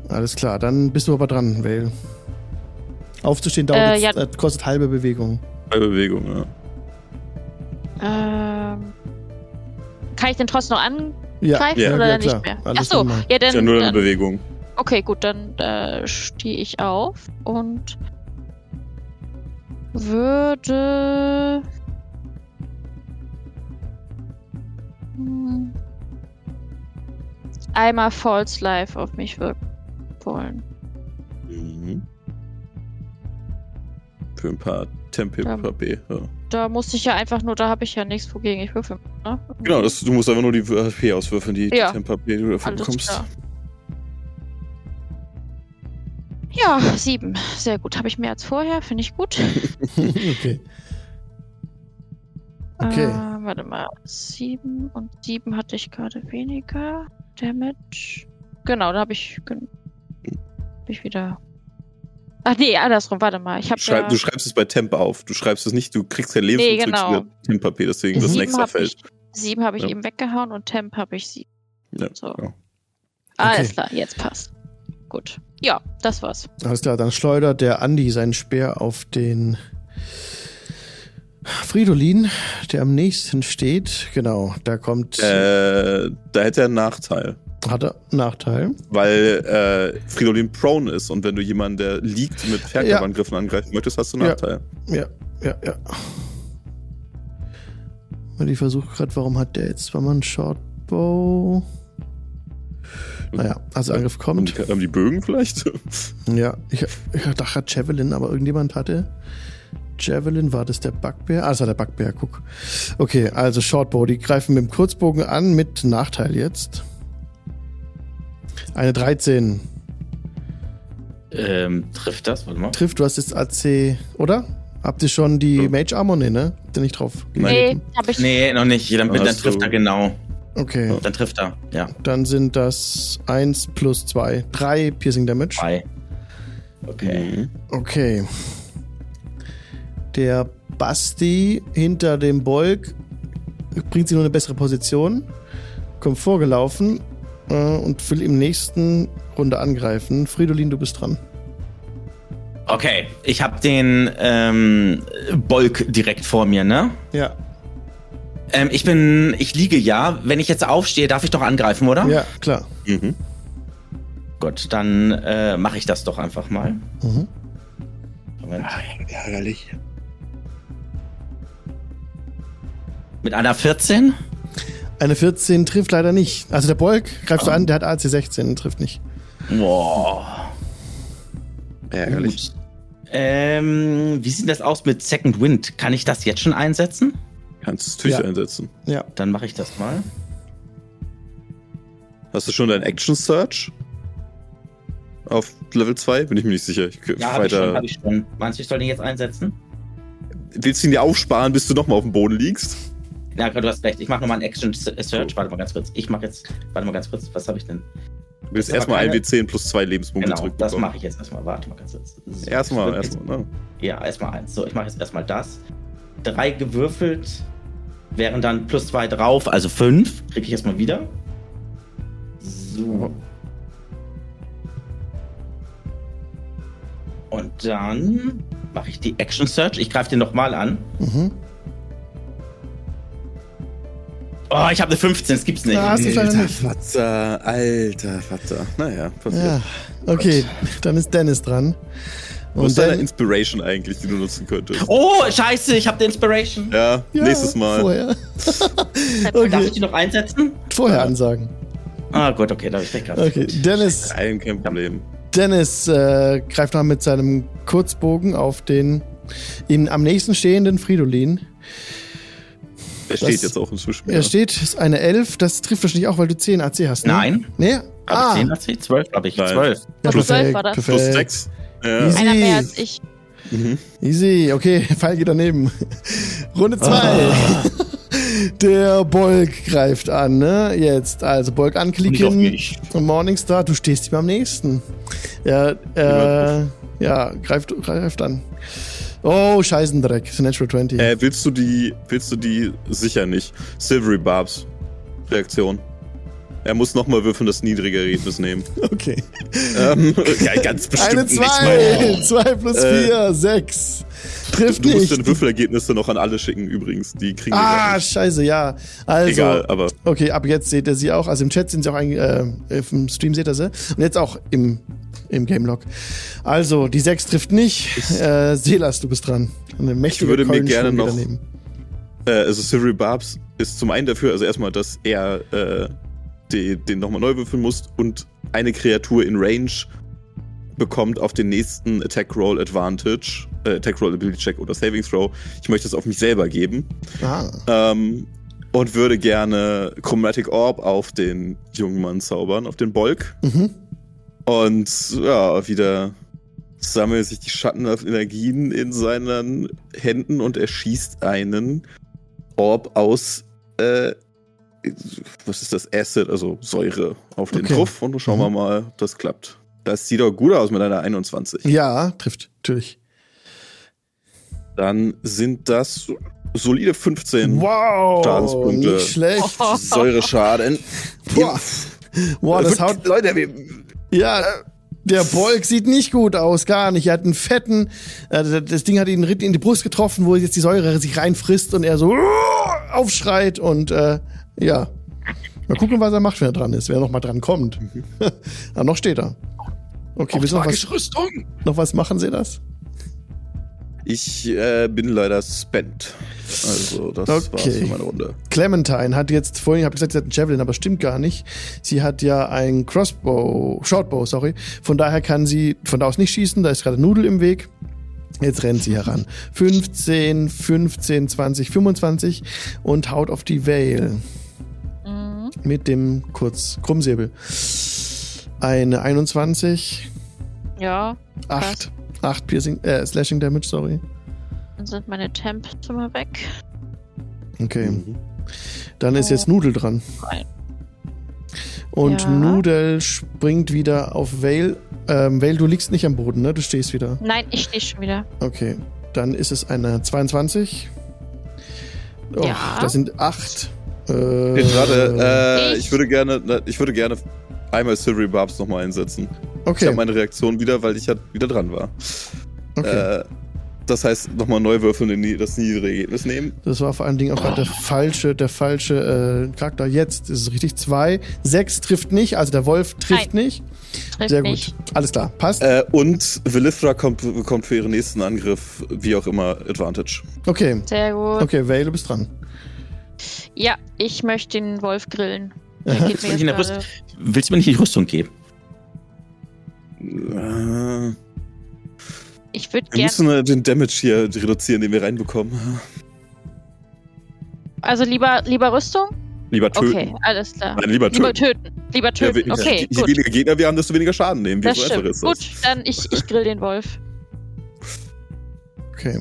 Alles klar, dann bist du aber dran, Vale. Aufzustehen dauert Äh, jetzt, ja. äh, kostet halbe Bewegung. Bei Bewegung, ja. Ähm, kann ich den trotzdem noch angreifen Ja, Ja. oder ja, nicht mehr? Achso, ja, Ist ja dann, nur eine dann Bewegung. okay, gut, dann äh, stehe ich auf und würde hm, einmal False Life auf mich wirken wollen. Mhm. Für ein paar Tempe Ja. Da musste ich ja einfach nur, da habe ich ja nichts, wogegen ich würfeln muss, ne? Genau, das, du musst einfach nur die HP auswürfeln, die Ja. Tempe HP, die du dafür Alles bekommst. klar. Ja, sieben. Sehr gut. Habe ich mehr als vorher. Finde ich gut. okay. Okay. Äh, warte mal. Sieben und sieben hatte ich gerade weniger. Damage. Genau, da habe ich, hab ich wieder. Ach nee, andersrum. Warte mal. Ich habe Schreib, ja, Du schreibst es bei Temp auf. Du schreibst es nicht, du kriegst kein Leben Nee, du genau. wieder Temp HP, deswegen das sieben extra habe Feld. ich, sieben habe ich Ja. eben weggehauen und Temp habe ich sieben. Ja, So. genau. Alles Okay. klar, jetzt passt. Gut. Ja, das war's. Alles klar, dann schleudert der Andi seinen Speer auf den Fridolin, der am nächsten steht. Genau, da kommt. Äh, da hätte er einen Nachteil. Hat er Nachteil? Weil äh, Fridolin prone ist und wenn du jemanden, der liegt, mit Fernkampfangriffen angreifen möchtest, hast du einen Ja. Nachteil. Ja, ja, ja. Ich versuche gerade, warum hat der jetzt zweimal einen Shortbow? Naja, also Angriff Haben kommt. die, haben die Bögen vielleicht? Ja, ich, ich dachte gerade Javelin, aber irgendjemand hatte. Javelin, war das der Bugbear? Ah, das war der Bugbear, guck. Okay, also Shortbow, die greifen mit dem Kurzbogen an, mit Nachteil jetzt. Eine 13. Ähm, trifft das? Warte mal. Trifft, du hast jetzt AC, oder? Habt ihr schon die Mage Armor? Nee, ne? Habt ihr nicht drauf? Nee, hab ich. Nee, noch nicht. Dann, dann trifft er genau. Okay, Dann trifft er. Ja. dann sind das 1 plus 2. 3 Piercing Damage. Drei. Okay. Okay. Der Basti hinter dem Bolk bringt sie nur eine bessere Position, kommt vorgelaufen äh, und will im nächsten Runde angreifen. Fridolin, du bist dran. Okay, ich habe den ähm, Bolk direkt vor mir, ne? Ja, Ähm, ich bin, ich liege ja. Wenn ich jetzt aufstehe, darf ich doch angreifen, oder? ja, klar. Mhm. Gut, dann äh, mache ich das doch einfach mal. Mhm. Moment. Ärgerlich. Mit einer 14? Eine 14 trifft leider nicht. Also der Bolk greifst du an, der hat AC 16, trifft nicht. Boah. Ärgerlich. Gut. Ähm, wie sieht das aus mit Second Wind? Kann ich das jetzt schon einsetzen? Kannst du es natürlich Ja. einsetzen. Ja, Dann mache ich das mal. Hast du schon dein Action Search? Auf Level 2? Bin ich mir nicht sicher. Ich, Ja, habe ich schon, weiter. habe ich schon. Meinst du, ich soll den jetzt einsetzen? Willst du ihn dir aufsparen, bis du nochmal auf dem Boden liegst? Ja, du hast recht. Ich mache nochmal einen Action Search. Warte mal ganz kurz. Ich mache jetzt, warte mal ganz kurz. Was habe ich denn? Du willst erstmal keine- 1W10 plus 2 Lebenspunkte Genau, das zurückbekommen. mache ich jetzt erstmal. Warte mal ganz kurz. So, Erstmal, erstmal. Ne? Ja, erstmal eins. So, ich mache jetzt erstmal das. Drei gewürfelt, wären dann plus zwei drauf, also fünf. Kriege ich erstmal wieder. So. Und dann mache ich die Action Search. Ich greife den nochmal an. mhm. Oh, ich habe eine 15, das gibt's nicht. Ja, hast du leider Alter nicht. Vater, alter Vater. Naja, passiert. Ja, okay, dann ist Dennis dran. Was ist Und deine Inspiration eigentlich, die du nutzen könntest? Oh, scheiße, ich habe die Inspiration. Ja, ja, nächstes Mal. Vorher, Darf okay, ich die noch einsetzen? vorher ansagen. Ah, gut, okay, da habe ich recht gehabt. Okay, Dennis, Kein, kein Problem. Dennis äh, greift noch mit seinem Kurzbogen auf den ihm am nächsten stehenden Fridolin. Er steht Das- jetzt auch inzwischen. Er steht, ist eine 11, das trifft wahrscheinlich auch, weil du 10 AC hast, ne? Nein. Nee? Habe Ah, ich 10 AC? 12 habe ich. Nein. 12. ja, Plus zwölf perfekt, war das. Plus perfekt. 6. Ja. Easy. Einer mehr als ich. Mhm. Easy, okay, Pfeil geht daneben. Runde 2. Ah. Der Bolk greift an, ne? Jetzt, also Bolk anklicken. Und Morningstar, du stehst ihm am nächsten. Ja, äh, ja, greift, greift an. Oh, Scheißendreck, Natural 20. Äh, willst du die, willst du die sicher nicht? Silvery Barbs Reaktion. Er muss nochmal würfeln, das niedrige Ergebnis nehmen. Okay. ähm, ja, ganz bestimmt Eine nicht. 2, 2 plus Äh, 4, 6. Trifft Du musst nicht. deine Würfelergebnisse noch an alle schicken, übrigens. Die kriegen wir Ah, scheiße, ja. Also, Egal, aber okay, ab jetzt seht ihr sie auch. Also im Chat sind sie auch, ein, äh, im Stream seht ihr sie. Und jetzt auch im, im Game-Log. Also, die 6 trifft nicht. Äh, Selas, du bist dran. Eine mächtige würde mir gerne noch- daneben. äh, also Silvery Barbs ist zum einen dafür, also erstmal, dass er äh, die, den nochmal neu würfeln muss und eine Kreatur in Range bekommt auf den nächsten Attack Roll Advantage, äh, Attack Roll Ability Check oder Saving Throw. Ich möchte das auf mich selber geben. Ah, Ähm, und würde gerne Chromatic Orb auf den jungen Mann zaubern, auf den Bolk. mhm. Und ja, wieder sammeln sich die schattenhaften Energien in seinen Händen und er schießt einen Orb aus, äh, was ist das? Acid, also Säure auf den Okay. Truff. Und schauen wir Mhm. mal, ob das klappt. Das sieht doch gut aus mit einer 21. Ja, trifft, natürlich. Dann sind das solide 15 Wow, Schadenspunkte. nicht schlecht. Säureschaden. Boah, Boah das haut, Leute, wir, ja, der Bolk sieht nicht gut aus, gar nicht. Er hat einen fetten, äh, das Ding hat ihn in die Brust getroffen, wo jetzt die Säure sich reinfrisst und er so aufschreit und äh, ja. Mal gucken, was er macht, wenn er dran ist, wer noch mal dran kommt. Aber noch steht er. Okay, du noch was, Rüstung. noch was machen, Sie das? Ich äh, bin leider spent. Also, das war's Okay. für meine Runde. Clementine hat jetzt vorhin, habe gesagt, sie hat einen Javelin, aber stimmt gar nicht. Sie hat ja ein Crossbow, Shortbow, sorry. Von daher kann sie von da aus nicht schießen, da ist gerade Nudel im Weg. Jetzt rennt sie heran. 15, 15, 20, 25 und haut auf die Vale Mhm. mit dem kurz Krummsäbel. Eine 21, Ja, 8, 8 Piercing, äh, Slashing Damage, sorry. dann sind meine Temp schon mal weg. Okay. Mhm. Dann ist jetzt Nudel dran. Und Ja. Nudel springt wieder auf Vale. Ähm, Vale, du liegst nicht am Boden, ne? Du stehst wieder. Nein, ich stehe schon wieder. Okay. Dann ist es eine 22. Oh, Ja. Das sind 8. Äh, Okay, Gerade, äh, Ich- ich würde gerne, ich würde gerne einmal Silvery Barbs nochmal einsetzen. Ich okay. habe meine Reaktion wieder, weil ich halt wieder dran war. okay. Äh, das heißt, nochmal neu würfeln und das niedrige Ergebnis nehmen. Das war vor allen Dingen auch gerade der falsche, der falsche äh, Charakter. Jetzt ist es richtig. 2. 6 trifft nicht, also der Wolf trifft nicht. Trifft Sehr gut. mich. Alles klar. Passt. Äh, und Velithra kommt, bekommt für ihren nächsten Angriff, wie auch immer, Advantage. Okay. Sehr gut. Okay, Vale, du bist dran. Ja, ich möchte den Wolf grillen. Der geht mir ich in jetzt der. Willst du mir nicht die Rüstung geben? Äh, Ich würde wir gerne. müssen äh, den Damage hier reduzieren, den wir reinbekommen. Also lieber, lieber Rüstung? Lieber töten. Okay, alles klar. Nein, lieber Lieber töten. töten. Lieber Ja, töten. we- okay, je gut. weniger Gegner wir haben, desto weniger Schaden nehmen. Wie Das so stimmt. ist das. Gut, dann ich, ich grill den Wolf. Okay.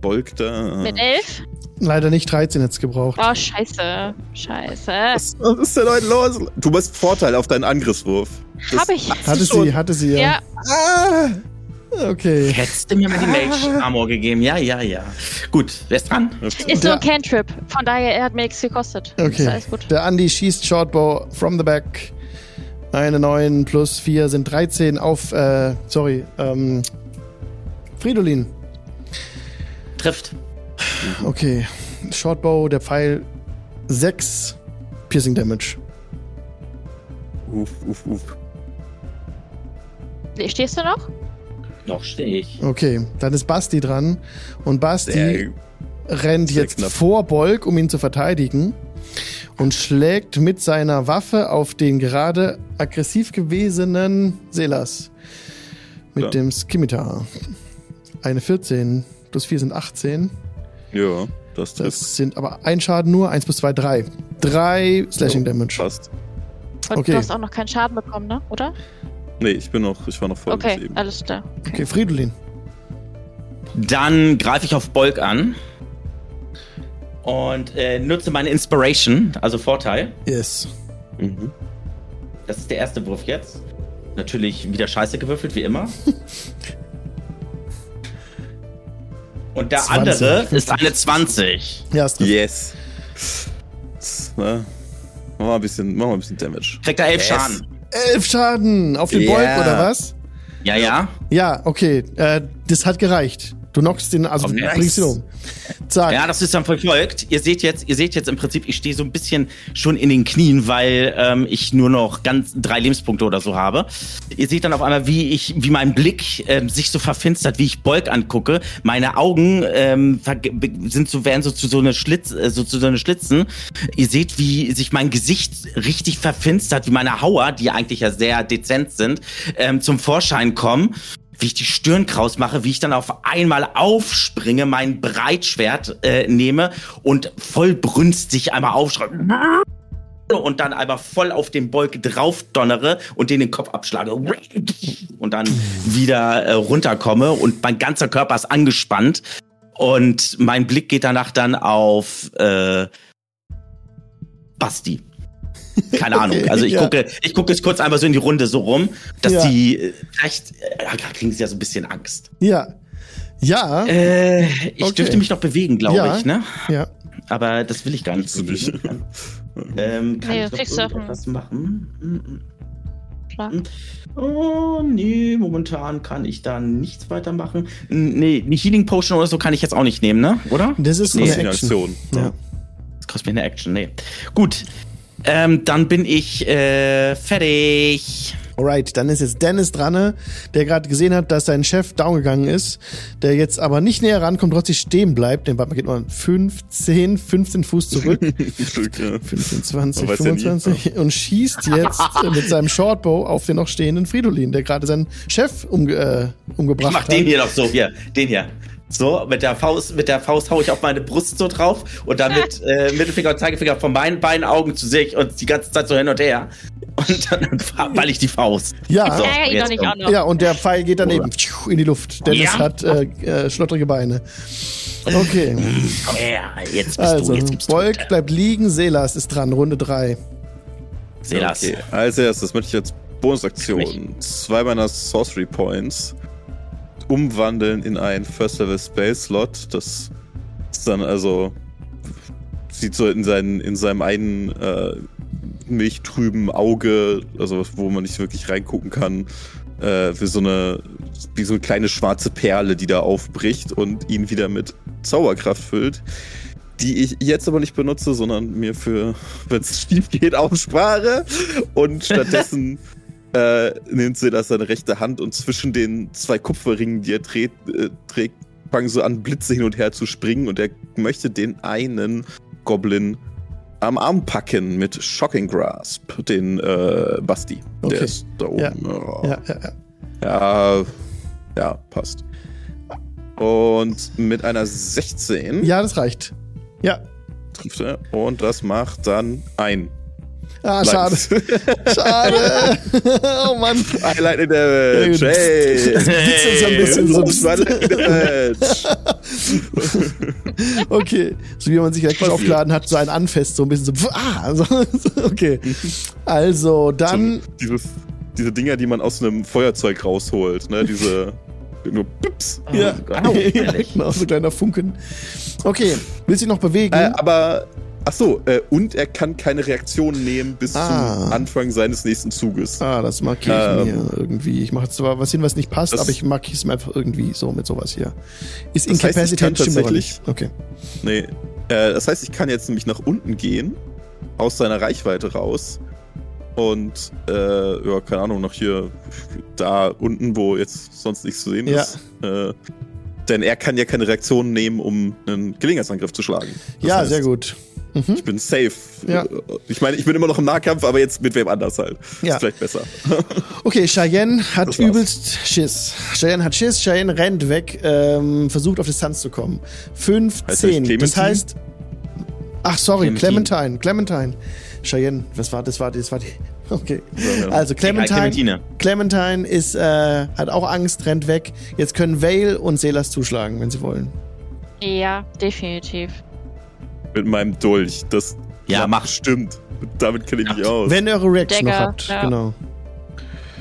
Bolk da. Mit elf? Leider nicht 13 jetzt gebraucht. Oh, scheiße. Scheiße. Was, was ist denn heute los? Du hast Vorteil auf deinen Angriffswurf. Das- Hab ich. Hatte sie, hatte sie ja. Ja, Ah! Okay. Hättest du mir mal die Mage Armor gegeben? Ja, ja, ja. Gut, wer ist dran? ist nur ein Cantrip. Von daher, er hat mir nichts gekostet. Ist Okay. alles gut. Der Andi schießt Shortbow from the back. Eine 9 plus 4 sind 13 auf, äh, sorry, ähm, Fridolin. Trifft. Okay. Shortbow, der Pfeil 6 Piercing Damage. Uff, uff, uff. Stehst du noch? Noch stehe ich. Okay, dann ist Basti dran. Und Basti Sehr- rennt jetzt knapp. vor Bolk, um ihn zu verteidigen. Und schlägt mit seiner Waffe auf den gerade aggressiv gewesenen Selas. Mit Ja. dem Skimitar. Eine 14 plus 4 sind 18. Ja, das trifft. Das sind aber ein Schaden nur. 1 plus 2, 3. 3 Slashing Damage. Passt. Und Okay. du hast auch noch keinen Schaden bekommen, ne? Oder? Nee, ich bin noch, ich war noch voll Okay, bis eben. alles klar. Okay, Fridolin. Dann greife ich auf Bolk an. Und äh, nutze meine Inspiration, also Vorteil. Yes. Mhm. Das ist der erste Wurf jetzt. Natürlich wieder scheiße gewürfelt, wie immer. Und der 20. andere ist eine 20. Ja, es trifft. Yes. Na, mach mal ein bisschen, mach mal ein bisschen Damage. Kriegt er 11 Yes. Schaden. 11 Schaden auf den Ja. Bolk, oder was? Ja, ja. Ja, okay. Äh, das hat gereicht. Du knockst den, also Oh, nice. bringst ihn um. Zack. Ja, das ist dann verfolgt. Ihr seht jetzt, ihr seht jetzt im Prinzip, ich stehe so ein bisschen schon in den Knien, weil ähm, ich nur noch ganz drei Lebenspunkte oder so habe. Ihr seht dann auf einmal, wie ich, wie mein Blick ähm, sich so verfinstert, wie ich Bolk angucke. Meine Augen ähm, sind so, werden so zu so eine Schlitz, äh, so zu so eine Schlitzen. Ihr seht, wie sich mein Gesicht richtig verfinstert, wie meine Hauer, die eigentlich ja sehr dezent sind, ähm, zum Vorschein kommen wie ich die Stirn kraus mache, wie ich dann auf einmal aufspringe, mein Breitschwert äh, nehme und voll brünstig einmal aufschreie und dann einmal voll auf den Bolk drauf donnere und den den Kopf abschlage. Und dann wieder äh, runterkomme und mein ganzer Körper ist angespannt. Und mein Blick geht danach dann auf äh, Basti. Keine Ahnung. Okay, Also ich ja. gucke, ich gucke jetzt kurz einmal so in die Runde so rum, dass Ja. die äh, vielleicht äh, kriegen sie ja so ein bisschen Angst. Ja. Ja. Äh, ich Okay. dürfte mich noch bewegen, glaube Ja. ich, ne? ja. Aber das will ich gar nicht. Nicht? bewegen. ähm, kann Nee, ich noch kriegst doch ein- irgendetwas machen? Klar. mm. Oh, nee, momentan kann ich da nichts weitermachen. Nee, eine Healing Potion oder so kann ich jetzt auch nicht nehmen, ne? Oder? Das ist Nee, eine Action. Aktion. Ja. Das kostet mir eine Action, nee. Gut. Ähm, dann bin ich äh, fertig. Alright, dann ist jetzt Dennis dran, ne, der gerade gesehen hat, dass sein Chef down gegangen ist, der jetzt aber nicht näher rankommt, trotzdem stehen bleibt. Den Batman geht nur 15, 15 Fuß zurück. Glück, ja. 15, 20, Man weiß ja nie. 25 und schießt jetzt mit seinem Shortbow auf den noch stehenden Fridolin, der gerade seinen Chef umge äh, umgebracht Ich mach hat. den hier doch so, hier, den hier. So, mit der Faust, mit der Faust hau ich auf meine Brust so drauf und dann mit äh, Mittelfinger und Zeigefinger von meinen beiden Augen zu sehe ich und die ganze Zeit so hin und her. Und dann ball ich die Faust. Ja, So, jetzt doch nicht komm. auch noch. ja, und der Pfeil geht daneben in die Luft. Dennis Ja. hat äh, äh, schlottrige Beine. Okay, Ja, jetzt bist also, du, jetzt gibst Volk du. bleibt liegen, Selas ist dran, Runde 3. Selas. Okay, als erstes möchte ich als Bonusaktion zwei meiner Sorcery Points umwandeln in einen First Level Spell Slot. Das ist dann also sieht so in, seinen, in seinem einen äh, milchtrüben Auge, also wo man nicht wirklich reingucken kann, äh, wie so eine wie so eine kleine schwarze Perle, die da aufbricht und ihn wieder mit Zauberkraft füllt. Die ich jetzt aber nicht benutze, sondern mir für, wenn es schief geht, aufspare. Und stattdessen äh, nimmt sie das seine rechte Hand und zwischen den zwei Kupferringen, die er trägt, äh, trägt, fangen so an, Blitze hin und her zu springen und er möchte den einen Goblin am Arm packen mit Shocking Grasp, den äh, Basti. Okay. Der ist da oben. Ja. Ja. Ja, ja, ja. Ja, ja, passt. Und mit einer 16 ja, das reicht. Ja. trifft er. Und das macht dann ein. Ah, schade. Schade. oh Mann. Highlight Damage. Sehr gut. Hey. Das so ein bisschen so. Damage. Okay. So wie man sich Passiert. aufgeladen hat, so ein Anfest, so ein bisschen so. Ah, so, so, okay. Also, dann. So, dieses, diese Dinger, die man aus einem Feuerzeug rausholt, ne? Diese. Nur Pips. ja, Au, ja, genau, so ein kleiner Funken. Okay, willst du dich noch bewegen? Äh, aber. Ach so, äh, und er kann keine Reaktion nehmen bis Ah. zum Anfang seines nächsten Zuges. ah, das markiere ich ähm, mir irgendwie. Ich mache jetzt zwar was hin, was nicht passt, aber ich markiere es mir einfach irgendwie so mit sowas hier. Ist aber tatsächlich-. Okay. Nee. Äh, das heißt, ich kann jetzt nämlich nach unten gehen, aus seiner Reichweite raus. Und, äh, ja, keine Ahnung, noch hier, da unten, wo jetzt sonst nichts zu sehen Ja. ist. Äh, denn er kann ja keine Reaktion nehmen, um einen Gelegenheitsangriff zu schlagen. Das ja, heißt, sehr gut. Mhm. Ich bin safe. Ja. Äh, Ich meine, ich bin immer noch im Nahkampf, aber jetzt mit wem anders halt. Ja. Ist vielleicht besser. Okay, Cheyenne hat übelst Schiss. Cheyenne hat Schiss, Cheyenne rennt weg, ähm, versucht auf Distanz zu kommen. 5, Heißt 10. das heißt. Ach, sorry, Clementine. Clementine. Clementine. Cheyenne, das war, das war, das war die. Okay. Also Clementine. Clementine. Clementine ist, äh, hat auch Angst, rennt weg. Jetzt können Vale und Selas zuschlagen, wenn sie wollen. Ja, definitiv. Mit meinem Dolch. Das Ja, klappt mach. bestimmt. Damit kenne ich mich aus. Wenn ihr eure Reaction noch Dagger, habt. ja. Genau.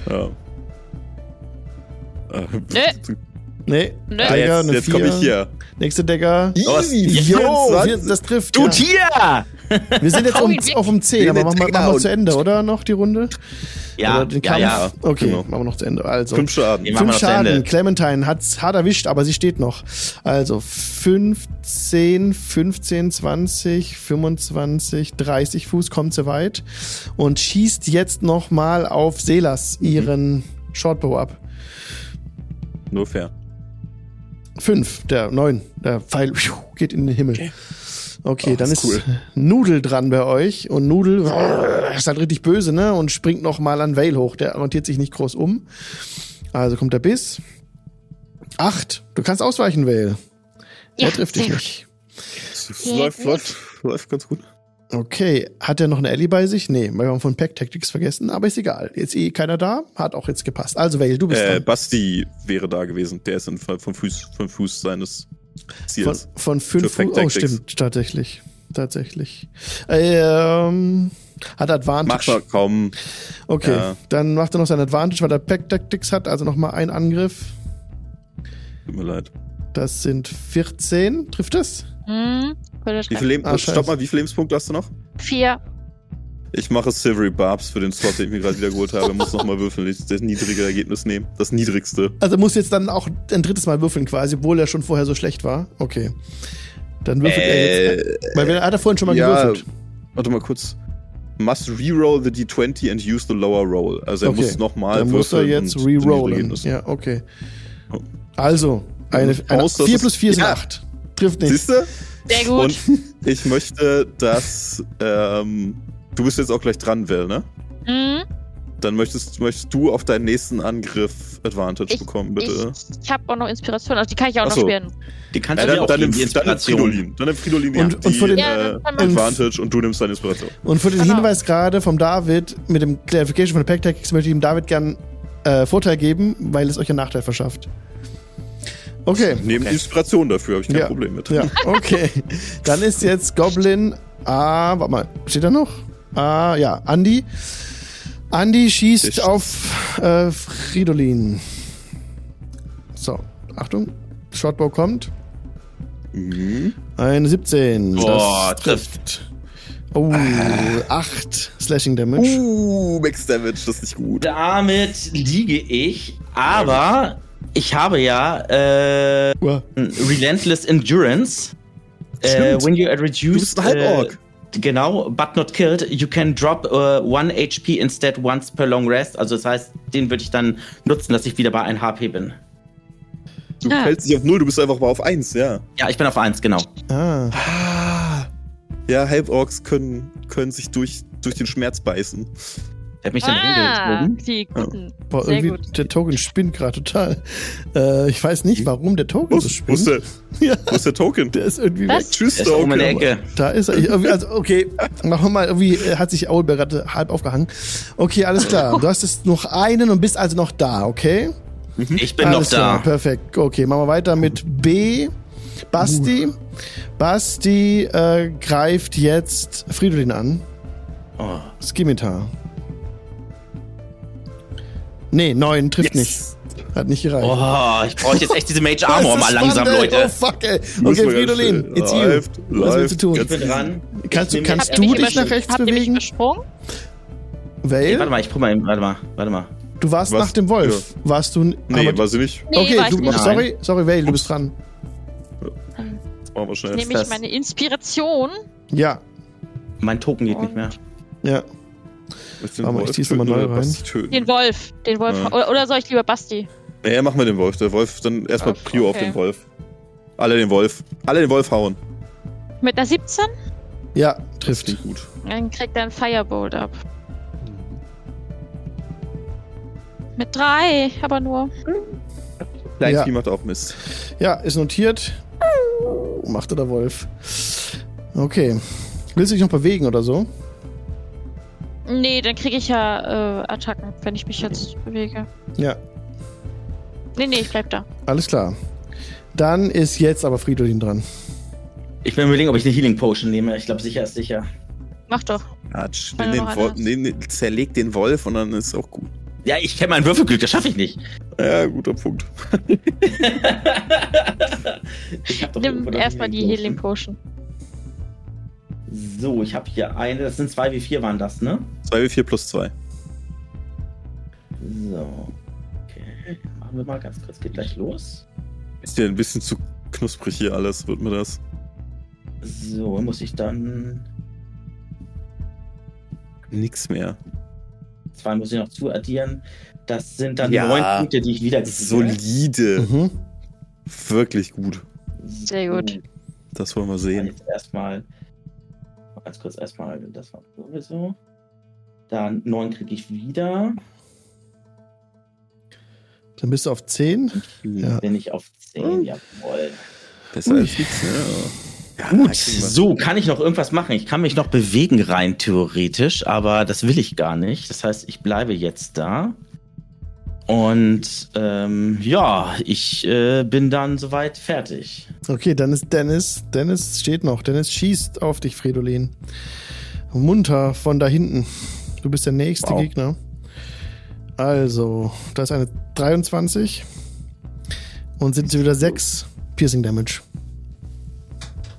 Ja. Äh, Nö. Nee, Nö. Ah, Dagger, jetzt eine jetzt komme ich 4. hier. Nächste Dagger. Easy, Jo, 24. wir, das trifft. Du ja. Tier! Wir sind jetzt um, auf um 10, Nee, aber machen wir, machen wir und- zu Ende, oder? Noch die Runde? Ja, oder den ja, Kampf? ja. Okay, genau. machen wir noch zu Ende. Also, Fünf Schaden. Fünf Schaden. Clementine hat's hart erwischt, aber sie steht noch. Also 15, 15, 20, 25, 30 Fuß kommt sie weit und schießt jetzt noch mal auf Selas Mhm. ihren Shortbow ab. Nur fair. Fünf, der neun, der Pfeil pfiuh, geht in den Himmel. Okay, Oh, dann ist ist cool. Nudel dran bei euch und Nudel ist halt richtig böse, ne? Und springt noch mal an Vale hoch. Der orientiert sich nicht groß um. Also kommt der Biss. Acht. Du kannst ausweichen, Vale. Ja, Der trifft dich nicht. Es Ja, läuft, gut. läuft, läuft ganz gut. Okay, hat er noch eine Ellie bei sich? Nee, weil wir haben von Pack Tactics vergessen, aber ist egal. Jetzt eh keiner da, hat auch jetzt gepasst. Also Vale, du bist Äh, dran. Basti wäre da gewesen. Der ist in Fall vom Fuß, vom Fuß seines Von, von fünf Fuß. Oh, stimmt, tatsächlich. Tatsächlich. Ähm, hat Advantage. Mach mal kaum. Okay, Ja. dann macht er noch sein Advantage, weil er Pack Tactics hat, also nochmal ein Angriff. Tut mir leid. Das sind 14. Trifft das? Hm, würde Wie viel Leben, Ah, stopp mal, wie viele Lebenspunkte hast du noch? Vier. Ich mache Silvery Barbs für den Slot, den ich mir gerade wieder geholt habe. Muss nochmal würfeln. Ich das niedrige Ergebnis nehmen. Das niedrigste. Also muss jetzt dann auch ein drittes Mal würfeln quasi, obwohl er schon vorher so schlecht war. Okay. Dann würfelt er jetzt. Weil er hat er vorhin schon mal Äh, ja, gewürfelt. Warte mal kurz. must reroll the d20 and use the lower roll. Also er Okay. muss nochmal Dann muss er jetzt rerollen. Ja, okay. Also, eine, eine Raus, das 4 ist- plus 4 sind Ja. 8. Trifft nicht. Siehst du? Sehr gut. Und ich möchte, dass ähm, du bist jetzt auch gleich dran, Will, ne? Mhm. Dann möchtest, möchtest du auf deinen nächsten Angriff Advantage Ich- bekommen, bitte. Ich, ich habe auch noch Inspiration, also die kann ich auch Ach noch so. spielen. Die kannst Ja, du dann, auch dann, nimm, die dann nimm Inspiration. Fridolin. Dann nimm Fridolin Und- die, und für den- Ja, äh, Advantage und du nimmst deine Inspiration. Und für den Genau. Hinweis gerade vom David mit dem Clarification von der Pack Tactics möchte ich dem David gern äh, Vorteil geben, weil es euch einen Nachteil verschafft. Okay. Neben Inspiration dafür habe ich kein Ja. Problem mit. Ja, okay. Dann ist jetzt Goblin. Ah, warte mal. Steht da noch? Ah, ja. Andi. Andi schießt Ich- auf äh, Fridolin. So, Achtung. Shotbow kommt. Mhm. Eine 17. Boah, das trifft. Oh, 8 Slashing Damage. Uh, Max Damage, das ist nicht gut. Damit liege ich, aber ich habe ja äh, Uah. Relentless Endurance. Äh, when you reduced. Du bist ein Halborg. Äh, genau, but not killed. You can drop uh, one HP instead once per long rest. Also das heißt, den würde ich dann nutzen, dass ich wieder bei 1 HP bin. Du Ah. fällst nicht auf null, du bist einfach mal auf eins, ja. Ja, ich bin auf 1, genau. Ah, Ah. Ja, Halborgs können, können sich durch, durch den Schmerz beißen. Der hat mich dann Ah, hingezogen. die guten. boah, Sehr irgendwie, gut. der Token spinnt gerade total. Äh, ich weiß nicht, warum der Token Wo so ist, wo ist, spinnt. der, Ja, wo ist der Token? der ist irgendwie Was? weg. Tschüss, Der Token. Ecke. Da ist er. Ich- irgendwie- Also, okay, machen wir mal, irgendwie äh, hat sich Owlbear gerade halb aufgehangen. Okay, alles klar. Du hast jetzt noch einen und bist also noch da, okay? Ich bin alles noch da. Klar, perfekt. Okay, machen wir weiter mit B. Basti. Basti äh, greift jetzt Fridolin an. Oh. Skimitar. Nee, neun trifft Yes. nicht. Hat nicht gereicht. Oh, ich brauche jetzt echt diese Mage Armor mal langsam, spannend, ey. Leute. Oh fuck, ey. Okay, Fridolin, it's you. Läuft, Was willst du tun? Ich bin dran. Kannst du- kannst du dich nach rechts habt ihr mich bewegen? übersprungen? Vale? Warte mal, ich guck mal, eben- warte mal, warte mal. Du warst Was? nach dem Wolf. Warst du. Nee, aber- war sie nicht. Nee, okay, du, nicht. sorry, sorry, Vale, du bist dran. Machen wir schnell. Nehme ich meine Inspiration. Ja, Mein Token geht nicht mehr. ja. Warte mal, ich noch mal neu rein. Den Wolf. Den Wolf. Ja. Oder, oder soll ich lieber Basti? Nee, machen wir den Wolf. Der Wolf, dann erstmal Okay. Prio auf den Wolf. Alle den Wolf. Alle den Wolf hauen. Mit einer 17? Ja, Das trifft. klingt gut. Dann kriegt er einen Firebolt ab. Mit drei, aber nur. Kleinvieh Ja. macht auch Mist. Ja, ist notiert. Machte der Wolf. Okay. Willst du dich noch bewegen oder so? Nee, dann kriege ich ja äh, Attacken, wenn ich mich jetzt bewege. Ja, Nee, nee, ich bleib da. alles klar. Dann ist jetzt aber Fridolin dran. Ich bin überlegen, ob ich eine Healing Potion nehme. Ich glaube, sicher ist sicher. Mach doch. Wenn Nimm den Wolf, nimm, den- zerleg den Wolf und dann ist auch gut. Ja, ich kenne meinen Würfelglück, das schaffe ich nicht. Ja, guter Punkt. ich hab doch Nimm erstmal die Healing Potion. So, ich habe hier eine. Das sind zwei wie vier waren das, ne? 2 wie 4 plus 2. So. Okay. Machen wir mal ganz kurz. Geht gleich los. Ist dir ein bisschen zu knusprig hier alles, wird mir das. So, muss ich dann. Nix mehr. Zwei muss ich noch zuaddieren. Das sind dann Ja. neun Punkte, die ich wieder. Solide. Mhm. Wirklich gut. Sehr gut. Das wollen wir sehen. Jetzt erstmal. Ganz kurz erstmal. Das war sowieso. Dann neun kriege ich wieder. Dann bist du auf 10. Ja. Bin ich auf 10. Jawohl. Besser als nichts? Ja, Gut, so kann ich noch irgendwas machen. Ich kann mich noch bewegen rein theoretisch, aber das will ich gar nicht. Das heißt, ich bleibe jetzt da. Und ähm, ja, ich äh, bin dann soweit fertig. Okay, dann ist Dennis. Dennis steht noch. Dennis schießt auf dich, Fridolin. Munter von da hinten. Du bist der nächste Wow. Gegner. Also, da ist eine 23. Und sind sie wieder 6 Piercing Damage.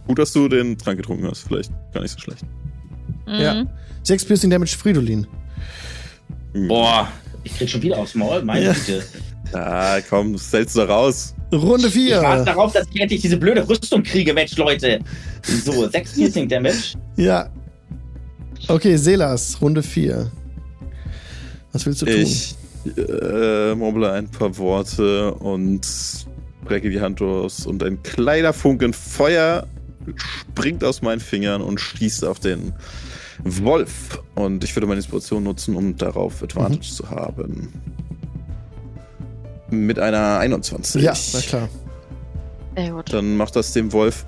Gut, dass du den Trank getrunken hast. Vielleicht gar nicht so schlecht. Mhm. Ja. 6 Piercing Damage Fridolin. Hm. Boah, ich krieg schon wieder aufs Maul, meine Ja. Güte. Ah, komm, das stellst du da raus. Runde Ich warte 4. darauf, dass ich endlich diese blöde Rüstung kriege, Mensch, Leute. So, 6 Piercing Damage. Ja, Okay, Selas, Runde 4. Was willst du tun? Ich äh, murmle ein paar Worte und strecke die Hand aus und ein kleiner Funken Feuer springt aus meinen Fingern und schießt auf den Wolf. Und ich würde meine Inspiration nutzen, um darauf Advantage Mhm. zu haben. Mit einer 21. ja, na klar. Sehr gut. Dann macht das dem Wolf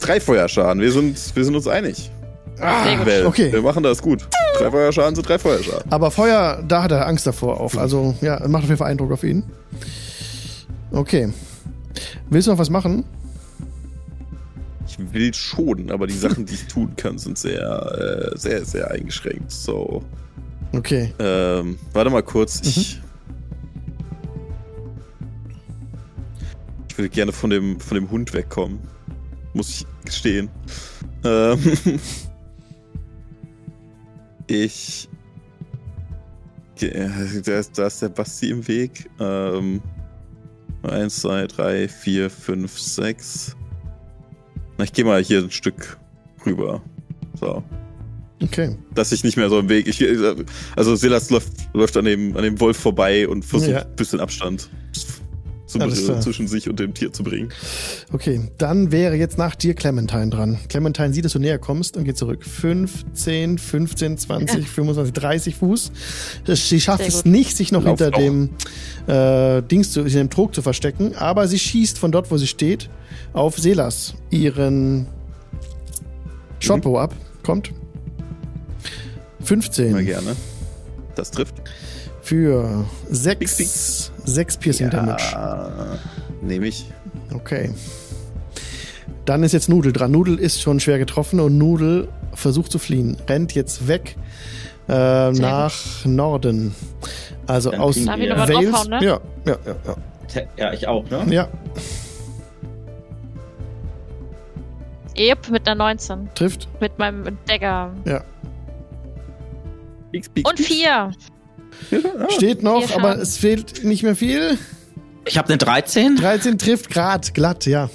drei Feuerschaden. Wir sind, wir sind uns einig. Gut. Well, okay. Wir machen das gut. Drei Feuerschaden sind drei Feuerschaden. Aber Feuer, da hat er Angst davor auf. Also, ja, macht auf jeden Fall Eindruck auf ihn. Okay. Willst du noch was machen? Ich will schon, aber die Sachen, die ich tun kann, sind sehr, äh, sehr, sehr eingeschränkt. So. Okay. Ähm, warte mal kurz. Ich, ich will gerne von dem, von dem Hund wegkommen. Muss ich gestehen. Ähm, ich. Da ist, da ist der Basti im Weg. Ähm, eins, zwei, drei, vier, fünf, sechs. Na, ich gehe mal hier ein Stück rüber. So Okay. dass ich nicht mehr so im Weg. Ich, also Silas läuft, läuft an, dem, an dem Wolf vorbei und versucht Ja. ein bisschen Abstand. Zwischen sich und dem Tier zu bringen. Okay. Dann wäre jetzt nach dir Clementine dran. Clementine sieht, dass du näher kommst und geht zurück. 15, 15, 20, 25, 30 Fuß. Sie schafft es nicht, sich noch Lauf hinter doch. dem äh, Dings zu, in dem Trog zu verstecken, aber sie schießt von dort, wo sie steht, auf Selas ihren Shotbow ab. Kommt. 15. Immer gerne. Das trifft. Für Big, 6 6 Piercing Damage. Ja, nehme ich. Okay. Dann ist jetzt Nudel dran. Nudel ist schon schwer getroffen und Nudel versucht zu fliehen. Rennt jetzt weg äh, nach Norden. Also Dann aus Wales. ne? Ja, ja, ja, ja. Ja, ich auch, ne? ja. Eb mit einer 19. Trifft. Mit meinem Dagger. Ja. Und pieks. 4. Steht noch, aber es fehlt nicht mehr viel. Ich habe eine 13. 13 trifft grad, glatt, ja.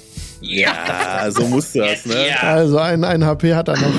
Ja, so muss das, ne? Ja. Also ein, ein HP hat er noch.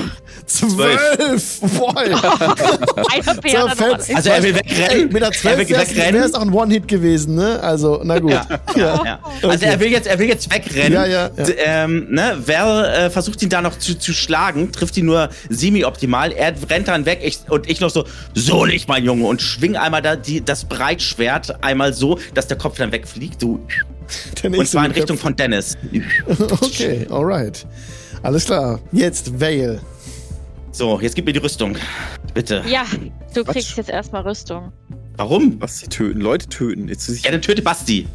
12! Boah, Ein HP so hat er noch. Also er will Ey, wegrennen. mit der er 12 will wäre es wegrennen. auch ein One-Hit gewesen, ne? Also, na gut. Ja. Ja. Ja. Also er will jetzt, er will jetzt wegrennen. Ja, ja, ja. Ähm, ne, Val äh, versucht ihn da noch zu, zu schlagen, trifft ihn nur semi-optimal. Er rennt dann weg ich, und ich noch so, so nicht, mein Junge, und schwing einmal da die, das Breitschwert einmal so, dass der Kopf dann wegfliegt. So. Der Und zwar in. Richtung von Dennis. Okay, alright. Alles klar. Jetzt Vale. So, jetzt gib mir die Rüstung. Bitte. Ja, du Quatsch. kriegst jetzt erstmal Rüstung. Warum? Was, die töten? Leute töten. Jetzt, Ja, dann töte Basti.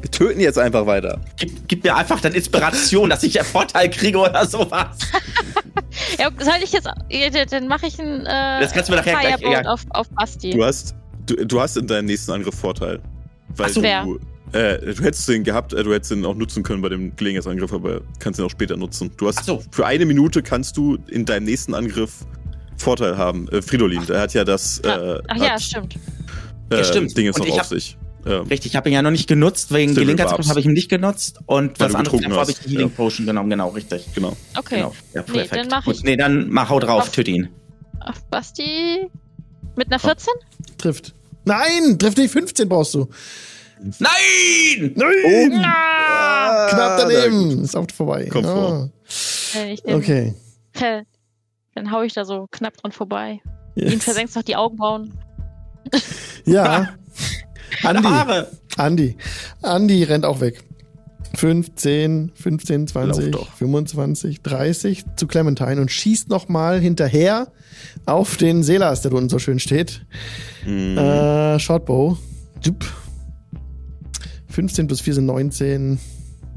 wir töten jetzt einfach weiter. Gib, gib mir einfach dann Inspiration, dass ich einen Vorteil kriege oder sowas. Ja, soll ich jetzt. ja, Dann mache ich einen äh, Das kannst du mir nachher gleich- ja. auf, auf Basti. Du hast, du, du hast in deinem nächsten Angriff Vorteil. Weil Ach so. du, äh, du hättest den gehabt, äh, du hättest den auch nutzen können bei dem Gelegenheitsangriff, aber kannst ihn auch später nutzen. Du hast Ach so. für eine Minute kannst du in deinem nächsten Angriff Vorteil haben. Äh, Fridolin, der hat ja das äh, Ach ja, hat, stimmt. äh, Ja, stimmt. Ding ist Und noch auf hab- sich. Ähm, Richtig, ich habe ihn ja noch nicht genutzt, wegen Gelegenheitsangriff habe ich ihn nicht genutzt. Und Weil was anderes habe ich die Healing ja. Potion genommen, genau, richtig. genau. Okay. Genau. Ja, Nee, perfekt. dann mach Gut, ich- nee, dann mach hau drauf, Auf- töte ihn. Auf Basti. Mit einer 14? Trifft. Nein, trifft nicht. 15 brauchst du. Nein! Nein! Ah! Knapp daneben. Ist auch vorbei. Kommt vor. Wenn ich den, Okay. Hä, Dann hau ich da so knapp dran vorbei. Ihm Jetzt. versenkst noch die Augenbrauen. Ja. Andi. Haare! Andi. Andi rennt auch weg. 15, 15, 20, Lauf doch. 25, 30 zu Clementine und schießt nochmal hinterher auf den Selas, der da unten so schön steht. Mhm. Äh, Shortbow. Jupp. 15 plus 4 sind 19.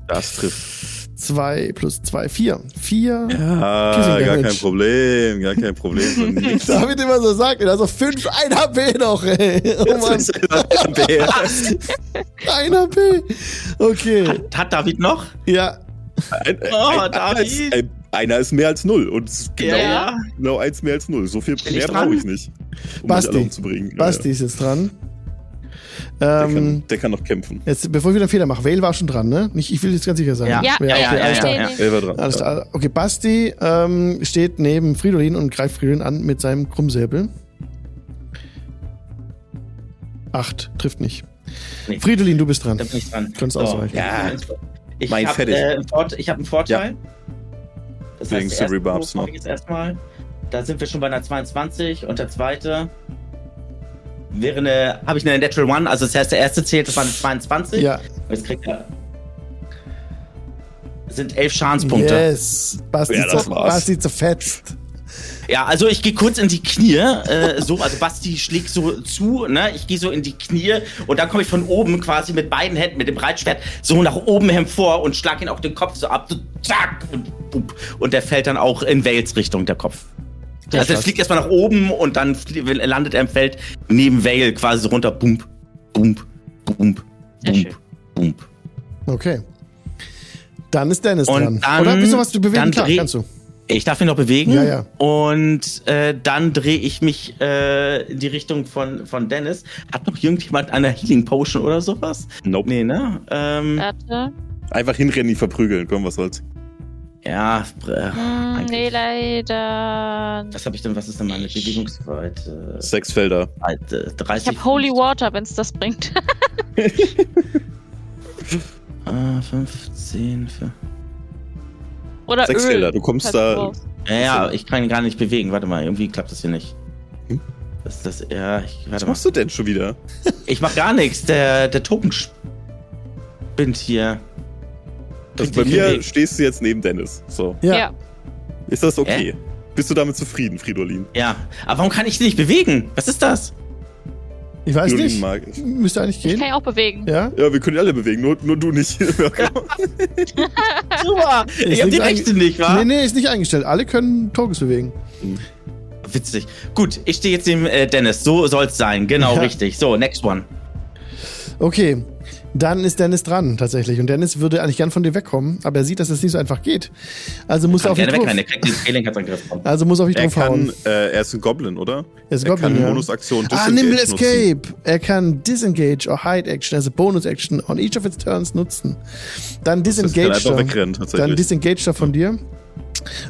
das trifft. 2 plus 2, 4. 4. Ah, Piercing gar kein Problem, gar kein Problem. David immer so sagt, also 5, 1 HP noch, ey. Oh Mann, ist ein Bär. 1 HP. Okay, Hat David noch? ja. Ein, Oh, ein, einer, David. ist, ein, einer ist mehr als null und es ist genau, Ja. genau eins mehr als null. So viel mehr brauche ich nicht, um Basti. mich alle umzubringen. Basti ist jetzt dran. Der, Ähm, kann, der kann noch kämpfen. jetzt, bevor ich wieder einen Fehler mache, Vale war schon dran, ne? Nicht, ich will jetzt ganz sicher sein. Ja. Ja, ja, okay, ja, alles ja, ja. Er war dran. Alles klar. Okay, Basti ähm, steht neben Fridolin und greift Fridolin an mit seinem Krummsäbel. Acht, trifft nicht. Nee. Fridolin, du bist dran. Bin ich dran. Kannst ausweichen. Ja, ich Mein habe äh, einen Vort- ich hab einen Vorteil. Das Wegen der Silvery erste Barbs noch. erstmal. Da sind wir schon bei einer 22 und der zweite wäre eine, habe ich eine Natural One, also das heißt, der erste zählt, das war eine 22. Ja, Und Jetzt kriegt er. Das sind elf Schadenspunkte. yes. Basti, Ja, das zer- war's. Basti zerfetzt. Ja, also ich gehe kurz in die Knie, äh, so, also Basti schlägt so zu, ne? Ich gehe so in die Knie und dann komme ich von oben quasi mit beiden Händen, mit dem Breitschwert, so nach oben hervor und schlag ihn auch den Kopf so ab, so zack, und, und der fällt dann auch in Vales Richtung, der Kopf. Also er fliegt erstmal nach oben und dann landet er im Feld neben Vale quasi so runter, bump, bump, bump, bump, bump. Okay. Dann ist Dennis Und dran. dann- Oder bist du was zu bewegen? dann Klar, kannst du. Ich darf mich noch bewegen. Ja, ja. Und äh, dann drehe ich mich äh, in die Richtung von, von Dennis. Hat noch irgendjemand eine Healing Potion oder sowas? Nope. Nee, ne? Ähm, Warte. Einfach hinrennen, die verprügeln. Komm, was soll's. Ja, äh, Hm, eigentlich. nee, leider. was habe ich denn? Was ist denn meine Bewegungsweite? Sechs Felder. Weite, Ich 30. habe Holy Water, wenn es das bringt. Äh, 15. Für, Oder Sechs Öl. Felder. Du kommst Kannst da. raus. ja, ja, ich kann ihn gar nicht bewegen. Warte mal, irgendwie klappt das hier nicht. Hm? Das das. Ja, ich, Was warte mal. machst du denn schon wieder? Ich mach gar nichts. Der, der Token spinnt hier. Also bei mir bewegt. stehst du jetzt neben Dennis. So. Ja. Ja. Ist das okay? Bist du damit zufrieden, Fridolin? Ja, aber warum kann ich nicht bewegen? Was ist das? Ich weiß Fridolin nicht. mag ich. Müsste eigentlich Ich gehen. kann ja auch bewegen. Ja? Ja, wir können alle bewegen, nur, nur du nicht. Super! Ich Ist hab die Rechte nicht, wa? Nee, nee, ist nicht eingestellt. Alle können Tokens bewegen. Witzig. Gut, ich stehe jetzt neben äh, Dennis. So soll's sein. Genau, Ja. richtig. So, next one. Okay. Dann ist Dennis dran, tatsächlich. Und Dennis würde eigentlich gern von dir wegkommen, aber er sieht, dass das nicht so einfach geht. Also muss er auf dich drauf. wegrennen. Der kriegt den Scaling-Angriff. Also muss er auf dich Er kann, äh, er ist ein Goblin, oder? Er ist ein er Goblin, kann ja. Bonusaktion Ah, Nimble nutzen. Escape. Er kann Disengage or Hide Action, also Bonus Action, on each of its turns nutzen. Dann Das Disengage er. wegrennen, Dann. Disengage er von dir.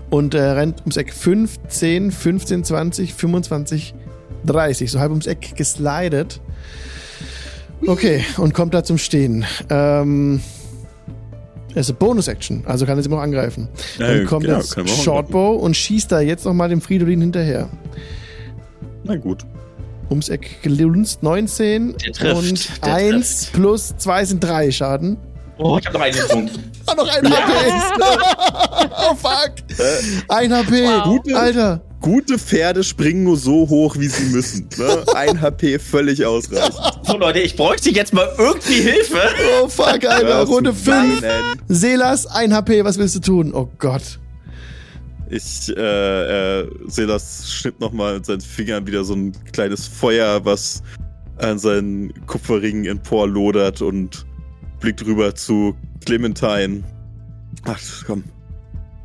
Und äh, rennt ums Eck 5, 10, 15, 20, 25, 30. So halb ums Eck geslidet. Okay, und kommt da zum Stehen. Ähm, es ist eine Bonus-Action, also kann er sie noch angreifen. Dann kommt genau, jetzt Shortbow und schießt da jetzt nochmal dem Fridolin hinterher. Na gut. Ums Eck gelunzt 19 Der trifft, und der 1 plus 2 sind 3 Schaden. Oh, ich hab noch einen Punkt. Ah, noch ein HP. oh fuck. Ein HP. Gute- Alter. Gute Pferde springen nur so hoch, wie sie müssen. Ne? Ein HP völlig ausreichend. So, Leute, ich bräuchte jetzt mal irgendwie Hilfe. Oh fuck, Alter. Auf Runde zu 5. weinen. Selas, ein HP. Was willst du tun? Oh Gott. Ich, äh, äh, Selas schnippt nochmal mit seinen Fingern wieder so ein kleines Feuer, was an seinen Kupferringen emporlodert und blickt rüber zu Clementine. Ach, komm.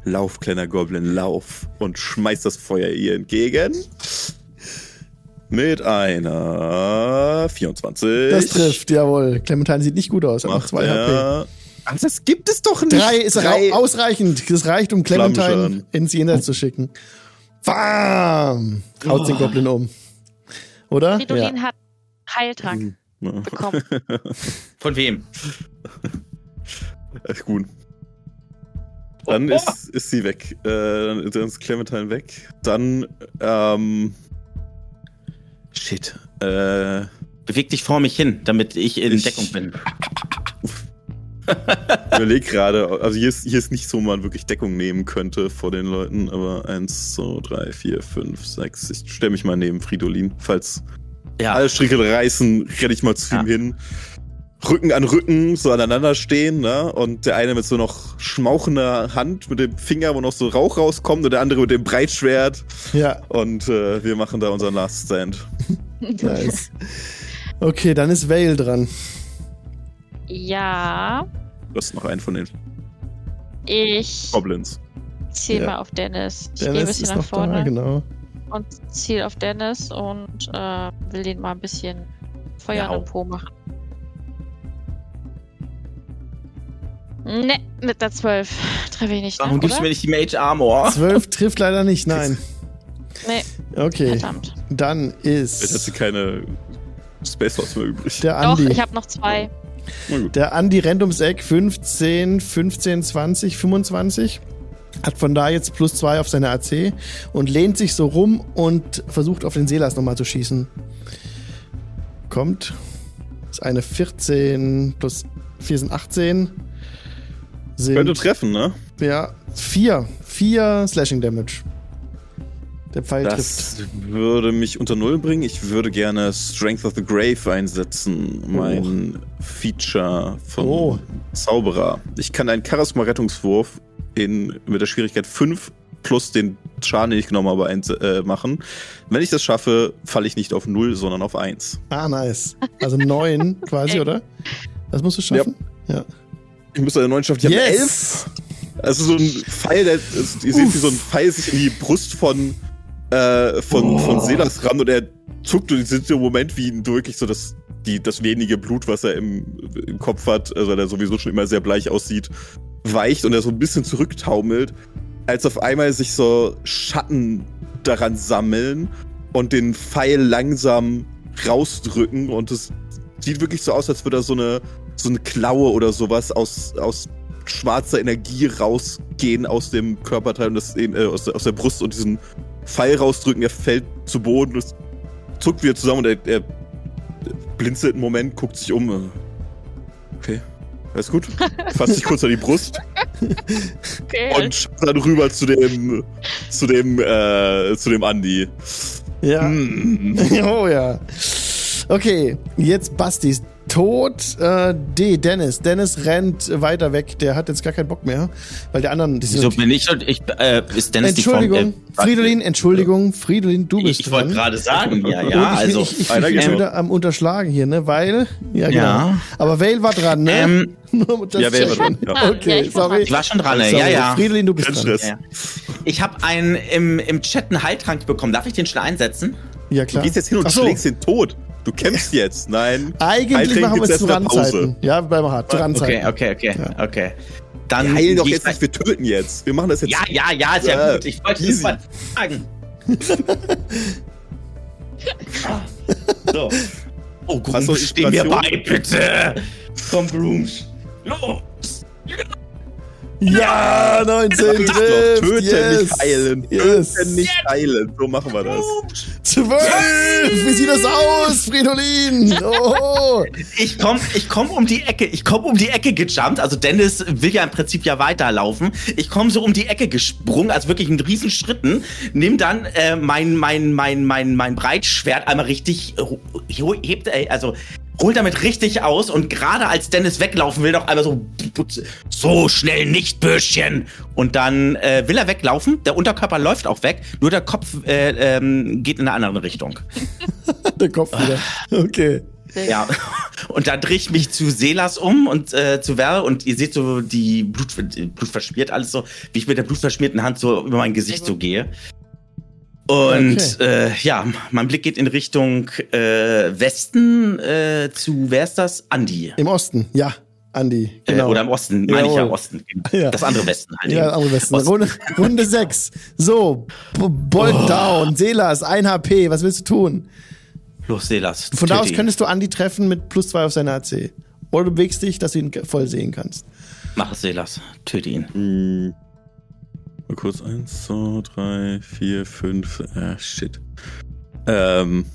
Lauf, kleiner Goblin, lauf. Und schmeißt das Feuer ihr entgegen. Mit einer 24. Das trifft, jawohl. Clementine sieht nicht gut aus. Macht 2 HP. Ach, das gibt es doch nicht. Drei ist Drei. ausreichend. Das reicht, um Clementine ins Jenseits zu schicken. Bam! Haut den Goblin um. Oder? Fridolin hat Heiltrank Ja. Bekommen. Von wem? Ist gut. Dann Oh. ist, ist sie weg. Äh, dann ist Clementine weg. Dann, ähm. Shit. Äh. Beweg dich vor mich hin, damit ich in Ich- Deckung bin. überleg gerade, also hier ist, hier ist nicht so, wo man wirklich Deckung nehmen könnte vor den Leuten, aber eins, zwei, drei, vier, fünf, sechs. Ich stelle mich mal neben Fridolin. Falls Ja. alle Stricke reißen, renne ich mal zu Ja. ihm hin. Rücken an Rücken, so aneinander stehen, ne? Und der eine mit so noch schmauchender Hand, mit dem Finger, wo noch so Rauch rauskommt, und der andere mit dem Breitschwert. Ja. Und äh, wir machen da unseren Last Stand. Nice. Okay, dann ist Vale dran. Ja, Du hast noch einen von den ich Goblins. ziel Ja. mal auf Dennis. Ich gehe ein Dennis bisschen ist nach vorne da, genau und ziel auf Dennis und äh, will den mal ein bisschen Feuer ja, im Po machen. Ne, mit der 12 treffe ich nicht. Warum ne, gibst du mir nicht die Mage Armor? 12 trifft leider nicht, nein. Nee. Okay. Verdammt. Dann ist. Jetzt hat sie keine Space Force mehr übrig. Der Andi. Doch, ich habe noch zwei. Ja. Der Andi rennt ums Eck 15, 15, 20, 25. Hat von da jetzt plus zwei auf seine AC und lehnt sich so rum und versucht auf den Seelas nochmal zu schießen. Kommt. Ist eine 14 plus 4 sind 18. Sind, Könnte treffen, ne? ja, 4. 4 Slashing Damage. Der Pfeil trifft. Das würde mich unter Null bringen. Ich würde gerne Strength of the Grave einsetzen. Mein Feature von Oh. Zauberer. Ich kann einen Charisma-Rettungswurf in, mit der Schwierigkeit 5 plus den Schaden, den ich genommen habe, eins, äh, machen. Wenn ich das schaffe, falle ich nicht auf 0, sondern auf 1. Ah, nice. Also 9 quasi, oder? Das musst du schaffen? Ja. Ich müsste eine 9 schaffen. Ich habe eine 11. Yes! Also so ein Pfeil, der, ihr seht, wie so ein Pfeil sich in die Brust von, äh, von, von Selas ran und er zuckt und ihr seht so im Moment, wie ihn wirklich so das, die, das wenige Blut, was er im, im Kopf hat, also weil er sowieso schon immer sehr bleich aussieht, weicht und er so ein bisschen zurücktaumelt, als auf einmal sich so Schatten daran sammeln und den Pfeil langsam rausdrücken und es sieht wirklich so aus, als würde er so eine, so eine Klaue oder sowas aus, aus schwarzer Energie rausgehen aus dem Körperteil und das, äh, aus, der, aus der Brust und diesen Pfeil rausdrücken. Er fällt zu Boden, es zuckt wieder zusammen und er, er blinzelt einen Moment, guckt sich um. äh, Okay, alles gut. Fasst sich kurz an die Brust Okay. und schaut dann rüber zu dem, zu dem, äh, zu dem Andi. Ja. Hm. Oh ja. Okay, jetzt Bastis tot. Äh, D, Dennis. Dennis rennt weiter weg. Der hat jetzt gar keinen Bock mehr, weil der anderen. Wieso bin ich, ich äh, ist Dennis Entschuldigung, die Form, äh, Fridolin, Entschuldigung, Fridolin, du Ich, bist ich wollte dran. gerade sagen, ja, Und ja, ich, also. ich, ich, ich, bin schon wieder am Unterschlagen hier, ne? Weil, ja, genau. Ja. Aber Vale war dran, ne? Ähm, ja, Vale war dran, ja. Okay, Ja, ich war sorry. ich war schon dran, ne? ja, ja. Fridolin, du bist Kein dran. Ja. Ich habe einen im, im Chat einen Heiltrank bekommen. Darf ich den schnell einsetzen? Ja, Du klar. gehst jetzt hin und Ach so. schlägst den tot. Du kämpfst jetzt. Nein. Eigentlich machen wir es zu. Randzeiten. Ja, bleiben wir hart. Zu Okay, Randzeiten. okay, okay, okay. Dann Wir heilen doch jetzt nicht, wir töten jetzt. Wir machen das jetzt. Ja, ja, ja, ist ja, Ja, gut. Ich wollte easy. es mal sagen. so. Oh, du Grooms, steh mir bei, bitte. Komm, Grooms. Los. Ja, 19 Sag ich doch, trifft. töten, yes. nicht heilen. Yes. Töten, nicht heilen. So machen wir das. 12! Wie sieht das aus, Fridolin? Oh. Ich komm, ich komm um die Ecke, ich komm um die Ecke gejumpt. Also Dennis will ja im Prinzip ja weiterlaufen. Ich komm so um die Ecke gesprungen, also wirklich in riesen Schritten. Nimm dann äh, mein, mein, mein, mein, mein Breitschwert einmal richtig, äh, hebt, also hol damit richtig aus und gerade als Dennis weglaufen will, noch einmal so, so schnell nicht, Bürschchen. Und dann äh, will er weglaufen, der Unterkörper läuft auch weg, nur der Kopf äh, ähm, geht in eine andere Richtung. Der Kopf wieder. Okay. Ja, und dann drehe ich mich zu Selas um und äh, zu Val und ihr seht so die Blut, Blut verschmiert, alles so, wie ich mit der blutverschmierten Hand so über mein Gesicht so gehe. Und Okay. äh, ja, mein Blick geht in Richtung äh, Westen äh, zu, wer ist das? Andi. Im Osten, ja. Andi, Äh, genau. oder im Osten, meine ich ja. Osten. Genau. Ja. Das andere Westen halt. Ja, eben. andere Westen. Osten. Runde, Runde 6. So, Bolt Oh. down, Selas, 1 HP. Was willst du tun? Los, Selas. Von da aus könntest du Andi treffen mit plus 2 auf seine AC. Oder du bewegst dich, dass du ihn voll sehen kannst. Mach es, Selas. Töte ihn. Hm. Mal kurz. Eins, zwei, drei, vier, fünf. Ah, shit. Ähm.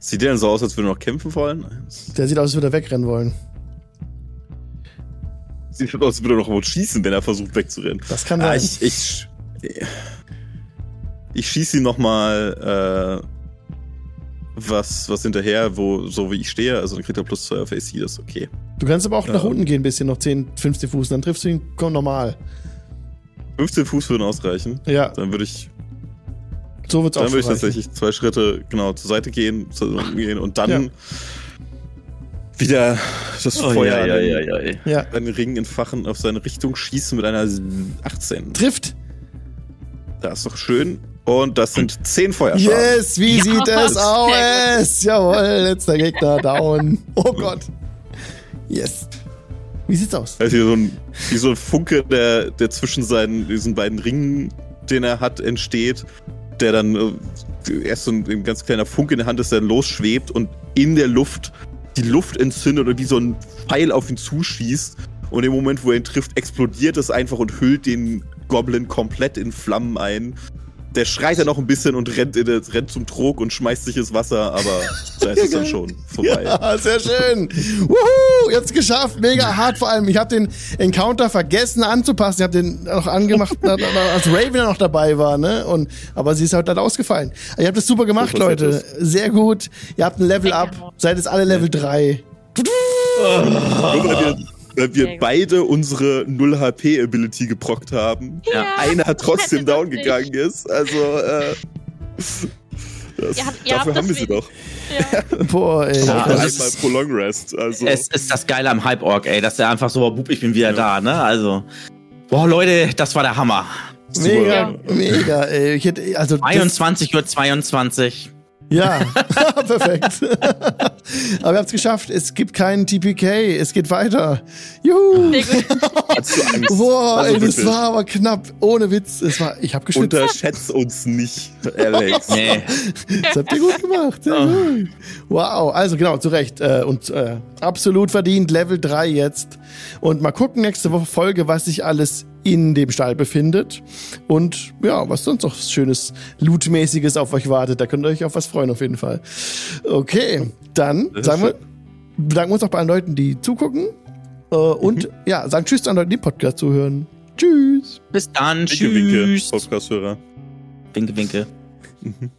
Sieht der denn so aus, als würde er noch kämpfen wollen? Eins. Der sieht aus, als würde er wegrennen wollen. Sieht aus, als würde er noch schießen, wenn er versucht wegzurennen. Das kann Ah, sein. ich, ich, ich schieße ihm nochmal äh, was, was hinterher, wo, so wie ich stehe. Also dann kriegt er plus 2 auf AC, das ist okay. Du kannst aber auch nach Ja. unten gehen, ein bisschen, noch 10, 15 Fuß. Dann triffst du ihn komm, normal. 15 Fuß würden ausreichen. Ja, Dann würde ich, so wird's auch dann würde ich tatsächlich zwei Schritte genau zur Seite gehen, zur unten gehen und dann Ja. wieder das Oh, Feuer ja, an ja, den- ja, ja. Ja, einen Ring entfachen, auf seine Richtung schießen mit einer 18. trifft. Das ist doch schön. Und das sind 10 Feuerschaden. Yes, wie Ja, sieht es aus? Jawohl, letzter Gegner down. Oh Gott. Yes. Wie sieht's aus? Also so ein, wie so ein Funke, der, der zwischen seinen, diesen beiden Ringen, den er hat, entsteht, der dann äh, erst so ein, ein ganz kleiner Funke in der Hand ist, der dann losschwebt und in der Luft die Luft entzündet und wie so ein Pfeil auf ihn zuschießt. Und im Moment, wo er ihn trifft, explodiert es einfach und hüllt den Goblin komplett in Flammen ein. Der schreit dann noch ein bisschen und rennt, in das, rennt zum Trog und schmeißt sich ins Wasser, aber da ist es dann schon vorbei. Ja, sehr schön. Wuhu, jetzt geschafft. Mega hart vor allem. Ich habe den Encounter vergessen anzupassen. Ich habe den noch angemacht, als Raven noch dabei war, ne? Und aber sie ist halt dann ausgefallen. Ihr habt das super gemacht, So Leute. Sehr gut. Ihr habt ein Level up. Seid jetzt alle Level 3. Nur weil wir, beide unsere 0 HP Ability geprockt haben. Ja. Einer hat trotzdem down nicht. gegangen ist. Also, äh, das, Ihr habt- ihr dafür habt haben wir sie doch. Ja. Boah, ey. Ja, also einmal es- Prolong Rest. Also, Es ist das Geile am Hype-Org, ey, dass der einfach so, bub, ich bin wieder da, ne? Also, boah, Leute, das war der Hammer. Mega, mega, ey. Ich hätte, also das, 21 Uhr 22. Ja, perfekt. Aber ihr habt es geschafft. Es gibt keinen TPK. Es geht weiter. Juhu. Boah, Also ey, das war aber knapp. Ohne Witz. Es war, ich habe geschwitzt. Unterschätzt uns nicht, Alex. Nee. Das habt ihr gut gemacht. Oh. gut. Wow, also genau, zu Recht. Äh, und äh, absolut verdient, Level 3 jetzt. Und mal gucken nächste Woche Folge, was sich alles in dem Stall befindet. Und ja, was sonst noch schönes Lootmäßiges auf euch wartet. Da könnt ihr euch auf was freuen, auf jeden Fall. Okay, dann Ist sagen wir, bedanken wir uns auch bei allen Leuten, die zugucken. Äh, und ja, sagen Tschüss an Leute, die Podcast zuhören. Tschüss. Bis dann. Winke, winke, Tschüss. Podcast-Hörer. Winke, winke. Mhm.